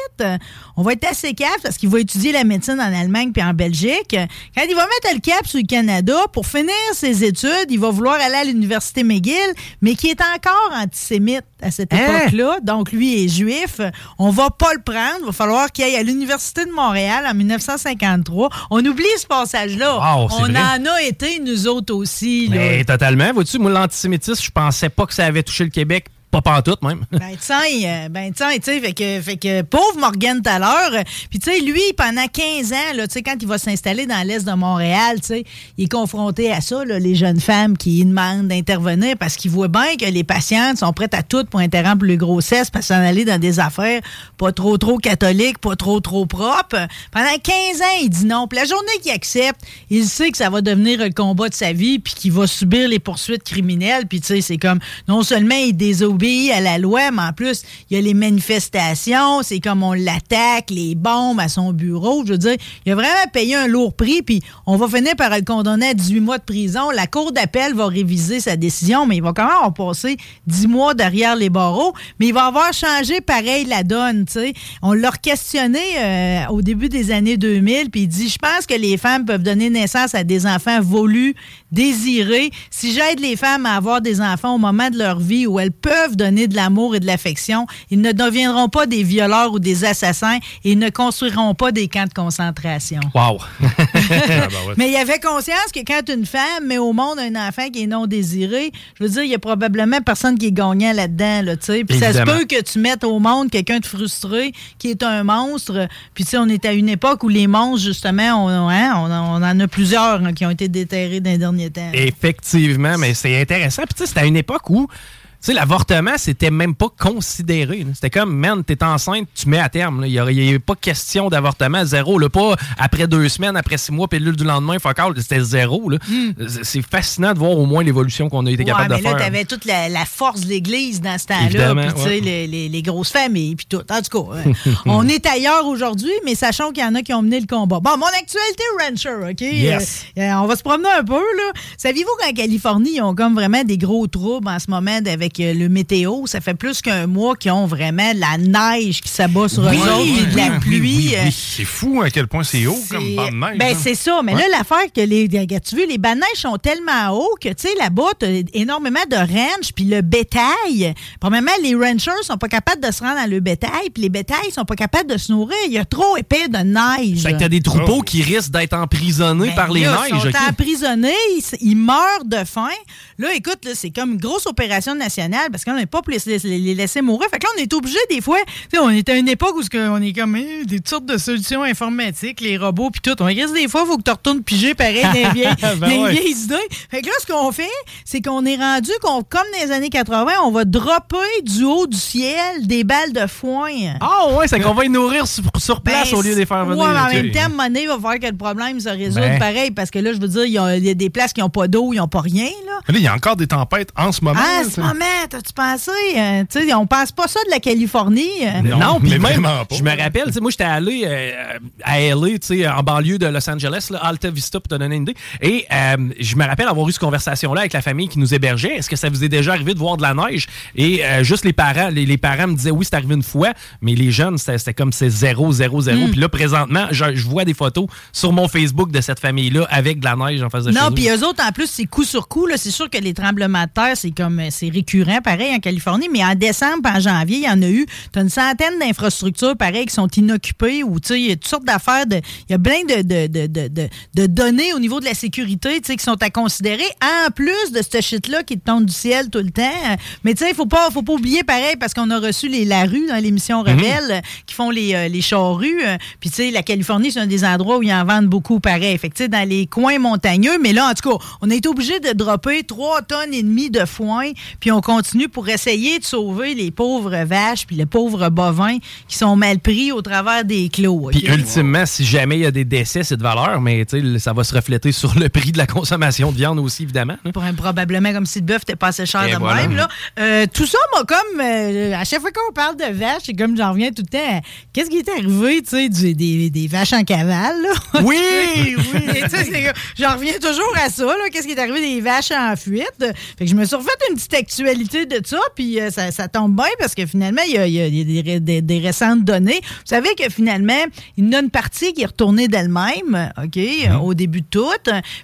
on va être assez cap parce qu'il va étudier la médecine en Allemagne puis en Belgique. Quand il va mettre le cap sur le Canada pour finir ses études, il va vouloir aller à l'université McGill, mais qui est encore antisémite à cette Hein? époque-là. Donc, lui est juif. On va pas le prendre. Il va falloir qu'il aille à l'université de Montréal en 1953. On oublie ce passage-là. Wow, On vrai. en a été, nous autres aussi. là. Mais totalement. Vois-tu, moi, l'antisémitisme, je pensais pas que ça avait touché le Québec. Pas pantoute, même. Ben tiens, euh, ben tiens, tu sais, fait que, fait que pauvre Morgan tout à l'heure, euh, puis tu sais, lui, pendant 15 ans, là, quand il va s'installer dans l'Est de Montréal, tu sais, il est confronté à ça, là, les jeunes femmes qui demandent d'intervenir parce qu'il voit bien que les patientes sont prêtes à tout pour interrompre le grossesse, parce s'en aller dans des affaires pas trop, trop catholiques, pas trop, trop propres. Pendant 15 ans, il dit non. Puis la journée qu'il accepte, il sait que ça va devenir le combat de sa vie, puis qu'il va subir les poursuites criminelles, puis tu sais, c'est comme, non seulement il désobéit à la loi, mais en plus, il y a les manifestations, c'est comme on l'attaque, les bombes à son bureau. Je veux dire, il a vraiment payé un lourd prix, puis on va finir par le condamner à 18 mois de prison. La Cour d'appel va réviser sa décision, mais il va quand même en passer 10 mois derrière les barreaux, mais il va avoir changé pareil la donne, tu sais. On l'a questionné euh, au début des années 2000, puis il dit, je pense que les femmes peuvent donner naissance à des enfants voulus, désirés. Si j'aide les femmes à avoir des enfants au moment de leur vie où elles peuvent donner de l'amour et de l'affection, ils ne deviendront pas des violeurs ou des assassins et ils ne construiront pas des camps de concentration. Wow. Mais il avait conscience que quand une femme met au monde un enfant qui est non désiré, je veux dire, il y a probablement personne qui est gagnant là-dedans, là, tu sais. Puis ça se peut que tu mettes au monde quelqu'un de frustré qui est un monstre. Puis tu sais, on est à une époque où les monstres, justement, on, hein, on, on en a plusieurs hein, qui ont été déterrés dans les derniers Effectivement, mais c'est intéressant. Puis tu sais, c'était à une époque où sais, l'avortement, c'était même pas considéré. là. C'était comme, man, t'es enceinte, tu mets à terme. là. Il n'y avait pas question d'avortement, zéro. Là. Pas après deux semaines, après six mois, puis le du lendemain, fuck c'était zéro. là. C'est- fascinant de voir au moins l'évolution qu'on a été Hmm. Ouais, capable mais de là, faire. t'avais toute la, la force de l'Église dans ce temps-là, puis tu sais, ouais. les, les- les grosses familles, puis tout. En tout cas, euh, on est ailleurs aujourd'hui, mais sachons qu'il y en a qui ont mené le combat. Bon, mon actualité rancher, OK? Yes. Euh, euh, on va se promener un peu, là. Saviez-vous qu'en Californie, ils ont comme vraiment des gros troubles en ce moment avec le météo? Ça fait plus qu'un mois qu'ils ont vraiment de la neige qui s'abat sur Oui, eux autres, oui, de la oui, pluie. oui, oui. euh, C'est fou à quel point c'est haut comme bande de neige. ben, hein. c'est ça. Mais Ouais. là, l'affaire que les. Tu veux, les bancs de neige sont tellement hauts que, tu sais, là-bas, t'as énormément de ranch, puis le bétail. Premièrement, les ranchers sont pas capables de se rendre dans le bétail, puis les bétails sont pas capables de se nourrir. Il y a trop épais de neige. Fait que t'as des troupeaux qui risquent d'être emprisonnés Ben par les là, neiges. Ils sont emprisonnés, ils, ils meurent de faim. Là, écoute, là, c'est comme une grosse opération nationale parce qu'on n'est pas pour les, les- les laisser mourir. Fait que là, on est obligé des fois. On est à une époque où on est comme eh, des sortes de solutions informatiques, les robots, puis tout. On regarde des fois, il faut que tu retournes piger pareil les vieilles, Ben les ouais. vieilles idées. Fait que là, ce qu'on fait, c'est qu'on est rendu qu'on, comme dans les années 80, on va dropper du haut du ciel des balles de foin. Ah ouais, c'est qu'on va y nourrir sur, sur place Ben, au lieu de les faire venir. Ouais, mais en même temps, moment il va falloir que le problème se résolve Ben. pareil, parce que là, je veux dire, il y, a- il y a des places qui n'ont pas d'eau, ils n'ont pas rien, là. Il y a encore des tempêtes en ce moment. Ah, en ce ça. T'as-tu pensé? euh, tu sais, on pense pas ça de la Californie. euh. Non, puis mais même, vraiment pas. je me rappelle, moi, j'étais allé euh, à LA, tu sais, en banlieue de Los Angeles, là, Alta Vista, pour te donner une idée. Et euh, je me rappelle avoir eu cette conversation-là avec la famille qui nous hébergeait. Est-ce que ça vous est déjà arrivé de voir de la neige? Et euh, juste les parents, les, les parents me disaient, oui, c'est arrivé une fois, mais les jeunes, c'était comme c'est zéro, zéro, zéro. Mm. Puis là, présentement, je, je vois des photos sur mon Facebook de cette famille-là avec de la neige en face de chez Non, puis eux autres, en plus, c'est coup sur coup. là. C'est sûr que les tremblements de terre, c'est comme c'est récurrent, pareil, en Californie. Mais en décembre, en janvier, il y en a eu. Tu as une centaine d'infrastructures, pareil, qui sont inoccupées ou, tu sais, il y a toutes sortes d'affaires. de- Il y a plein de, de, de, de, de- données au niveau de la sécurité, tu sais, qui sont à considérer, en plus de ce shit-là qui te tombe du ciel tout le temps. Mais, tu sais, il faut pas, faut pas oublier, pareil, parce qu'on a reçu les La Rue dans l'émission Rebelle, euh, qui font les, euh, les charrues. euh, Puis, tu sais, la Californie, c'est un des endroits où ils en vendent beaucoup, pareil. Fait que, tu sais, dans les coins montagneux. Mais là, en tout cas, on a été obligé de dropper 3 tonnes et demie de foin. Puis, on continue pour essayer de sauver les pauvres vaches puis les pauvres bovins qui sont mal pris au travers des clos. Puis ultimement, si jamais il y a des décès, c'est de valeur, mais ça va se refléter sur le prix de la consommation de viande aussi, évidemment. hein. Pour un- probablement comme si le bœuf était pas assez cher Et de voilà. même. Là. Euh, tout ça m'a comme. euh, à chaque fois qu'on parle de vaches, c'est comme j'en reviens tout le temps. à Qu'est-ce qui est arrivé, tu sais, des, des vaches en cavale? là? Oui, oui. J'en reviens toujours à ça. là. Qu'est-ce qui est arrivé des vaches en fuite? Fait que je me suis refait une petite l'actualité de ça, puis euh, ça, ça tombe bien parce que finalement, il y a, il y a des, ré- des- des récentes données. Vous savez que finalement, il y en a une partie qui est retournée d'elle-même, OK, euh, au début de tout.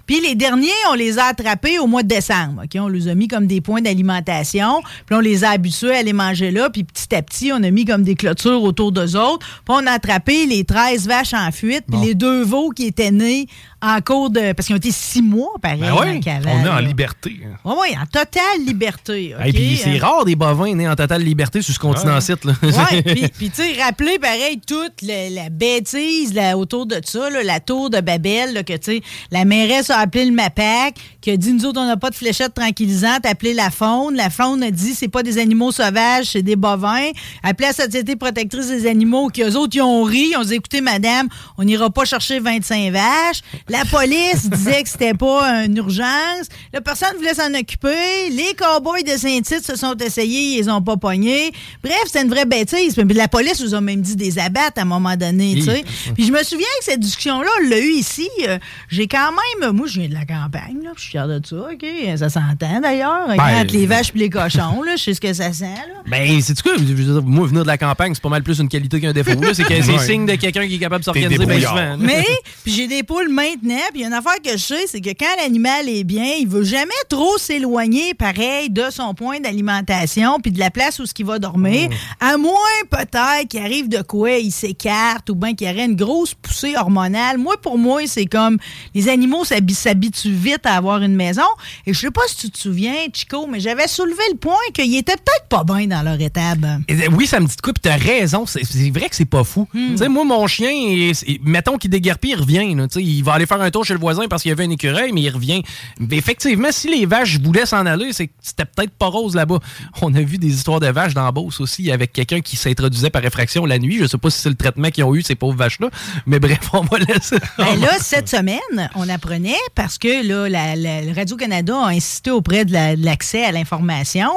Puis les derniers, on les a attrapés au mois de décembre, OK? On les a mis comme des points d'alimentation, puis on les a habitués à les manger là, puis petit à petit, on a mis comme des clôtures autour d'eux autres. Puis on a attrapé les 13 vaches en fuite, puis les deux veaux qui étaient nés en cours de... Parce qu'ils ont été six mois, pareil, Ben en oui, on est en liberté. Oui, oui, en totale liberté. Et OK? puis c'est Euh, rare des bovins nés en totale liberté sur ce continent-ci. Ouais, puis, tu sais, rappelez pareil toute la, la bêtise là, autour de ça, là, la tour de Babel, là, que tu sais, la mairesse a appelé le MAPAC, qui a dit nous autres, on n'a pas de fléchette tranquillisante, appelé la faune. La faune a dit c'est pas des animaux sauvages, c'est des bovins. Appelé la Société protectrice des animaux, qui eux autres, ils ont ri, ils ont dit écoutez, madame, on n'ira pas chercher 25 vaches. La police disait que c'était pas une urgence. La personne voulait s'en occuper. Les cowboys de Saint-Tite se sont essayés, ils les ont pas pognés. Bref, c'est une vraie bêtise. Puis la police nous a même dit des abattes à un moment donné, tu sais. Puis je me souviens que cette discussion-là, on l'a eu ici. Euh, J'ai quand même, moi, je viens de la campagne, là, je suis fier de ça, OK? Ça s'entend d'ailleurs. Ben, Entre les vaches et les cochons, là, je sais ce que ça sent, là. Ben, c'est quoi? Je veux dire, Moi, venir de la campagne, c'est pas mal plus une qualité qu'un défaut. C'est que Ouais. signe de quelqu'un qui est capable de s'organiser bien souvent. là. Mais, puis j'ai des poules maintenant, puis il y a une affaire que je sais, c'est que quand l'animal est bien, il veut jamais trop s'éloigner, pareil, de son point d'alimentation, puis de la place où ce qu'il va dormir, à moins peut-être qu'il arrive de quoi, il s'écarte, ou bien qu'il y aurait une grosse poussée hormonale. Moi, pour moi, c'est comme, les animaux s'habi- s'habituent vite à avoir une maison, et je sais pas si tu te souviens, Chico, mais j'avais soulevé le point qu'il était peut-être pas bien dans leur étable. Et, Oui, ça me dit de quoi, puis t'as raison. C'est vrai que c'est pas fou. Hmm. Tu sais, moi, mon chien, il- mettons qu'il déguerpit, il revient. là. Il va aller faire un tour chez le voisin parce qu'il y avait un écureuil, mais il revient. Mais effectivement, si les vaches voulaient s'en aller, c'était peut-être pas rose là-bas. On a vu des histoires de vaches dans la Beauce aussi, avec quelqu'un qui s'introduisait par effraction la nuit. Je sais pas si c'est le traitement qu'ils ont eu, ces pauvres vaches-là. Mais bref, on va laisser. Ben là, cette semaine, on apprenait parce que là, la- Radio-Canada a insisté auprès de la- de l'accès à l'information.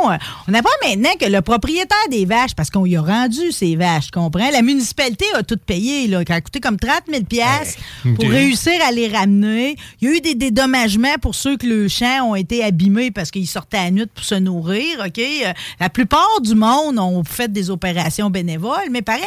On apprend maintenant que le propriétaire des vaches, parce qu'on y a rendu ces vaches, comprends? La municipalité a tout payé, là, qui a coûté comme 30 000 piastres pour réussir à les ramener. Il y a eu des dédommagements pour ceux que le champ ont été abîmés parce qu'ils sortaient à la nuit pour se nourrir, OK? Euh, La plupart du monde ont fait des opérations bénévoles, mais pareil,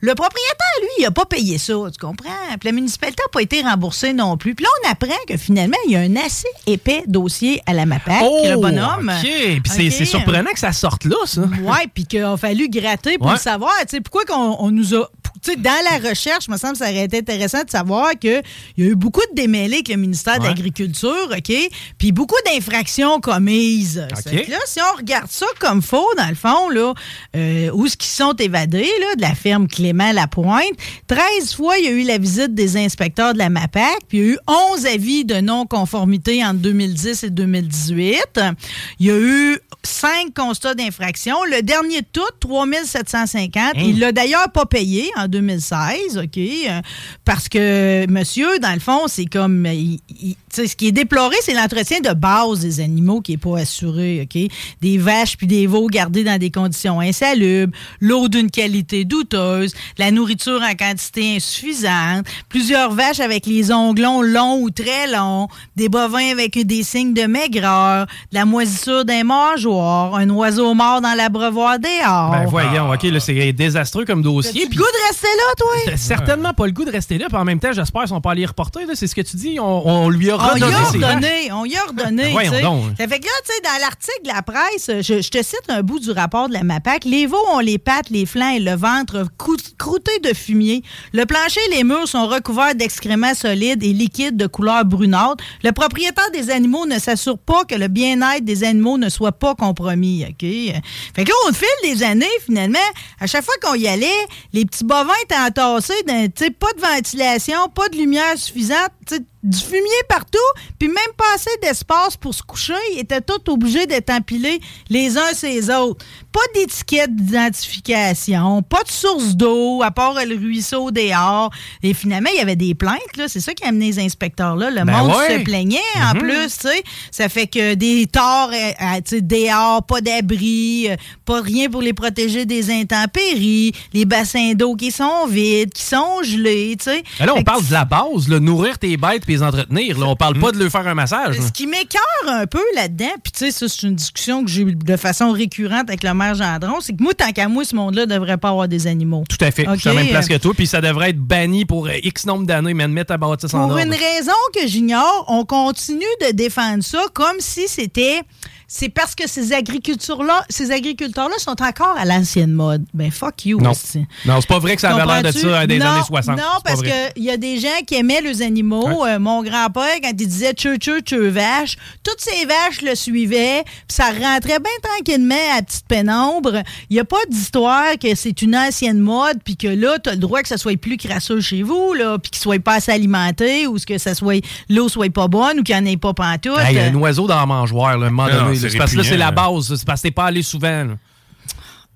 le propriétaire, lui, il n'a pas payé ça, tu comprends? Puis la municipalité n'a pas été remboursée non plus. Puis là, on apprend que finalement, il y a un assez épais dossier à la MAPAC, est le bonhomme. Oh, OK. Puis c'est surprenant que ça sorte là, ça. Oui, puis qu'il a fallu gratter pour Ouais. le savoir. Tu sais, pourquoi qu'on on nous a. Tu sais, dans la recherche, me semble que ça aurait été intéressant de savoir qu'il y a eu beaucoup de démêlés avec le ministère de l'Agriculture, OK? Puis beaucoup d'infractions commises. Là, si on regarde ça comme faux, dans le fond, là, euh, où est-ce qu'ils sont évadés, là, de la ferme Clément Lapointe, 13 fois, il y a eu la visite des inspecteurs de la MAPAC, puis il y a eu 11 avis de non-conformité entre 2010 et 2018. Il y a eu 5 constats d'infraction. Le dernier de tout, 3750. Il l'a d'ailleurs pas payé en 2016, OK? euh, Parce que monsieur, dans le fond, c'est comme... il- il- ce qui est déploré, c'est l'entretien de base des animaux qui est pas assuré, OK? Des vaches puis des veaux gardés dans des conditions insalubres, l'eau d'une qualité douteuse, la nourriture en quantité insuffisante, plusieurs vaches avec les onglons longs ou très longs, des bovins avec des signes de maigreur, de la moisissure d'un mangeoire, un oiseau mort dans l'abreuvoir dehors. Ben voyons, OK, là, c'est désastreux comme dossier. Puis- le goût de rester là, toi? T'as certainement pas le goût de rester là, puis en même temps, j'espère qu'ils sont pas allés reporter. C'est ce que tu dis. On, on lui a On y redonné a redonné, on y a redonné. Ben donc. Ça fait que là, tu sais, dans l'article de la je, te cite un bout du rapport de la MAPAC. Les veaux ont les pattes, les flancs et le ventre croûtés de fumier. Le plancher et les murs sont recouverts d'excréments solides et liquides de couleur brunâtre. Le propriétaire des animaux ne s'assure pas que le bien-être des animaux ne soit pas compromis. OK? Fait que là, au fil des années, finalement, à chaque fois qu'on y allait, les petits bovins étaient entassés, dans, pas de ventilation, pas de lumière suffisante, du fumier partout, puis même pas assez d'espace pour se coucher. Ils étaient tous obligés d'être empilés les uns les autres. Pas d'étiquette d'identification, pas de source d'eau, à part le ruisseau dehors. Et finalement, il y avait des plaintes, là. C'est ça qui a amené les inspecteurs-là. Le Ben monde ouais. se plaignait, en Mhm. plus, tu sais. Ça fait que des torts, euh, euh, dehors, pas d'abri, euh, pas rien pour les protéger des intempéries, les bassins d'eau qui sont vides, qui sont gelés, tu sais. Là, on Fait que parle de la base, là, nourrir tes bêtes puis les entretenir. Là. On parle pas de leur faire un massage. là. Ce qui m'écœure un peu là-dedans, puis tu sais, ça, c'est une discussion que j'ai eu de façon récurrente avec le maire Gendron, c'est que moi, tant qu'à moi, ce monde-là devrait pas avoir des animaux. Tout à fait. OK? Je suis à la même place que toi. Puis ça devrait être banni pour euh, X nombre d'années, mais de mettre à bâtisse en Pour ordre. une raison que j'ignore, on continue de défendre ça comme si c'était. C'est parce que ces agriculteurs-là, ces agriculteurs-là sont encore à l'ancienne mode. Ben fuck you. Non. aussi. Non, c'est pas vrai que ça avait l'air de ça euh, des Non, années 60. Non, parce qu'il y a des gens qui aimaient les animaux. Euh, mon grand-père, quand il disait tchou tchou tchou vache, toutes ces vaches le suivaient, puis ça rentrait bien tranquillement à petite pénombre. Il n'y a pas d'histoire que c'est une ancienne mode, puis que là, tu as le droit que ça soit plus crasseux chez vous, là, puis qu'il soit pas assez alimenté, ou que ça soit l'eau soit pas bonne, ou qu'il n'y en ait pas pantoute. Hey, un oiseau dans la mangeoire, là, à un moment donné. C'est parce que là, c'est la base. C'est parce que t'es pas allé souvent. là.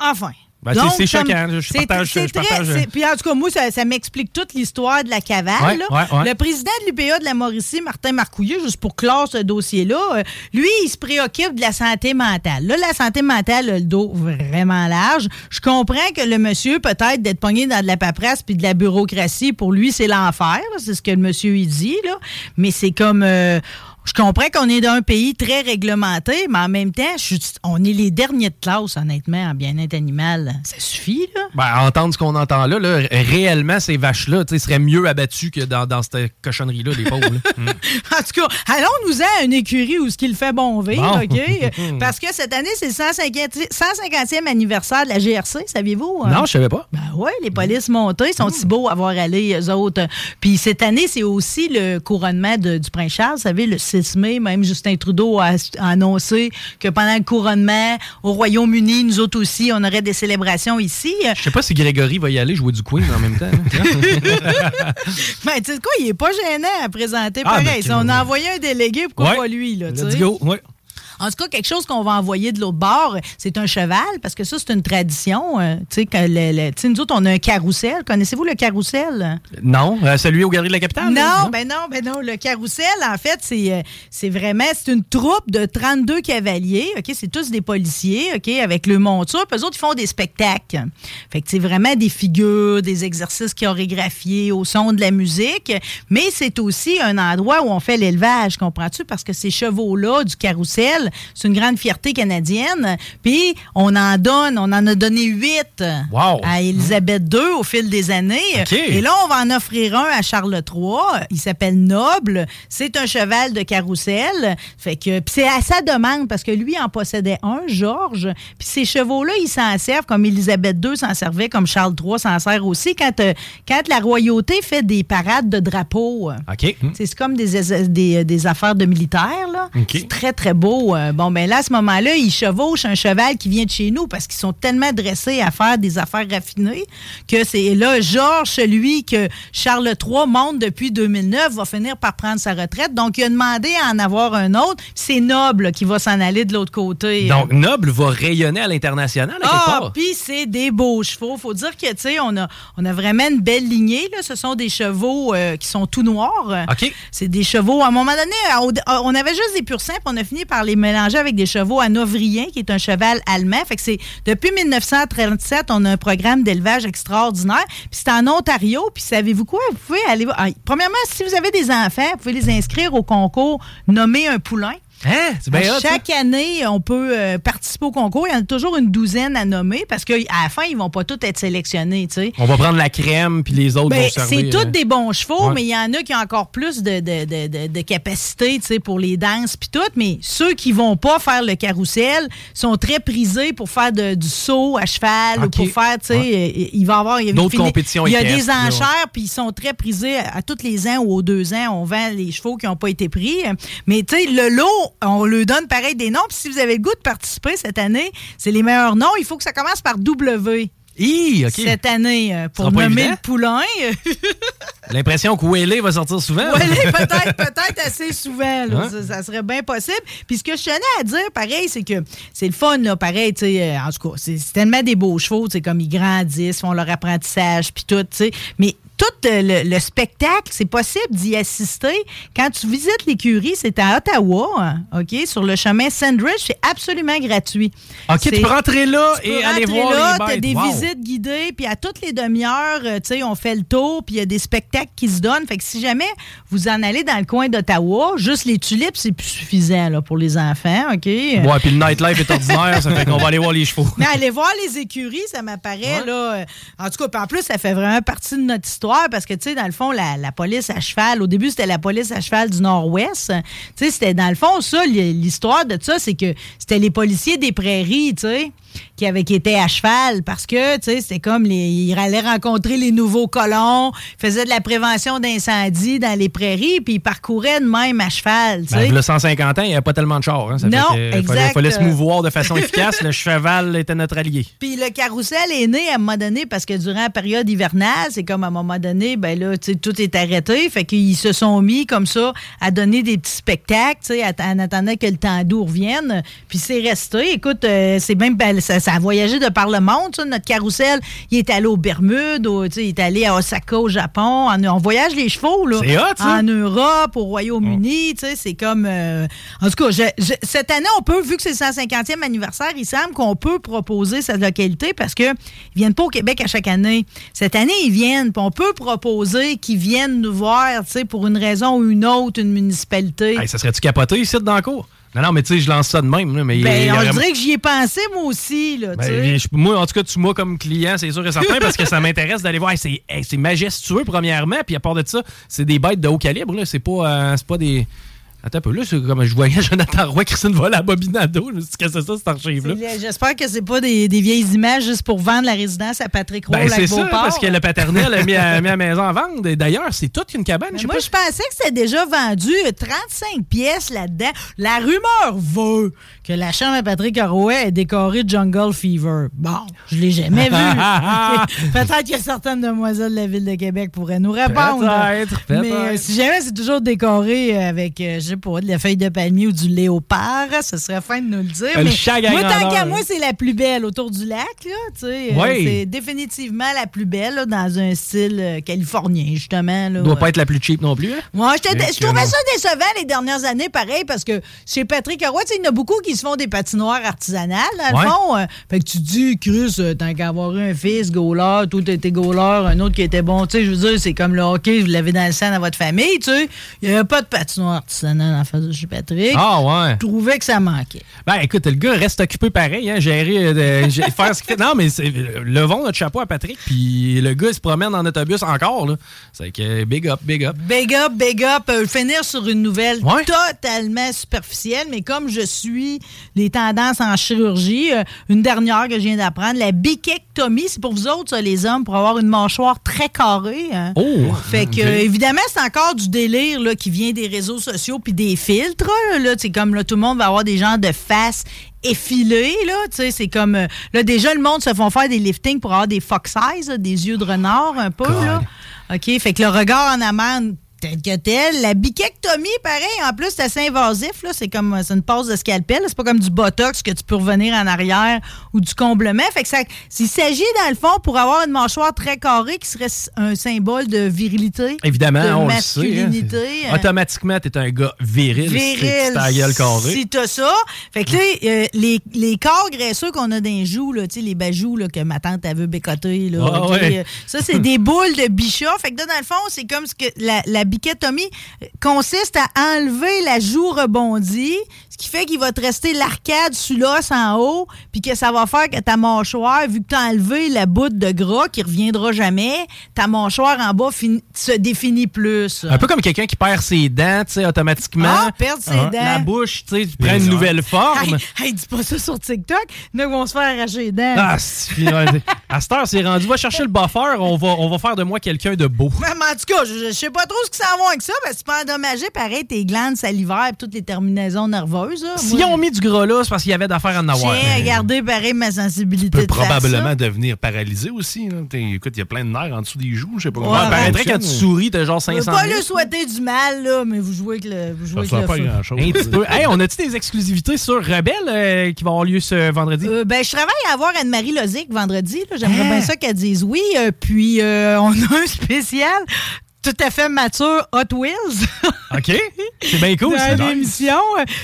Enfin. Ben, c'est- Donc, c'est comme- choquant, je partage- c'est je très- partage. Puis en tout cas, moi, ça, ça m'explique toute l'histoire de la cavale. Ouais, là. ouais, ouais. Le président de l'UPA de la Mauricie, Martin Marcouillet, juste pour clore ce dossier-là, euh, lui, il se préoccupe de la santé mentale. Là, la santé mentale a le dos vraiment large. Je comprends que le monsieur, peut-être, d'être pogné dans de la paperasse puis de la bureaucratie, pour lui, c'est l'enfer. C'est ce que le monsieur, il dit. Là. Mais c'est comme... euh, je comprends qu'on est dans un pays très réglementé, mais en même temps, je on est les derniers de classe, honnêtement, en bien-être animal. Ça suffit, là? Ben, entendre ce qu'on entend là, là, réellement, ces vaches-là tu sais, seraient mieux abattues que dans, dans cette cochonnerie-là, les pauvres. Mm. En tout cas, allons-nous à une écurie où ce qu'il fait bon vivre, Bon. OK? Parce que cette année, c'est le 150 150e anniversaire de la GRC, saviez-vous? hein? Non, je savais pas. Ben oui, les polices montées sont si beaux à voir aller, eux autres. Puis cette année, c'est aussi le couronnement de- du prince Charles. Vous savez, le 6 mai, même Justin Trudeau a, a annoncé que pendant le couronnement au Royaume-Uni, nous autres aussi, on aurait des célébrations ici. Je sais pas si Grégory va y aller jouer du Queen en même temps. hein. Ben, tu sais quoi, il est pas gênant à présenter Ah, pareil. ben, Si on a envoyé un délégué, pourquoi Ouais. pas lui, là, Let's go. Ouais. En tout cas, quelque chose qu'on va envoyer de l'autre bord, c'est un cheval, parce que ça, c'est une tradition. euh, tu sais, que le- le- tu sais, nous autres, on a un carrousel. Connaissez-vous le carrousel? Non, euh, celui au Galerie de la Capitale? là, Non, ben non, ben non. Le carrousel, en fait, c'est euh, c'est vraiment c'est une troupe de 32 cavaliers. Ok, c'est tous des policiers, ok, avec le monture. Puis eux autres, ils font des spectacles. Fait que c'est vraiment des figures, des exercices chorégraphiés au son de la musique. Mais c'est aussi un endroit où on fait l'élevage, comprends-tu? Parce que ces chevaux-là du carrousel, c'est une grande fierté canadienne. Puis on en donne, on en a donné huit Wow. à Élisabeth II au fil des années. Et là, on va en offrir un à Charles III. Il s'appelle Noble. C'est un cheval de carrousel. Fait que puis c'est à sa demande parce que lui en possédait un, Georges. Puis ces chevaux-là, ils s'en servent comme Élisabeth II s'en servait, comme Charles III s'en sert aussi quand, euh, quand la royauté fait des parades de drapeaux. OK. C'est comme des, des, des affaires de militaires, là. OK. C'est très, très beau. Euh, Bon, ben là, à ce moment-là, ils chevauchent un cheval qui vient de chez nous parce qu'ils sont tellement dressés à faire des affaires raffinées que c'est là, Georges, celui que Charles III monte depuis 2009, va finir par prendre sa retraite. Donc, il a demandé à en avoir un autre. C'est Noble qui va s'en aller de l'autre côté. Donc, Noble va rayonner à l'international, Ah, puis c'est des beaux chevaux. Faut dire que, tu sais, on a, on a vraiment une belle lignée. Là. Ce sont des chevaux euh, qui sont tout noirs. OK. C'est des chevaux. À un moment donné, on avait juste des pur on a fini par les avec des chevaux hanovriens, qui est un cheval allemand. Fait que c'est depuis 1937, on a un programme d'élevage extraordinaire. Puis c'est en Ontario. Puis savez-vous quoi? Vous pouvez aller. ah, premièrement, si vous avez des enfants, vous pouvez les inscrire au concours Nommer un poulain. Hein? Bien ça. chaque année, on peut euh, participer au concours. Il y en a toujours une douzaine à nommer parce qu'à la fin, ils vont pas tous être sélectionnés. On va prendre la crème, puis les autres Ben, vont servir. c'est tous euh, des bons chevaux, Ouais. mais il y en a qui ont encore plus de, de, de, de, capacité pour les danses puis tout. Mais ceux qui vont pas faire le carrousel sont très prisés pour faire du saut à cheval ou pour faire, euh, il va y avoir... il y a- D'autres fini- compétitions Il y a des enchères, puis ils sont très prisés à, à tous les ans ou aux deux ans. On vend les chevaux qui n'ont pas été pris. Mais le lot, on le donne pareil des noms. Puis si vous avez le goût de participer cette année, c'est les meilleurs noms. Il faut que ça commence par W. Hi. Cette année, euh, pour nommer le poulain. L'impression que Whaley va sortir souvent. Ouais, peut-être, peut-être assez souvent. là. Hein? Ça, ça serait bien possible. Puis ce que je tenais à dire, pareil, c'est que c'est le fun, là, pareil, tu sais, euh, en tout cas, c'est c'est tellement des beaux chevaux, tu sais, comme ils grandissent, font leur apprentissage, puis tout, tu sais. Mais tout le, le spectacle, c'est possible d'y assister. Quand tu visites l'écurie, c'est à Ottawa, OK, sur le chemin Sandridge, c'est absolument gratuit. OK, tu peux rentrer là tu et peux aller rentrer voir là, les bêtes. des Wow. visites guidées, puis à toutes les demi-heures, euh, tu sais, on fait le tour, puis il y a des spectacles qui se donnent. Fait que si jamais vous en allez dans le coin d'Ottawa, juste les tulipes, c'est plus suffisant là, pour les enfants, OK? Ouais, puis le nightlife est ordinaire, ça fait qu'on va aller voir les chevaux. Mais aller voir les écuries, ça m'apparaît, là. euh, En tout cas, puis en plus, ça fait vraiment partie de notre histoire parce que, tu sais, dans le fond, la, la police à cheval, au début, c'était la police à cheval du Nord-Ouest. Tu sais, c'était dans le fond, ça, l'histoire de ça, c'est que c'était les policiers des prairies, tu sais qui avaient qui étaient à cheval parce que tu sais c'était comme les ils allaient rencontrer les nouveaux colons faisaient de la prévention d'incendie dans les prairies puis ils parcouraient de même à cheval Ben, le 150 ans, il n'y a pas tellement de chars. Hein, ça Non, fait exact. Fallait, fallait se mouvoir de façon efficace. le cheval était notre allié. Puis le carrousel est né à un moment donné parce que durant la période hivernale, c'est comme à un moment donné, ben là, tu sais, tout est arrêté. Fait qu'ils se sont mis comme ça à donner des petits spectacles, tu sais, à- en attendant que le temps doux revienne. Puis c'est resté. Écoute, euh, c'est même, ben, ça, ça a voyagé de par le monde, ça, notre carrousel. Il est allé aux Bermudes, au- il est allé à Osaka, au Japon. On, on voyage les chevaux, là. Hot. En Europe, au Royaume-Uni, tu sais, c'est comme... euh, en tout cas, je- je- cette année, on peut, vu que c'est le 150e anniversaire, il semble qu'on peut proposer cette localité parce qu'ils viennent pas au Québec à chaque année. Cette année, ils viennent, puis on peut proposer qu'ils viennent nous voir, tu sais, pour une raison ou une autre, une municipalité. Hey, ça serait-tu capoté ici dans le cours? Non, non, mais tu sais, je lance ça de même. là, mais il ben, on aurait- dirait que j'y ai pensé, moi aussi, là. Ben, je- moi, en tout cas, tu moi comme client, c'est sûr et certain, parce que ça m'intéresse d'aller voir. Hey, c'est hey, majestueux, premièrement, puis à part de ça, c'est des bêtes de haut calibre. là. C'est pas, euh, pas des. Attends un peu, là, c'est comme je voyais Jonathan Roy, Christine Vol à Bobinado. Je me suis dit, qu'est-ce que c'est ça, cette archive-là? J'espère que c'est pas des, des vieilles images juste pour vendre la résidence à Patrick Roy Ben, c'est ça, parce que le paternel a mis à, mis à la maison à vendre. Et D'ailleurs, c'est toute une cabane. je Moi, pas. je pensais que c'était déjà vendu euh, 35 pièces là-dedans. La rumeur veut que la chambre à Patrick Roy est décorée de Jungle Fever. Bon, je l'ai jamais vu. Peut-être que certaines demoiselles de la ville de Québec pourraient nous répondre. Peut-être, peut-être. Mais euh, si jamais c'est toujours décoré euh, avec, euh, sais pas, de la feuille de palmier ou du léopard, ce serait fin de nous le dire. Le Mais moi, tant qu'à moi, c'est la plus belle autour du lac. Là. Euh. C'est définitivement la plus belle là, dans un style euh, californien, justement. Là, doit pas être la plus cheap non plus. Hein? moi, je, trouvais ça décevant les dernières années, pareil, parce que chez Patrick Roy, il y en a beaucoup qui se font des patinoires artisanales, dans Ouais. le fond. euh, fait que tu te dis, Chris, euh, tant qu'à avoir eu un fils, goaler, tout était goaler, un autre qui était bon, tu sais, je veux dire, c'est comme le hockey, vous l'avez dans le sang dans votre famille, tu sais. Il n'y avait pas de patinoire artisanale en face de chez Patrick. Ah, ouais. Je trouvais que ça manquait. Ben, écoute, le gars reste occupé pareil, hein, gérer, euh, faire ce qu'il fait. Non, mais levons notre chapeau à Patrick, puis le gars il se promène en autobus encore, là. C'est que big up, big up. Big up, big up. Euh, finir sur une nouvelle totalement superficielle, mais comme je suis les tendances en chirurgie, euh, une dernière que je viens d'apprendre, la bichectomie, c'est pour vous autres, ça, les hommes, pour avoir une mâchoire très carrée. hein. Oh! Fait que, évidemment, c'est encore du délire là, qui vient des réseaux sociaux puis des filtres. Là. C'est comme là, tout le monde va avoir des genres de faces effilées. Là, Tu sais, c'est comme. euh, là, déjà, le monde se font faire des liftings pour avoir des fox eyes, là, des yeux de renard un peu. Là. OK? Fait que le regard en amande. Tel que tel. La bichectomie, pareil, en plus, c'est assez invasif. là. C'est comme c'est une pause de scalpel. C'est pas comme du botox que tu peux revenir en arrière ou du comblement. Fait que ça, il s'agit, dans le fond, pour avoir une mâchoire très carrée qui serait un symbole de virilité. Évidemment, de on le sait. hein. masculinité. Automatiquement, t'es un gars viril. Viril. Ta gueule carrée. Si t'as ça. Fait que là, euh, les, les corps graisseux qu'on a dans les joues, là, les bajoux là, que ma tante veut bécoter, là, Ah ouais. euh, ça, c'est des boules de bichat. Fait que là, dans le fond, c'est comme ce que la, la bichectomie euh, consiste à enlever la joue rebondie, ce qui fait qu'il va te rester l'arcade sous l'os en haut, puis que ça va faire que ta mâchoire, vu que t'as enlevé la boute de gras qui reviendra jamais, ta mâchoire en bas fin- se définit plus. Un peu comme quelqu'un qui perd ses dents, tu sais, automatiquement. Ah, perdre ses Ah, dents. La bouche, tu sais, tu prends une nouvelle forme. Hey, hey, dis pas ça sur TikTok. Il y en a qui vont se faire arracher les dents. Ah, c'est- à cette heure, c'est rendu. Va chercher le buffer, on va, on va faire de moi quelqu'un de beau. Mais en tout cas, je, je sais pas trop ce qui s'en vont avec ça, parce que tu peux endommager, pareil, tes glandes salivaires et toutes les terminaisons nerveuses. là. S'ils Moi, ont mis du gras là, c'est parce qu'il y avait d'affaires à en avoir. J'ai regardé, pareil, ma sensibilité peut de faire probablement ça. devenir paralysé aussi. là. T'es- Écoute, il y a plein de nerfs en dessous des joues. Je sais pas Ouais, comment. ça paraîtrait quand tu souris, t'as genre Je veux 500 pas 000. lui souhaiter du mal, là, mais vous jouez avec le, vous jouez Ça avec sert le pas feu. grand-chose. Un petit peu. Hey, on a-tu des exclusivités sur Rebelle euh, qui vont avoir lieu ce vendredi? Euh, ben, je travaille à avoir Anne-Marie Lozic vendredi. là. J'aimerais Hein? bien ça qu'elle dise oui. Euh, puis, euh, on a un spécial tout à fait mature Hot Wheels. OK. C'est bien cool, c'est nice. l'émission.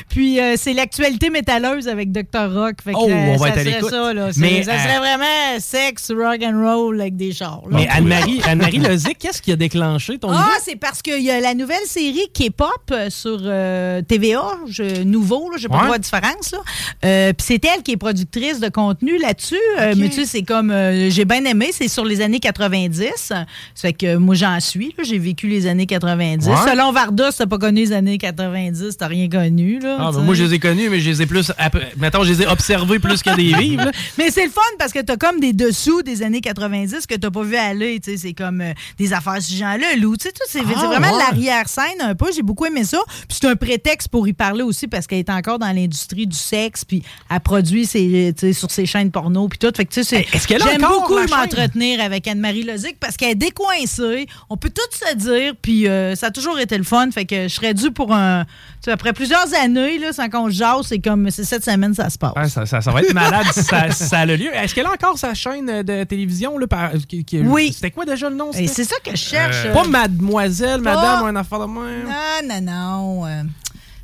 Puis, euh, c'est l'actualité métalleuse avec Dr. Rock. Fait que, Oh, euh, on va ça être à serait ça, là. Mais, ça euh, serait vraiment sexe, rock and roll avec des chars. là. Mais Anne-Marie Anne-Marie Lozic, qu'est-ce qui a déclenché ton Ah, c'est parce qu'il y a la nouvelle série K-pop euh, sur euh, TVA, je- nouveau, là, j'ai pas Ouais. droit de différence. là. Euh, Puis c'est elle qui est productrice de contenu là-dessus. Euh, mais tu sais, c'est comme, euh, j'ai bien aimé, c'est sur les années 90. Ça fait que euh, moi, j'en suis. là. J'ai vécu les années 90. Ouais. Selon Varda, si t'as pas connu les années 90, t'as rien connu. Là, Ah, ben, moi, je les ai connus, mais je les ai plus. je les ai observés plus que des vivres. là. Mais c'est le fun parce que t'as comme des dessous des années 90 que t'as pas vu aller. C'est comme euh, des affaires ce genre-là, Lou. Tu sais, tout, C'est Ah, vraiment ouais. l'arrière-scène un peu. J'ai beaucoup aimé ça. Puis c'est un prétexte pour y parler aussi parce qu'elle est encore dans l'industrie du sexe. Puis elle produit ses, sais, sur ses chaînes porno. Puis tout. Fait que, tu sais, J'aime beaucoup m'entretenir avec Anne-Marie Lozic parce qu'elle est décoincée. On peut tout se dire. Puis euh, ça a toujours été le fun. Fait que je serais dû pour un. tu sais, après plusieurs années, là, sans qu'on se jase, c'est comme c'est cette semaine, ça se passe. Ça, ça- ça va être malade si ça, ça a le lieu. Est-ce qu'elle a encore sa chaîne de télévision? Là, par- qui- qui- Oui. C'était quoi déjà le nom? Et c'est ça que je cherche. Pas mademoiselle, madame, ou un affaire de moi. Non, non, non. euh,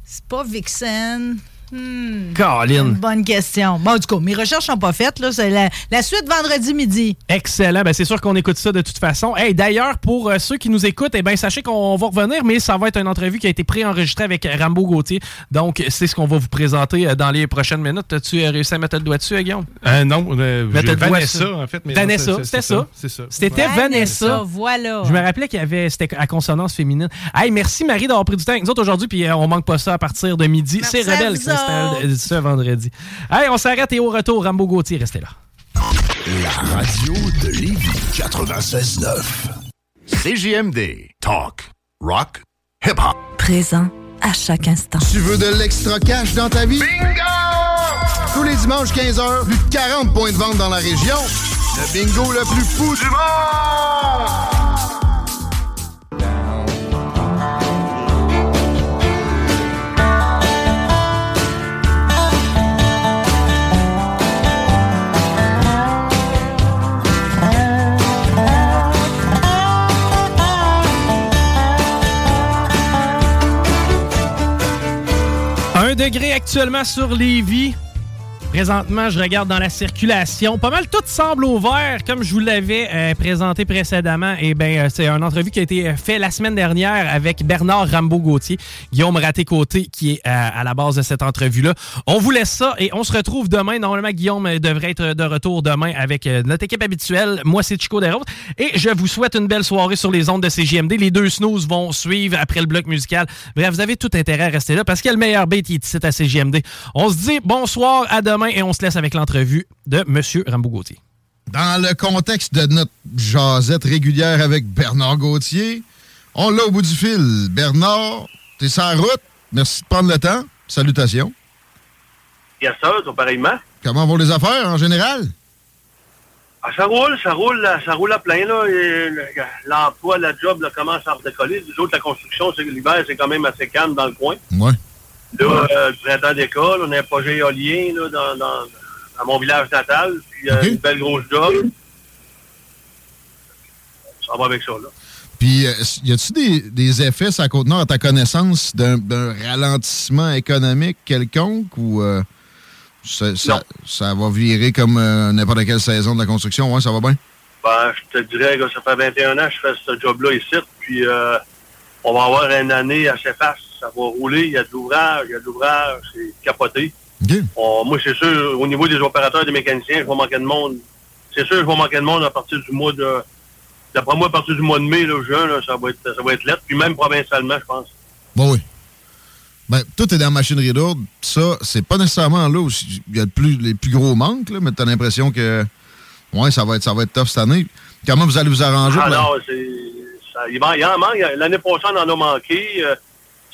c'est pas Vixen. Hmm. Colin. Une bonne question. Bon, du coup, mes recherches sont pas faites. Là. C'est la, la suite vendredi midi. Excellent. Ben, c'est sûr qu'on écoute ça de toute façon. Hey, D'ailleurs, pour euh, ceux qui nous écoutent, eh ben, sachez qu'on va revenir, mais ça va être une entrevue qui a été préenregistrée avec Rambo Gauthier. Donc, c'est ce qu'on va vous présenter euh, dans les prochaines minutes. As-tu euh, réussi à mettre le doigt dessus, Guillaume? Euh, non, euh, Mettre Vanessa, dessus. en fait. mais Vanessa, c'était ça. C'est ça. C'était Vanessa. voilà. Je me rappelais qu'il y avait, c'était à consonance féminine. Hey, merci Marie d'avoir pris du temps avec nous autres aujourd'hui, puis euh, on manque pas ça à partir de midi. Merci C'est Rebelle s'installe euh, ce vendredi. Hey, on s'arrête et au retour, Rambo Gauthier, restez là. La radio de Lévis 96.9. CJMD. Talk. Rock. Hip-hop. Présent à chaque instant. Tu veux de l'extra cash dans ta vie? Bingo! Tous les dimanches 15h, plus de 40 points de vente dans la région. Le bingo le plus fou du monde! Un degré actuellement sur Lévis. Présentement, je regarde dans la circulation. Pas mal tout semble au vert, comme je vous l'avais euh, présenté précédemment. Et ben, euh, c'est une entrevue qui a été faite la semaine dernière avec Bernard Rambeau-Gauthier, Guillaume Raté-Côté, qui est euh, à la base de cette entrevue-là. On vous laisse ça et on se retrouve demain. Normalement, Guillaume euh, devrait être de retour demain avec euh, notre équipe habituelle. Moi, c'est Chico Desroses. Et je vous souhaite une belle soirée sur les ondes de CGMD. Les deux snooze vont suivre après le bloc musical. Bref, vous avez tout intérêt à rester là parce qu'il y a le meilleur beat qui est ici à CGMD. On se dit bonsoir, à demain et on se laisse avec l'entrevue de M. Rambo-Gauthier. Dans le contexte de notre jasette régulière avec Bernard Gauthier, on l'a au bout du fil. Bernard, t'es sur la route. Merci de prendre le temps. Salutations. Bien sûr, tout pareillement. Comment vont les affaires en général? Ah, ça roule, ça roule, ça roule à plein. là. Et le- L'emploi, la job là, commence à redécoller. Les autres, la construction, c'est que l'hiver, c'est quand même assez calme dans le coin. Ouais. Là, euh, le printemps d'école, on a un projet éolien là, dans, dans, dans mon village natal. Puis euh, une belle grosse job. Ça va avec ça, là. Puis, euh, y a-tu des, des effets, ça contenant à ta connaissance, d'un ralentissement économique quelconque ou euh, ça, ça, ça va virer comme euh, n'importe quelle saison de la construction? Ouais, ça va bien? Ben, je te dirais que ça fait 21 ans que je fais ce job-là ici. Puis euh, on va avoir une année assez faste. Ça va rouler, il y a de l'ouvrage, il y a de l'ouvrage, c'est capoté. On- moi, c'est sûr, au niveau des opérateurs, des mécaniciens, je vais manquer de monde. C'est sûr, je vais manquer de monde à partir du mois de... D'après moi, à partir du mois de mai, là, juin, là, ça va être ça va être lettre. Puis même provincialement, je pense. Bon, oui. Ben, tout est dans la machinerie lourde. Ça, c'est pas nécessairement là où il y a le plus, les plus gros manques, là, mais t'as l'impression que ouais, ça va être ça va être tough cette année. Comment vous allez vous arranger? Ah non. Ça il, en manque. L'année passée, on en a manqué. Euh,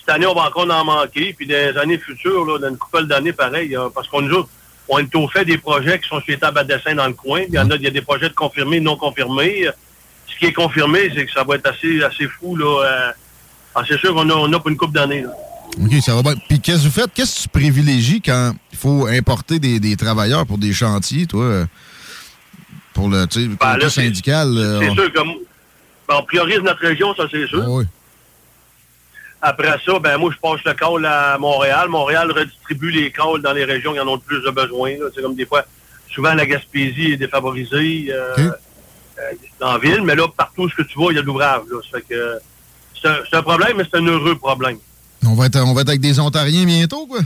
cette année, on va encore en manquer. Puis dans les années futures, là, dans une couple d'années, pareil, euh, parce qu'on nous autres, on est au fait des projets qui sont sur les tables à dessin dans le coin. Il y en a, il y a des projets de confirmés, non confirmés. Euh, Ce qui est confirmé, c'est que ça va être assez, assez fou. Là, euh, ah, c'est sûr qu'on a, on a pour une couple d'années. OK, ça va bien. Puis qu'est-ce que vous faites? Qu'est-ce que tu privilégies quand il faut importer des, des travailleurs pour des chantiers, toi? euh, Pour le, Ben, là, syndical? euh, C'est on- sûr que ben, on priorise notre région, ça c'est sûr. Ah oui. Après ça, ben moi je passe le call à Montréal. Montréal redistribue les calls dans les régions qui en ont le plus de besoin. C'est comme des fois, souvent la Gaspésie est défavorisée euh, euh, dans la ville, mais là, partout ce que tu vois, il y a de l'ouvrage. c'est un, problème, mais c'est un heureux problème. On va, être, on va être avec des Ontariens bientôt, quoi?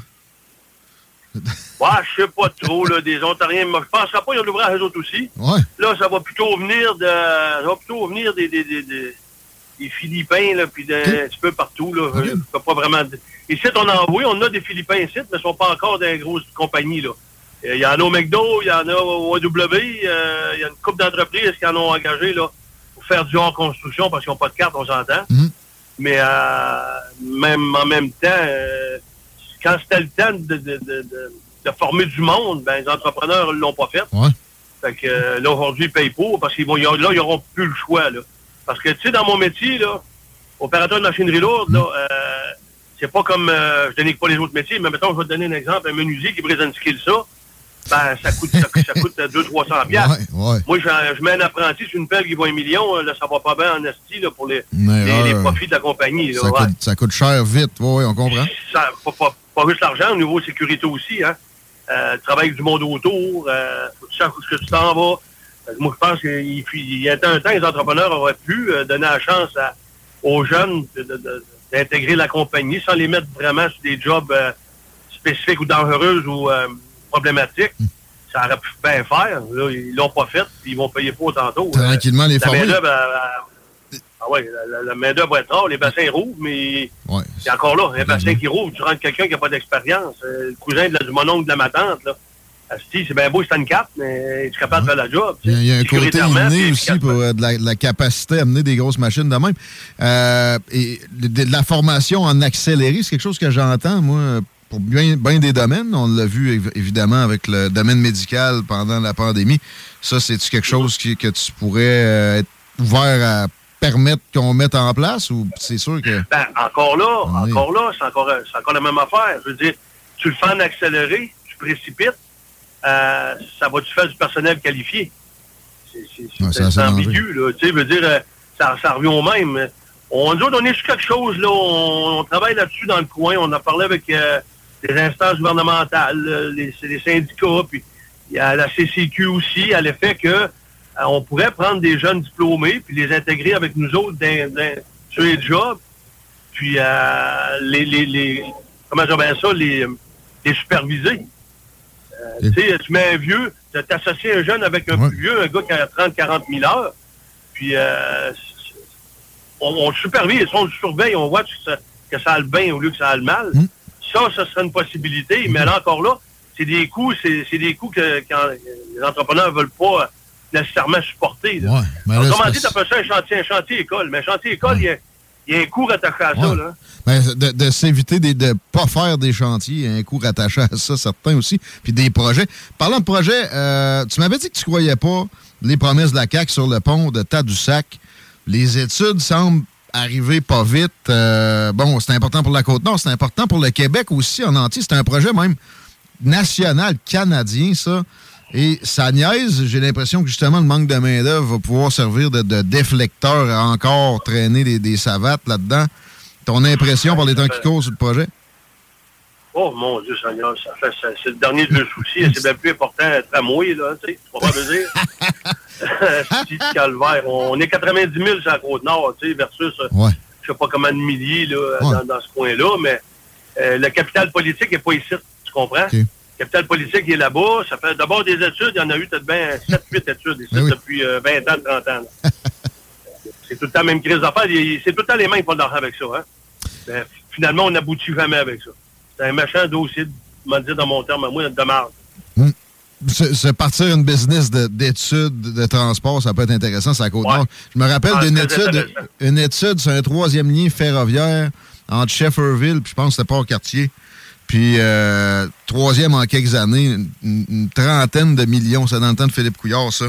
Ouais, je sais pas trop, là, des Ontariens. mais Je penserais pas qu'il y a de l'ouvrage eux autres aussi. Ouais. Là, ça va plutôt venir de. Ça va plutôt venir des, des, des, des- des Philippins, là, puis d'un un petit peu partout, là. Je peux pas vraiment. Ici, on en oui, on a des Philippins ici, mais ils sont pas encore les grosses compagnies, là. Euh, Il y en a au McDo, il y en a au AW, euh, il y a une couple d'entreprises qui en ont engagé, là, pour faire du hors construction parce qu'ils n'ont pas de carte, on s'entend. Mais euh, même en même temps, euh, quand c'était le temps de, de, de, de- de former du monde, ben, les entrepreneurs ne l'ont pas fait. Fait que euh, là, aujourd'hui, ils payent pour parce qu'ils vont, là, ils n'auront plus le choix. Là. Parce que, tu sais, dans mon métier, là, opérateur de machinerie lourde, là, euh, c'est pas comme, euh, je dénigre pas les autres métiers, mais mettons, je vais te donner un exemple, un menuisier qui brise une skill ça, ben, ça coûte, ça, ça coûte 200-300 piastres. Ouais. Moi, je, je mets un apprenti sur une pelle qui vaut un million, euh, là, ça va pas bien en esti, là, pour les, les, profits de la compagnie. Là, Ça, ouais. coûte, ça coûte cher vite. Oui, on comprend. Ça, pas, pas, pas juste l'argent, au niveau sécurité aussi, hein. Euh, travail avec du monde autour, euh, faut que tu saches où tu t'en vas. Que moi, je pense qu'il il y a un temps, les entrepreneurs auraient pu euh, donner la chance à- aux jeunes d'intégrer la compagnie sans les mettre vraiment sur des jobs euh, spécifiques ou dangereux ou euh, problématiques. Ça aurait pu bien faire. Là, ils l'ont pas fait, puis ils vont payer pour tantôt. Tranquillement, les former. ah ouais, la, la- main-d'œuvre va être rare, les bassins rouvrent, mais Ouais. c'est encore là, un bassin qui rouvre, tu rentres quelqu'un qui n'a pas d'expérience. Euh, le cousin de la- du mononcle de la ma tante, là. Asti, c'est bien beau, c'est une cape, mais es-tu capable de faire la job? Il y a, un côté inné aussi pour euh, de, la, de la capacité à amener des grosses machines de même. Euh, et de, de la formation en accéléré, c'est quelque chose que j'entends, moi, pour bien, bien des domaines. On l'a vu év- évidemment avec le domaine médical pendant la pandémie. Ça, c'est-tu quelque chose qui- que tu pourrais euh, être ouvert à permettre qu'on mette en place ou c'est sûr que. Ben, encore là, encore là, c'est encore, c'est encore la même affaire. Je veux dire, tu le fais en accéléré, tu précipites, euh, ça va-tu faire du personnel qualifié? C'est ambigu, là. Tu sais, dire, euh, ça, ça revient au même. On, nous autres, on est sur quelque chose, là. On, on travaille là-dessus dans le coin. On a parlé avec euh, les instances gouvernementales, euh, les, les syndicats, puis il y a la CCQ aussi, à l'effet que on pourrait prendre des jeunes diplômés puis les intégrer avec nous autres dans- dans- sur les jobs, puis les, les, les- comment ça, les, les superviser. Euh, tu sais, tu mets un vieux, tu t'associes un jeune avec un plus vieux, un gars qui a 30, 40 000 heures, puis euh, on, on le supervise, on le surveille, on voit que ça, que ça a le bien au lieu que ça a le mal. Ça, ça serait une possibilité, mais là encore là, c'est des coûts, c'est des coûts que quand les entrepreneurs ne veulent pas nécessairement supporter. là. mais là, Autrement dit, tu ça un chantier, un chantier école, mais un chantier école, il y a- il y, a un coût attaché à ça. Là. Ben, de de s'éviter de ne pas faire des chantiers, un coût rattaché à ça, certains aussi, puis des projets. Parlant de projets, euh, tu m'avais dit que tu croyais pas les promesses de la CAQ sur le pont de Tadoussac. Les études semblent arriver pas vite. Euh, bon, c'est important pour la Côte-Nord, c'est important pour le Québec aussi en entier. C'est un projet même national, canadien, ça. Et ça niaise. J'ai l'impression que justement, le manque de main-d'œuvre va pouvoir servir de, de déflecteur à encore traîner des, des savates là-dedans. Ton impression par les temps qui courent sur le projet? Oh mon Dieu Seigneur, ça fait ça- c'est le dernier de soucis, et c'est bien plus important un tramway, là, tu sais, tu veux dire? Petit calvaire. On est 90 000 sur la Côte-Nord, tu sais, versus, euh, Ouais. je sais pas combien de milliers, là, dans, dans ce coin-là, mais euh, le capital politique n'est pas ici, tu comprends? Capital politique il est là-bas, ça fait d'abord des études, il y en a eu peut-être bien 7-8 études ici Ben oui. depuis euh, 20 ans, 30 ans. c'est tout le temps la même crise d'affaires, c'est tout le temps les mains qui font de l'argent avec ça, hein? Ben, finalement, on n'aboutit jamais avec ça. C'est un méchant dossier, je dire dans mon terme à moi, de marde. se, se partir une business de- d'études de, transport, ça peut être intéressant, c'est à Côte-Nord. Je me rappelle Ah, d'une étude, une étude sur un troisième lien ferroviaire entre Shefferville, puis je pense que c'était Port-Cartier, puis euh, troisième en quelques années, une, une trentaine de millions, c'est dans le temps de Philippe Couillard, ça.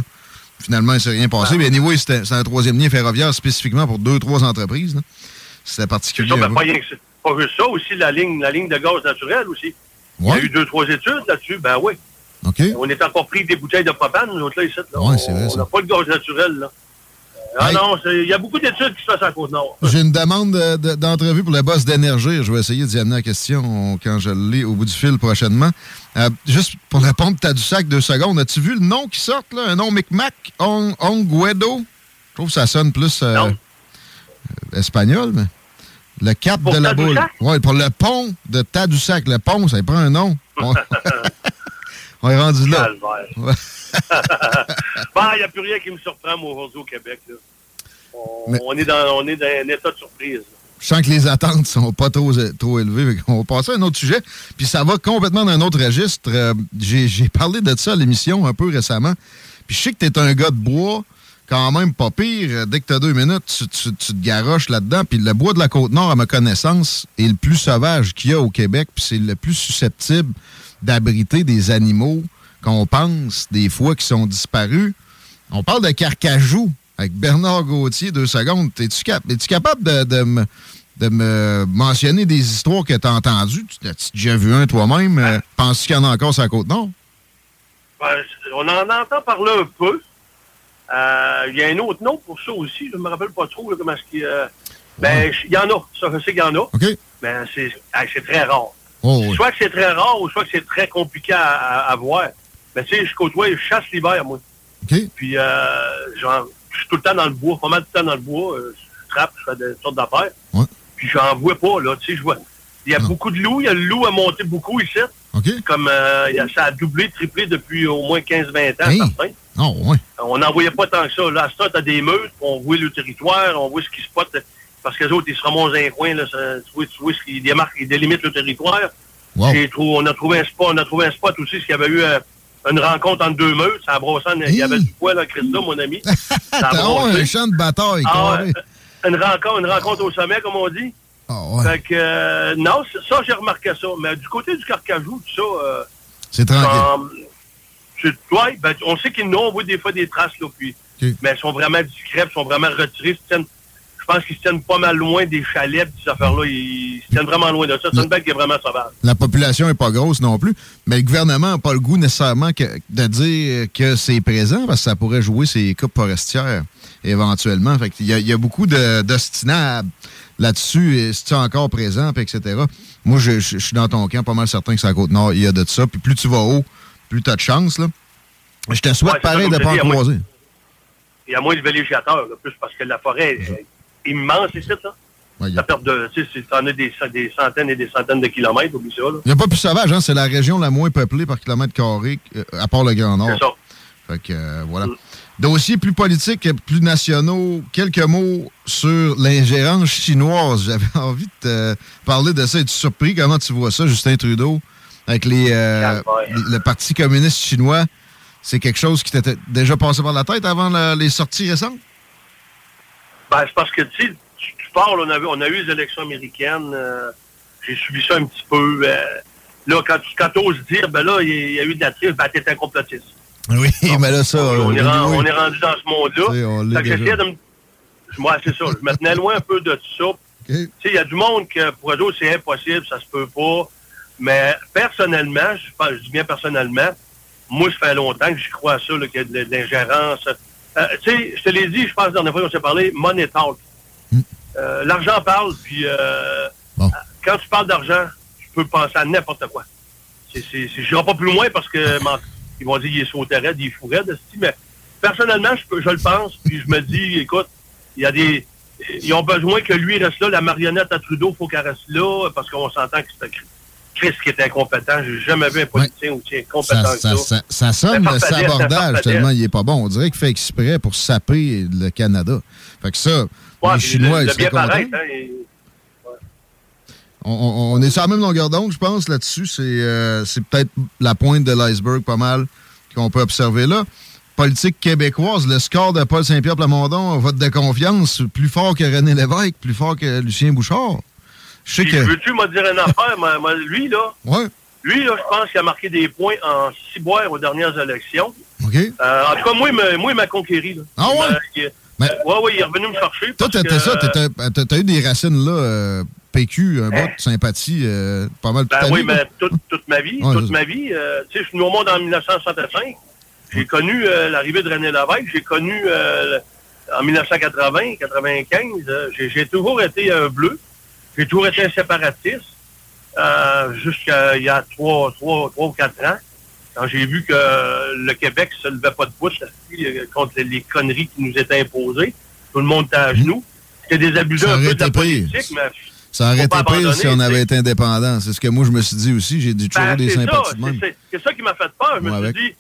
Finalement, il ne s'est rien passé. Mais anyway, c'était un troisième lien ferroviaire spécifiquement pour deux, trois entreprises. C'était C'est particulier. ça, ben, pas, rien que ça. Pas juste ça, aussi la ligne, la ligne de gaz naturel aussi. Il y a eu deux, trois études là-dessus, ben oui. On est encore pris des bouteilles de propane, nous autres là, ici. Là. Ouais, c'est vrai, on n'a pas de gaz naturel, là. Ah Hey. non, il y a beaucoup d'études qui se passent à Côte-Nord. J'ai une demande de- de- d'entrevue pour le boss d'énergie. Je vais essayer d'y amener la question quand je l'ai au bout du fil prochainement. Euh, juste pour répondre, tu as du sac deux secondes. As-tu vu le nom qui sort, là? Un nom Micmac? On- Onguedo? Je trouve que ça sonne plus euh, euh, espagnol, mais. Le cap Pour de la boule. Oui, pour le pont de Tadoussac. Le pont, ça prend un nom. On, on est rendu là. Ouais. Ben, il n'y a plus rien qui me surprend, moi, aujourd'hui au Québec. Là. On, Mais- on est dans, on est dans un état de surprise. Je sens que les attentes sont pas trop, trop élevées. qu'on va passer à un autre sujet. Puis ça va complètement dans un autre registre. Euh, J'ai parlé de ça à l'émission un peu récemment. Puis je sais que tu es un gars de bois, quand même pas pire. Dès que tu as deux minutes, tu, tu- tu te garoches là-dedans. Puis le bois de la Côte-Nord, à ma connaissance, est le plus sauvage qu'il y a au Québec. Puis c'est le plus susceptible d'abriter des animaux qu'on pense des fois qui sont disparus. On parle de carcajou avec Bernard Gauthier, deux secondes. Es-tu cap- es-tu capable de, de me, de me mentionner des histoires que tu as entendues? Tu as déjà vu un toi-même? Euh, Penses-tu qu'il y en a encore sur la Côte-Nord? Ben, on en entend parler un peu. Euh, Il y a un autre nom pour ça aussi. Je ne me rappelle pas trop là, comment est-ce qu'il... euh, ben, il y en a. Ça, je sais qu'il y en a. Mais c'est ah, c'est très rare. Oh, oui. Soit que c'est très rare ou soit que c'est très compliqué à, à- à voir. Mais tu sais, je côtoie, je chasse l'hiver, moi. Puis, euh, genre, je suis tout le temps dans le bois, pas mal tout le temps dans le bois. euh, je trappe, je fais des sortes d'affaires. Puis, j'en vois pas, là. Tu sais, je vois. Il y a beaucoup de loups. Il y a le loup a monté beaucoup ici. Comme euh, ça a doublé, triplé depuis au moins 15-20 ans, Hey. certains. Oh, oui. On n'en voyait pas tant que ça. Là, temps, t'as des meutes, on voit le territoire, on voit ce qui se passe. Parce que les autres, ils se remontent dans un coin, là, ça- tu vois, tu vois ce qu'ils démarquent, ils délimitent le territoire. Trou- on a trouvé un spot, on a trouvé un spot aussi, parce qu'il y avait eu euh, une rencontre entre deux meutes, ça en- il y avait du poil, là, Christa, mon ami. T'as un champ de bataille, Ah, ouais, une rencontre, une rencontre au sommet, comme on dit. Fait que, euh, non, ça, j'ai remarqué ça. Mais du côté du carcajou, tout ça, euh, C'est tranquille. ouais, ben, on sait qu'ils n'ont, on voit des fois des traces, là, puis, mais elles sont vraiment discrètes, elles sont vraiment retirées. Je pense qu'ils se tiennent pas mal loin des chalets, pis ces affaires-là. Ils se tiennent vraiment loin de ça. C'est une bête qui est vraiment sauvage. La population n'est pas grosse non plus, mais le gouvernement n'a pas le goût nécessairement que- de dire que c'est présent parce que ça pourrait jouer ses coupes forestières éventuellement. Fait qu'il y, a- il y a beaucoup d'ostinables là-dessus, et c'est encore présent, puis etc. Moi, je, je- je suis dans ton camp, pas mal certain que c'est à Côte-Nord, il y a de ça. Puis plus tu vas haut, plus tu as de chance. Là. Je te souhaite Ouais, pareil de je pas en croiser. Il y a moins de villégiateurs, là, plus parce que la forêt immense ici, là. Ouais, a- de, tu t'en as des, des centaines et des centaines de kilomètres, oublie ça, là. Il n'y a pas plus sauvage, hein? c'est la région la moins peuplée par kilomètre carré, euh, à part le Grand Nord. C'est ça. Fait que, euh, voilà. Dossiers plus politiques, plus nationaux. Quelques mots sur l'ingérence chinoise. J'avais envie de te parler de ça. Es-tu surpris? Comment tu vois ça, Justin Trudeau, avec les, euh, le Parti communiste chinois? C'est quelque chose qui t'était déjà passé par la tête avant la- les sorties récentes? Ben, c'est parce que, tu sais, tu, parles, on on a eu les élections américaines, euh, j'ai suivi ça un petit peu. euh, là, quand tu quand oses dire, ben là, il y, a- il y a eu de la triche, ben t'es un complotiste. Oui, mais là, ça. on, est oui, ren- oui. on est rendu dans ce monde-là. de me... Moi, c'est ça. Je me tenais loin un peu de tout ça. Tu sais, il y a du monde que pour eux autres, c'est impossible, ça se peut pas. Mais personnellement, je, dis bien personnellement, moi, ça fait longtemps que j'y crois à ça, qu'il y a de, de l'ingérence. Euh, tu sais, je te l'ai dit, je pense, la dernière fois qu'on s'est parlé, money talk. Euh, L'argent parle, puis euh, quand tu parles d'argent, tu peux penser à n'importe quoi. Je n'irai pas plus loin parce que ils vont dire qu'il est sauté raide, il est fou raide, mais personnellement, je, peux- je le pense, puis je me dis, écoute, il y a des... Ils ont besoin que lui reste là, la marionnette à Trudeau, faut qu'elle reste là, parce qu'on s'entend que c'est un Chris- qui est incompétent. J'ai jamais vu un politicien aussi incompétent Ça, que ça, ça. ça, ça sonne le sabordage tellement il est pas bon. On dirait qu'il fait exprès pour saper le Canada. Fait que ça, Ouais, les Chinois, le, ils le bien paraître, hein, et- On, on- on est sur la même longueur d'onde, je pense, là-dessus. C'est euh, c'est peut-être la pointe de l'iceberg, pas mal. qu'on peut observer là. Politique québécoise, le score de Paul Saint-Pierre Plamondon, vote de confiance, plus fort que René Lévesque, plus fort que Lucien Bouchard. Je sais Puis, que. Veux-tu me dire une affaire? lui, là, Ouais. lui, là, je pense qu'il a marqué des points en ciboire aux dernières élections. OK. Euh, en tout cas, moi, il m'a- moi, il m'a conquéri. Là. Ah ouais? Il m'a- il- Mais- est revenu me chercher. Toi, t'étais que, ça, t'as t'as eu des racines là, euh, PQ, un de sympathie, euh, pas mal toute Ben ta oui, vie, mais là. toute, toute ma vie, Ouais, toute ma vie, euh, tu sais, je suis venu au monde en 1965. J'ai connu l'arrivée de René Lévesque, j'ai connu en 1980, 95, euh, j'ai j'ai toujours été un bleu, j'ai toujours été un séparatiste, euh, jusqu'à il y a trois, trois, trois ou quatre ans, quand j'ai vu que le Québec se levait pas de pouce contre les, conneries qui nous étaient imposées, tout le monde était à genoux. C'était des abusés un peu de la pire. politique, mais Ça aurait été pire si on avait été indépendant. C'est ce que moi, je me suis dit aussi. J'ai toujours Ben, des sympathies de même. c'est- ça qui m'a fait peur. Je me suis dit,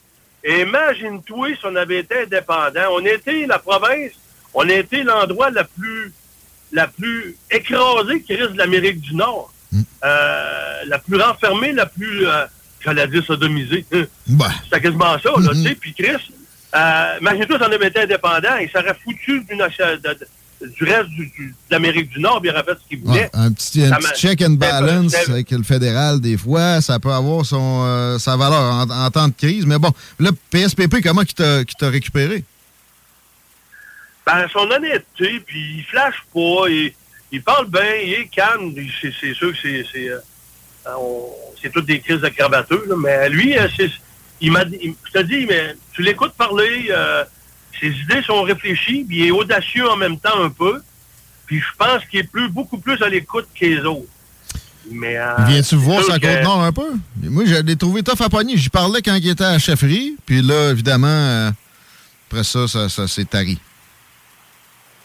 imagine-toi si on avait été indépendant. On était la province, on été l'endroit la plus, la plus écrasée qui reste de l'Amérique du Nord. Hmm. Euh, la plus renfermée, la plus, euh, j'allais dire sodomisée. Ben. C'était quasiment ça, là, Mm-hmm. tu sais. Puis Chris, euh, imagine-toi si on avait été indépendant, il serait foutu d'une du reste du- du- de l'Amérique du Nord, aurait fait ce qu'il voulait. Ouais, un petit, un check and balance avec le fédéral, des fois, ça peut avoir son, euh, sa valeur en, en temps de crise. Mais bon, là, PSPP, comment qui t'a qui t'a récupéré? Ben, son honnêteté, puis il flash pas, il, il parle bien, il est calme. C'est sûr que c'est c'est euh, c'est toutes des crises de crabateux, là, mais lui, euh, il m'a je te dis, mais tu l'écoutes parler, euh, ses idées sont réfléchies, puis il est audacieux en même temps un peu. Puis je pense qu'il est plus, beaucoup plus à l'écoute que les autres. Mais, euh, Viens-tu voir sa que- Côte-Nord un peu? Moi, je l'ai trouvé tough à pogner. J'y parlais quand il était à la chefferie. Puis là, évidemment, euh, après ça, ça, ça s'est tari.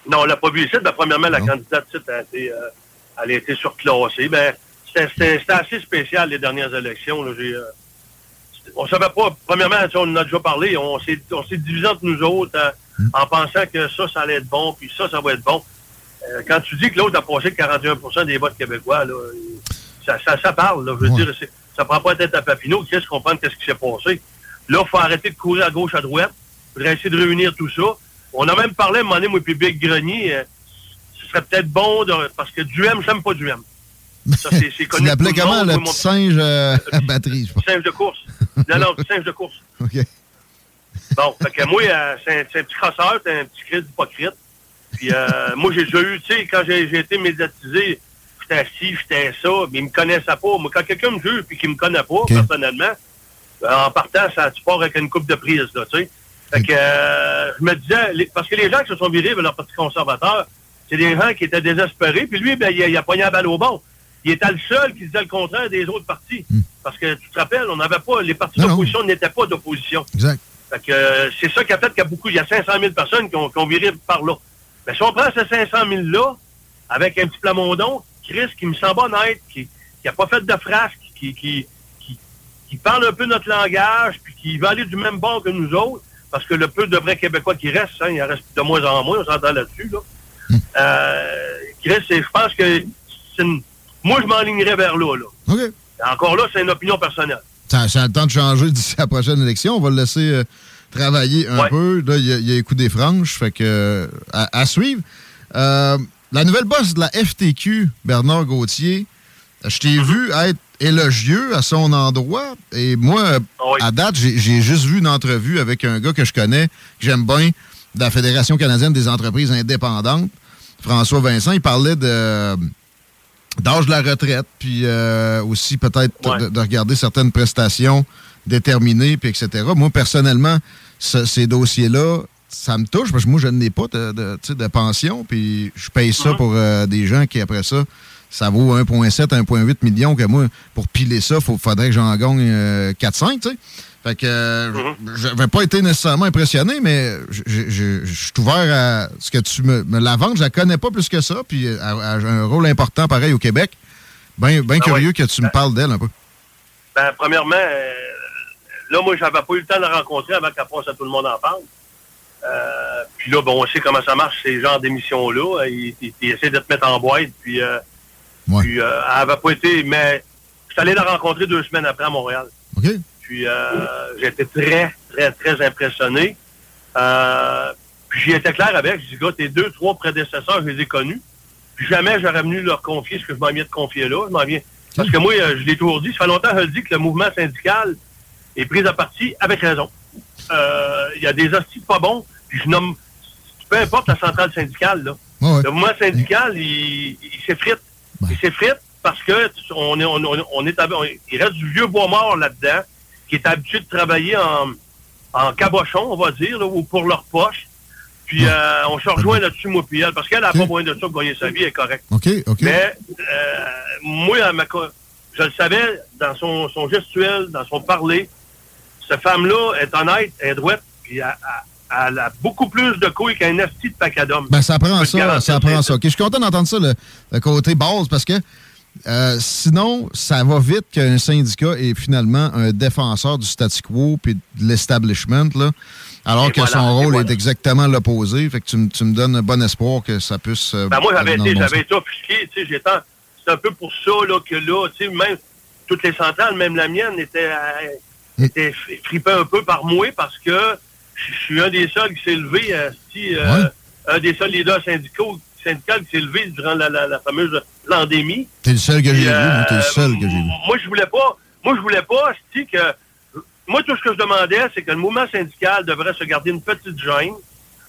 Non, on l'a pas vu ici. Ben, premièrement, la candidate titre a été, euh, elle a été surclassée. Ben, c'était- assez spécial, les dernières élections. Là. Euh, on savait pas, premièrement, on en a déjà parlé, on s'est divisé entre nous autres euh, en pensant que ça, ça allait être bon, puis ça, ça va être bon. Euh, quand tu dis que l'autre a passé 41% des votes québécois, là, ça, ça, ça parle. Là, je veux dire, ça prend pas la tête à Papineau. Qui est-ce comprendre qu'est-ce qui s'est passé? Là, il faut arrêter de courir à gauche, à droite. Il faudrait essayer de réunir tout ça. On a même parlé à un moment donné, moi, puis Big Grenier, euh, ce serait peut-être bon, de- parce que du M, j'aime pas du M. Ça, c'est- c'est Tu connu. de l'appelais le monde. petit singe euh, à batterie, je pense. singe de course. Non, non, singe de course. OK. Bon, fait que moi, euh, c'est un, c'est un petit crosseur, c'est un petit Christ hypocrite. Puis euh, moi, j'ai déjà eu, tu sais, quand j'ai j'ai été médiatisé, j'étais assis, j'étais ça, mais il me connaissait pas. Moi, quand quelqu'un me juge puis qu'il me connaît pas, personnellement, en partant, ça, tu pars avec une coupe de prise, là, tu sais. Fait que euh, je me disais, les- parce que les gens qui se sont virés vers leur parti conservateur, c'est des gens qui étaient désespérés, puis lui, ben, il, a, il a pogné la balle au bon. Il était le seul qui disait le contraire des autres partis. Parce que tu te rappelles, on n'avait pas, les partis d'opposition n'étaient pas d'opposition. Exact. Fait que euh, c'est ça qui a fait qu'il y a beaucoup, il y a 500 000 personnes qui ont, qui ont viré par là. Mais si on prend ces 500 000-là, avec un petit Plamondon, Chris, qui me semble honnête, qui n'a pas fait de frasque, qui, qui, qui, qui parle un peu notre langage, puis qui va aller du même bord que nous autres, parce que le peu de vrais Québécois qui restent, hein, il en reste de moins en moins, on s'entend là-dessus. Là. Euh, Chris, c'est- je pense que c'est une- moi, je m'enlignerais vers là, là. Encore là, c'est une opinion personnelle. Ça, ça a le temps de changer d'ici la prochaine élection. On va le laisser euh, travailler un Ouais. peu. Là, il y, a- il y a les coups des franches. Fait que, euh, à, à suivre. Euh, la nouvelle boss de la FTQ, Bernard Gauthier, je t'ai vu être élogieux à son endroit. Et moi, à date, j'ai juste vu une entrevue avec un gars que je connais, que j'aime bien, de la Fédération canadienne des entreprises indépendantes, François Vincent. Il parlait de d'âge de la retraite, puis euh, aussi peut-être de, de regarder certaines prestations déterminées, puis etc. Moi, personnellement, ce- ces dossiers-là, ça me touche, parce que moi, je n'ai pas de, de, pension, puis je paye ça pour euh, des gens qui, après ça, ça vaut 1,7, 1,8 millions, que moi, pour piler ça, il faudrait que j'en gagne euh, 4-5, tu sais. Fait que euh, je n'avais pas été nécessairement impressionné, mais je- suis ouvert à ce que tu me, me la ventes. Je la connais pas plus que ça, puis elle a un rôle important pareil au Québec. Bien ben curieux ouais. que tu me parles d'elle un peu. Ben, premièrement, euh, là, moi, j'avais pas eu le temps de la rencontrer avant qu'elle passe à tout le monde en parle. Euh, puis là, bon, on sait comment ça marche, ces genres d'émissions-là. Ils, ils- ils essaient de te mettre en boîte, puis, euh, puis euh, elle avait pas été... Mais je suis allé la rencontrer deux semaines après à Montréal. OK. Puis euh, j'étais très, très, très impressionné. Euh, puis j'y étais clair avec. Je dis, gars, tes deux, trois prédécesseurs, je les ai connus. Puis jamais j'aurais venu leur confier ce que je m'en viens de confier là. Je m'en viens. Parce que moi, euh, je l'ai toujours dit, ça fait longtemps que je le dis que le mouvement syndical est pris à partie avec raison. Euh, Il y a des hosties pas bons, puis je nomme peu importe la centrale syndicale, là. Le mouvement syndical, il, il s'effrite. Il s'effrite parce que on est, on, est, on- il reste du vieux bois mort là-dedans, qui est habitué de travailler en, en cabochon, on va dire, là, ou pour leur poche. Puis euh, on se rejoint là-dessus, moi puis elle, parce qu'elle n'a pas besoin de ça pour gagner sa vie, elle est correcte. OK, OK. Mais euh, moi, je le savais dans son, son gestuel, dans son parler, cette femme-là est honnête, elle est droite, puis elle, elle- elle a beaucoup plus de couilles qu'un esti de pacadum. Ben, ça prend ça, ça prend ça. Je suis content d'entendre ça, le, le côté base, parce que euh, sinon, ça va vite qu'un syndicat est finalement un défenseur du statu quo puis de l'establishment, là, alors Et que voilà, son rôle voilà. est exactement l'opposé. Fait que tu, me- tu me donnes un bon espoir que ça puisse. euh, Ben moi, j'avais été, bon j'avais été offusqué, tu sais, c'est un peu pour ça, là, que là, tu sais, même toutes les centrales, même la mienne, était, euh, était fri- fripée un peu par moi parce que je suis un des seuls qui s'est levé, euh, si, euh, un des seuls leaders syndicaux, syndicaux qui s'est levé durant la, la- la fameuse pandémie. T'es le seul que j'ai Puis, vu, t'es le euh, seul que j'ai vu. Moi, je voulais pas, moi, je voulais pas, si, que, moi, tout ce que je demandais, c'est que le mouvement syndical devrait se garder une petite gêne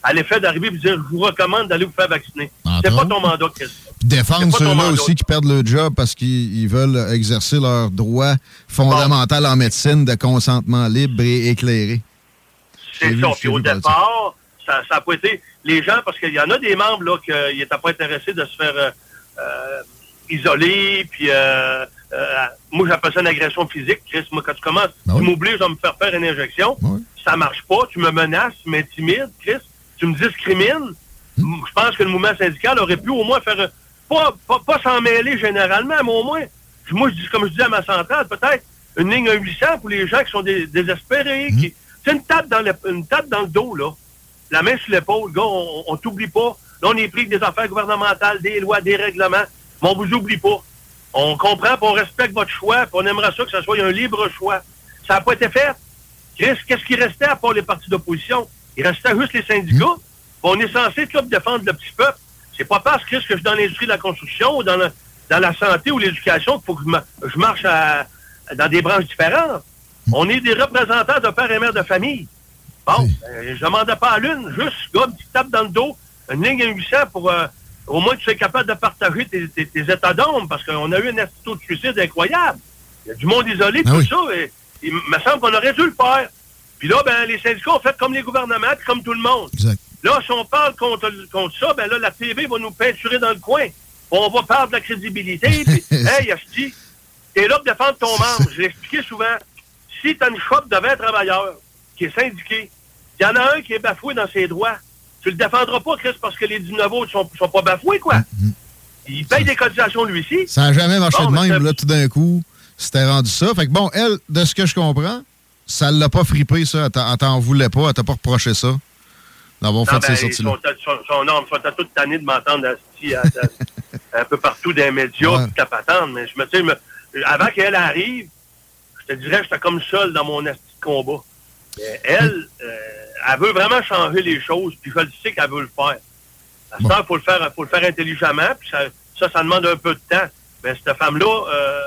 à l'effet d'arriver et de dire, je vous recommande d'aller vous faire vacciner. C'est pas ton mandat, Chris. Puis défendre ceux-là aussi qui perdent leur job parce qu'ils ils veulent exercer leur droit fondamental en médecine de consentement libre et éclairé. C'est ça. Puis au départ, ça n'a pas été. Les gens, parce qu'il y en a des membres là qui n'étaient pas intéressés de se faire euh, euh, isoler, puis euh, euh, moi j'appelle ça une agression physique. Chris, moi quand tu commences, Ben tu m'obliges à me faire faire une injection, ça marche pas, tu me menaces, tu m'intimides, Chris, tu me discrimines. Hmm. Je pense que le mouvement syndical aurait pu au moins faire pas, pas, pas s'en mêler généralement, mais au moins, moi je dis comme je dis à ma centrale, peut-être une ligne à 800 pour les gens qui sont dé- désespérés, qui, c'est une tape dans le, une tape dans le dos, là. La main sur l'épaule, gars, on, on t'oublie pas. Là, on est pris des affaires gouvernementales, des lois, des règlements. Mais on vous oublie pas. On comprend, puis on respecte votre choix, puis on aimerait ça que ce soit un libre choix. Ça n'a pas été fait. Chris, qu'est-ce qui restait à part les partis d'opposition? Il restait juste les syndicats. Puis On est censé tout défendre le petit peuple. C'est pas parce Chris, que je suis dans l'industrie de la construction ou dans, le- dans la santé ou l'éducation qu'il faut que je, ma- je marche à- dans des branches différentes. On est des représentants de père et mère de famille. Bon, euh, je demandais pas à l'une, juste, gars, une petite tape dans le dos, une ligne à 800 pour euh, au moins que tu sois capable de partager tes, tes- tes états d'âme, parce qu'on a eu un institut de suicide incroyable. Il y a du monde isolé, Ah tout oui. ça, et il me semble qu'on aurait dû le faire. Puis là, ben, les syndicats ont fait comme les gouvernements, puis comme tout le monde. Là, si on parle contre, contre ça, ben là, la TV va nous peinturer dans le coin. On va perdre de la crédibilité, puis, hey, Asti, t'es là pour défendre ton membre. Je l'ai expliqué souvent. Si t'as une shop de 20 travailleurs qui est syndiqué, il y en a un qui est bafoué dans ses droits. Tu le défendras pas, Chris, parce que les 19 autres sont, sont pas bafoués, quoi. Il paye des cotisations, lui aussi. Ça n'a jamais marché Bon, de même, là, tout d'un coup, c'était rendu ça. Fait que bon, elle, de ce que je comprends, ça l'a pas frippé, ça. Elle t'en- voulait pas, elle t'a pas reproché ça. D'avoir Non, fait ben, ces sorties-là. sont, sont, non, ils sont à toute tannés de m'entendre un peu partout dans les médias, Ouais. puis ta patente. Mais je me dis, me- avant qu'elle arrive, je te dirais, j'étais comme seul dans mon asti de combat. Elle, euh, elle veut vraiment changer les choses, puis je le sais qu'elle veut le faire. À temps, il faut le faire, intelligemment, puis ça, ça, ça demande un peu de temps. Mais cette femme-là, euh,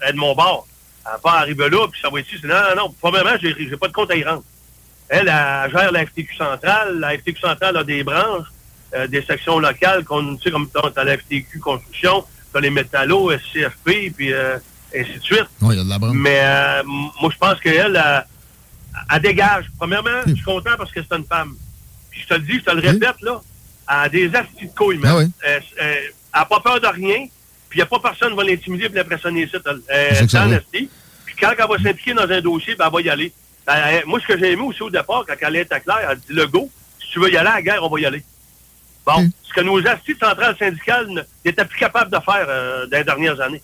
elle est de mon bord. Elle va pas arriver là, puis ça va être ici. Non, non, non, premièrement, j'ai, j'ai pas de compte à y rendre. Elle, elle gère la FTQ centrale. La FTQ centrale a des branches, euh, des sections locales, qu'on, tu sais, comme t'as la FTQ construction, t'as les métallos, SCFP, puis ainsi de suite. Oui, il y a de la. Mais euh, moi, je pense qu'elle, elle, elle dégage. Premièrement, je suis content parce que c'est une femme. Puis je te le dis, je te le répète, là, elle a des astis de couilles. Ah oui. Elle n'a pas peur de rien, puis il n'y a pas personne qui va l'intimider et l'impressionner ici. Elle est en. Puis quand elle va s'impliquer dans un dossier, ben, elle va y aller. Ben, moi, ce que j'ai aimé aussi au départ, quand elle était claire, elle dit le go, si tu veux y aller à la guerre, on va y aller. Bon, ce que nos astuces centrales syndicales n'étaient plus capables de faire euh, dans les dernières années.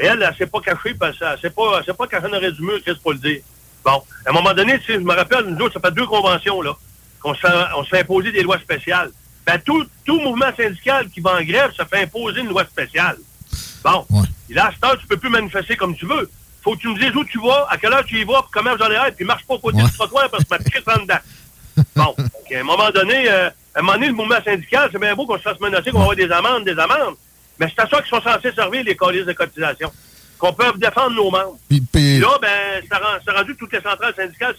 Et elle, elle s'est pas cachée, parce qu'elle s'est pas, elle s'est pas cachée en aurait du mur, qu'est-ce pour le dire. Bon, à un moment donné, je me rappelle, nous autres, ça fait deux conventions, là, qu'on se fait, on se fait imposer des lois spéciales. Ben, tout, tout mouvement syndical qui va en grève se fait imposer une loi spéciale. Bon. Et là, à cette heure, tu peux plus manifester comme tu veux. faut que tu me dises où tu vas, à quelle heure tu y vas, puis comment vous allez être, puis marche pas au côté du trottoir parce que ma piquette en dedans. Bon, donc, à un moment donné, euh, à un moment donné, le mouvement syndical, c'est bien beau qu'on se fasse menacer, qu'on va avoir des amendes, des amendes. Mais c'est à ça qu'ils sont censés servir les colis de cotisation. Qu'on peut défendre nos membres. Puis, puis- Là, ben, ça rend, ça rendu toutes les centrales syndicales,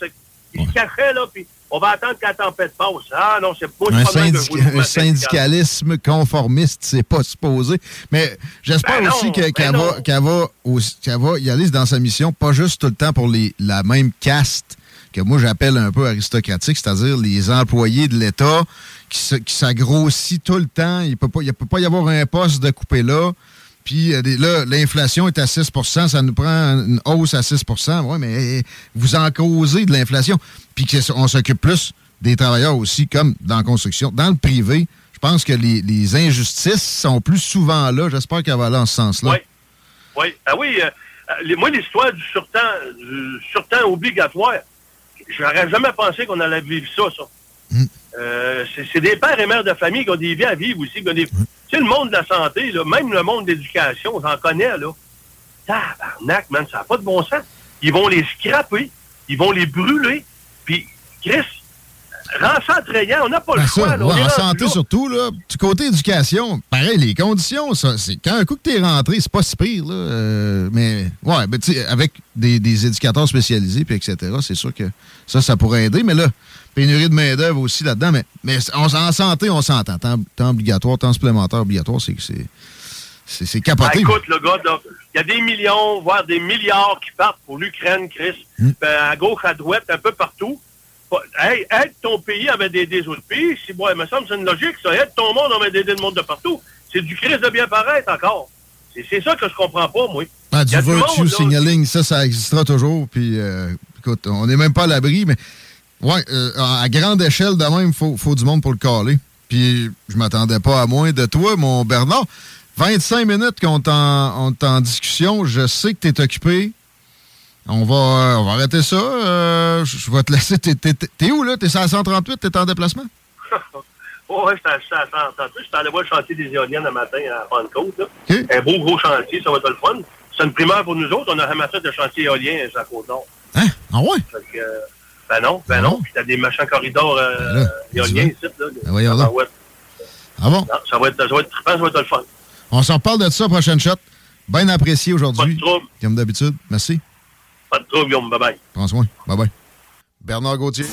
ils se cachaient, là, puis on va attendre que la tempête passe. Ah non, c'est pas un, syndic- un syndical. syndicalisme conformiste, c'est pas supposé. Mais j'espère Ben aussi ben qu'elle va, va, aussi- va y aller dans sa mission, pas juste tout le temps pour les, la même caste que moi j'appelle un peu aristocratique, c'est-à-dire les employés de l'État qui, se- s'agrossit tout le temps. Il peut pas, peut pas y avoir un poste de coupé là. Puis euh, là, l'inflation est à 6% ça nous prend une hausse à 6% Oui, mais eh, vous en causez de l'inflation. Puis qu'on s'occupe plus des travailleurs aussi, comme dans la construction. Dans le privé, je pense que les, injustices sont plus souvent là. J'espère qu'elle va aller en ce sens-là. Oui. Oui. Ah oui, euh, euh, moi, l'histoire du surtemps, obligatoire, j'aurais jamais pensé qu'on allait vivre ça, ça. Euh, c'est des pères et mères de famille qui ont des vies à vivre aussi. des- Tu sais, le monde de la santé, là, même le monde de l'éducation, j'en connais, là. Tabarnak, man, ça n'a pas de bon sens. Ils vont les scraper, ils vont les brûler, puis Chris, rend ça attrayant, on n'a pas le Ben choix. ça, là, ouais, en santé là. surtout, là, du côté éducation, pareil, les conditions, ça, c'est quand un coup que t'es rentré, c'est pas si pire, là, euh, mais ouais, ben, tu avec des, des éducateurs spécialisés, puis etc., c'est sûr que ça, ça pourrait aider, mais là, pénurie de main-d'œuvre aussi là-dedans, mais, mais on- en santé, on s'entend, temps, temps obligatoire, temps supplémentaire obligatoire, c'est que c'est c'est c'est Ben, capoté. écoute, le gars, il y a des millions, voire des milliards qui partent pour l'Ukraine, Chris. Hmm. Ben, à gauche, à droite, un peu partout. Hey, aide ton pays avec des, des autres pays. Si, bon, il me semble que c'est une logique, ça. Aide ton monde avec des, des monde de partout. C'est du Chris de bien paraître encore. C'est ça que je comprends pas, moi. Ah, du virtue signaling, ça, ça existera toujours. Puis, euh, écoute, on n'est même pas à l'abri, mais ouais, euh, à grande échelle, de même, il faut, faut du monde pour le caler. Puis, je m'attendais pas à moins de toi, mon Bernard. 25 minutes qu'on est en, discussion. Je sais que tu es occupé. On va, euh, on va arrêter ça. Euh, je je vais te laisser. T'es, t'es- t'es où, là? T'es la 138? T'es en déplacement? Oh, ouais, à- j'étais à 138. J'étais allé voir le chantier des éoliennes un matin à Pentecôte. là. Un beau gros chantier, ça va être le fun. C'est une primeur pour nous autres. On a ramassé de chantier éolien à Côte-Nord. Hein? Ah ouais? Fait que, euh, ben non, ben non. Puis t'as des machins corridors euh, éoliens ici. Là, Ben voyons Ah, ouais. Ah bon? Non, ça va être, ça va être trippant, ça va être le fun. On s'en reparle de ça, prochaine shot. Bien apprécié aujourd'hui. Pas de trouble. Comme d'habitude. Merci. Pas de trouble, Guillaume. Bye-bye. Prends soin. Bye bye. Bernard Gauthier.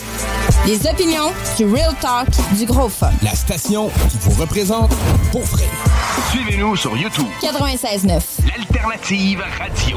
Les opinions du Real Talk du Gros Fun. La station qui vous représente pour vrai. Suivez-nous sur YouTube. 96.9. L'alternative radio.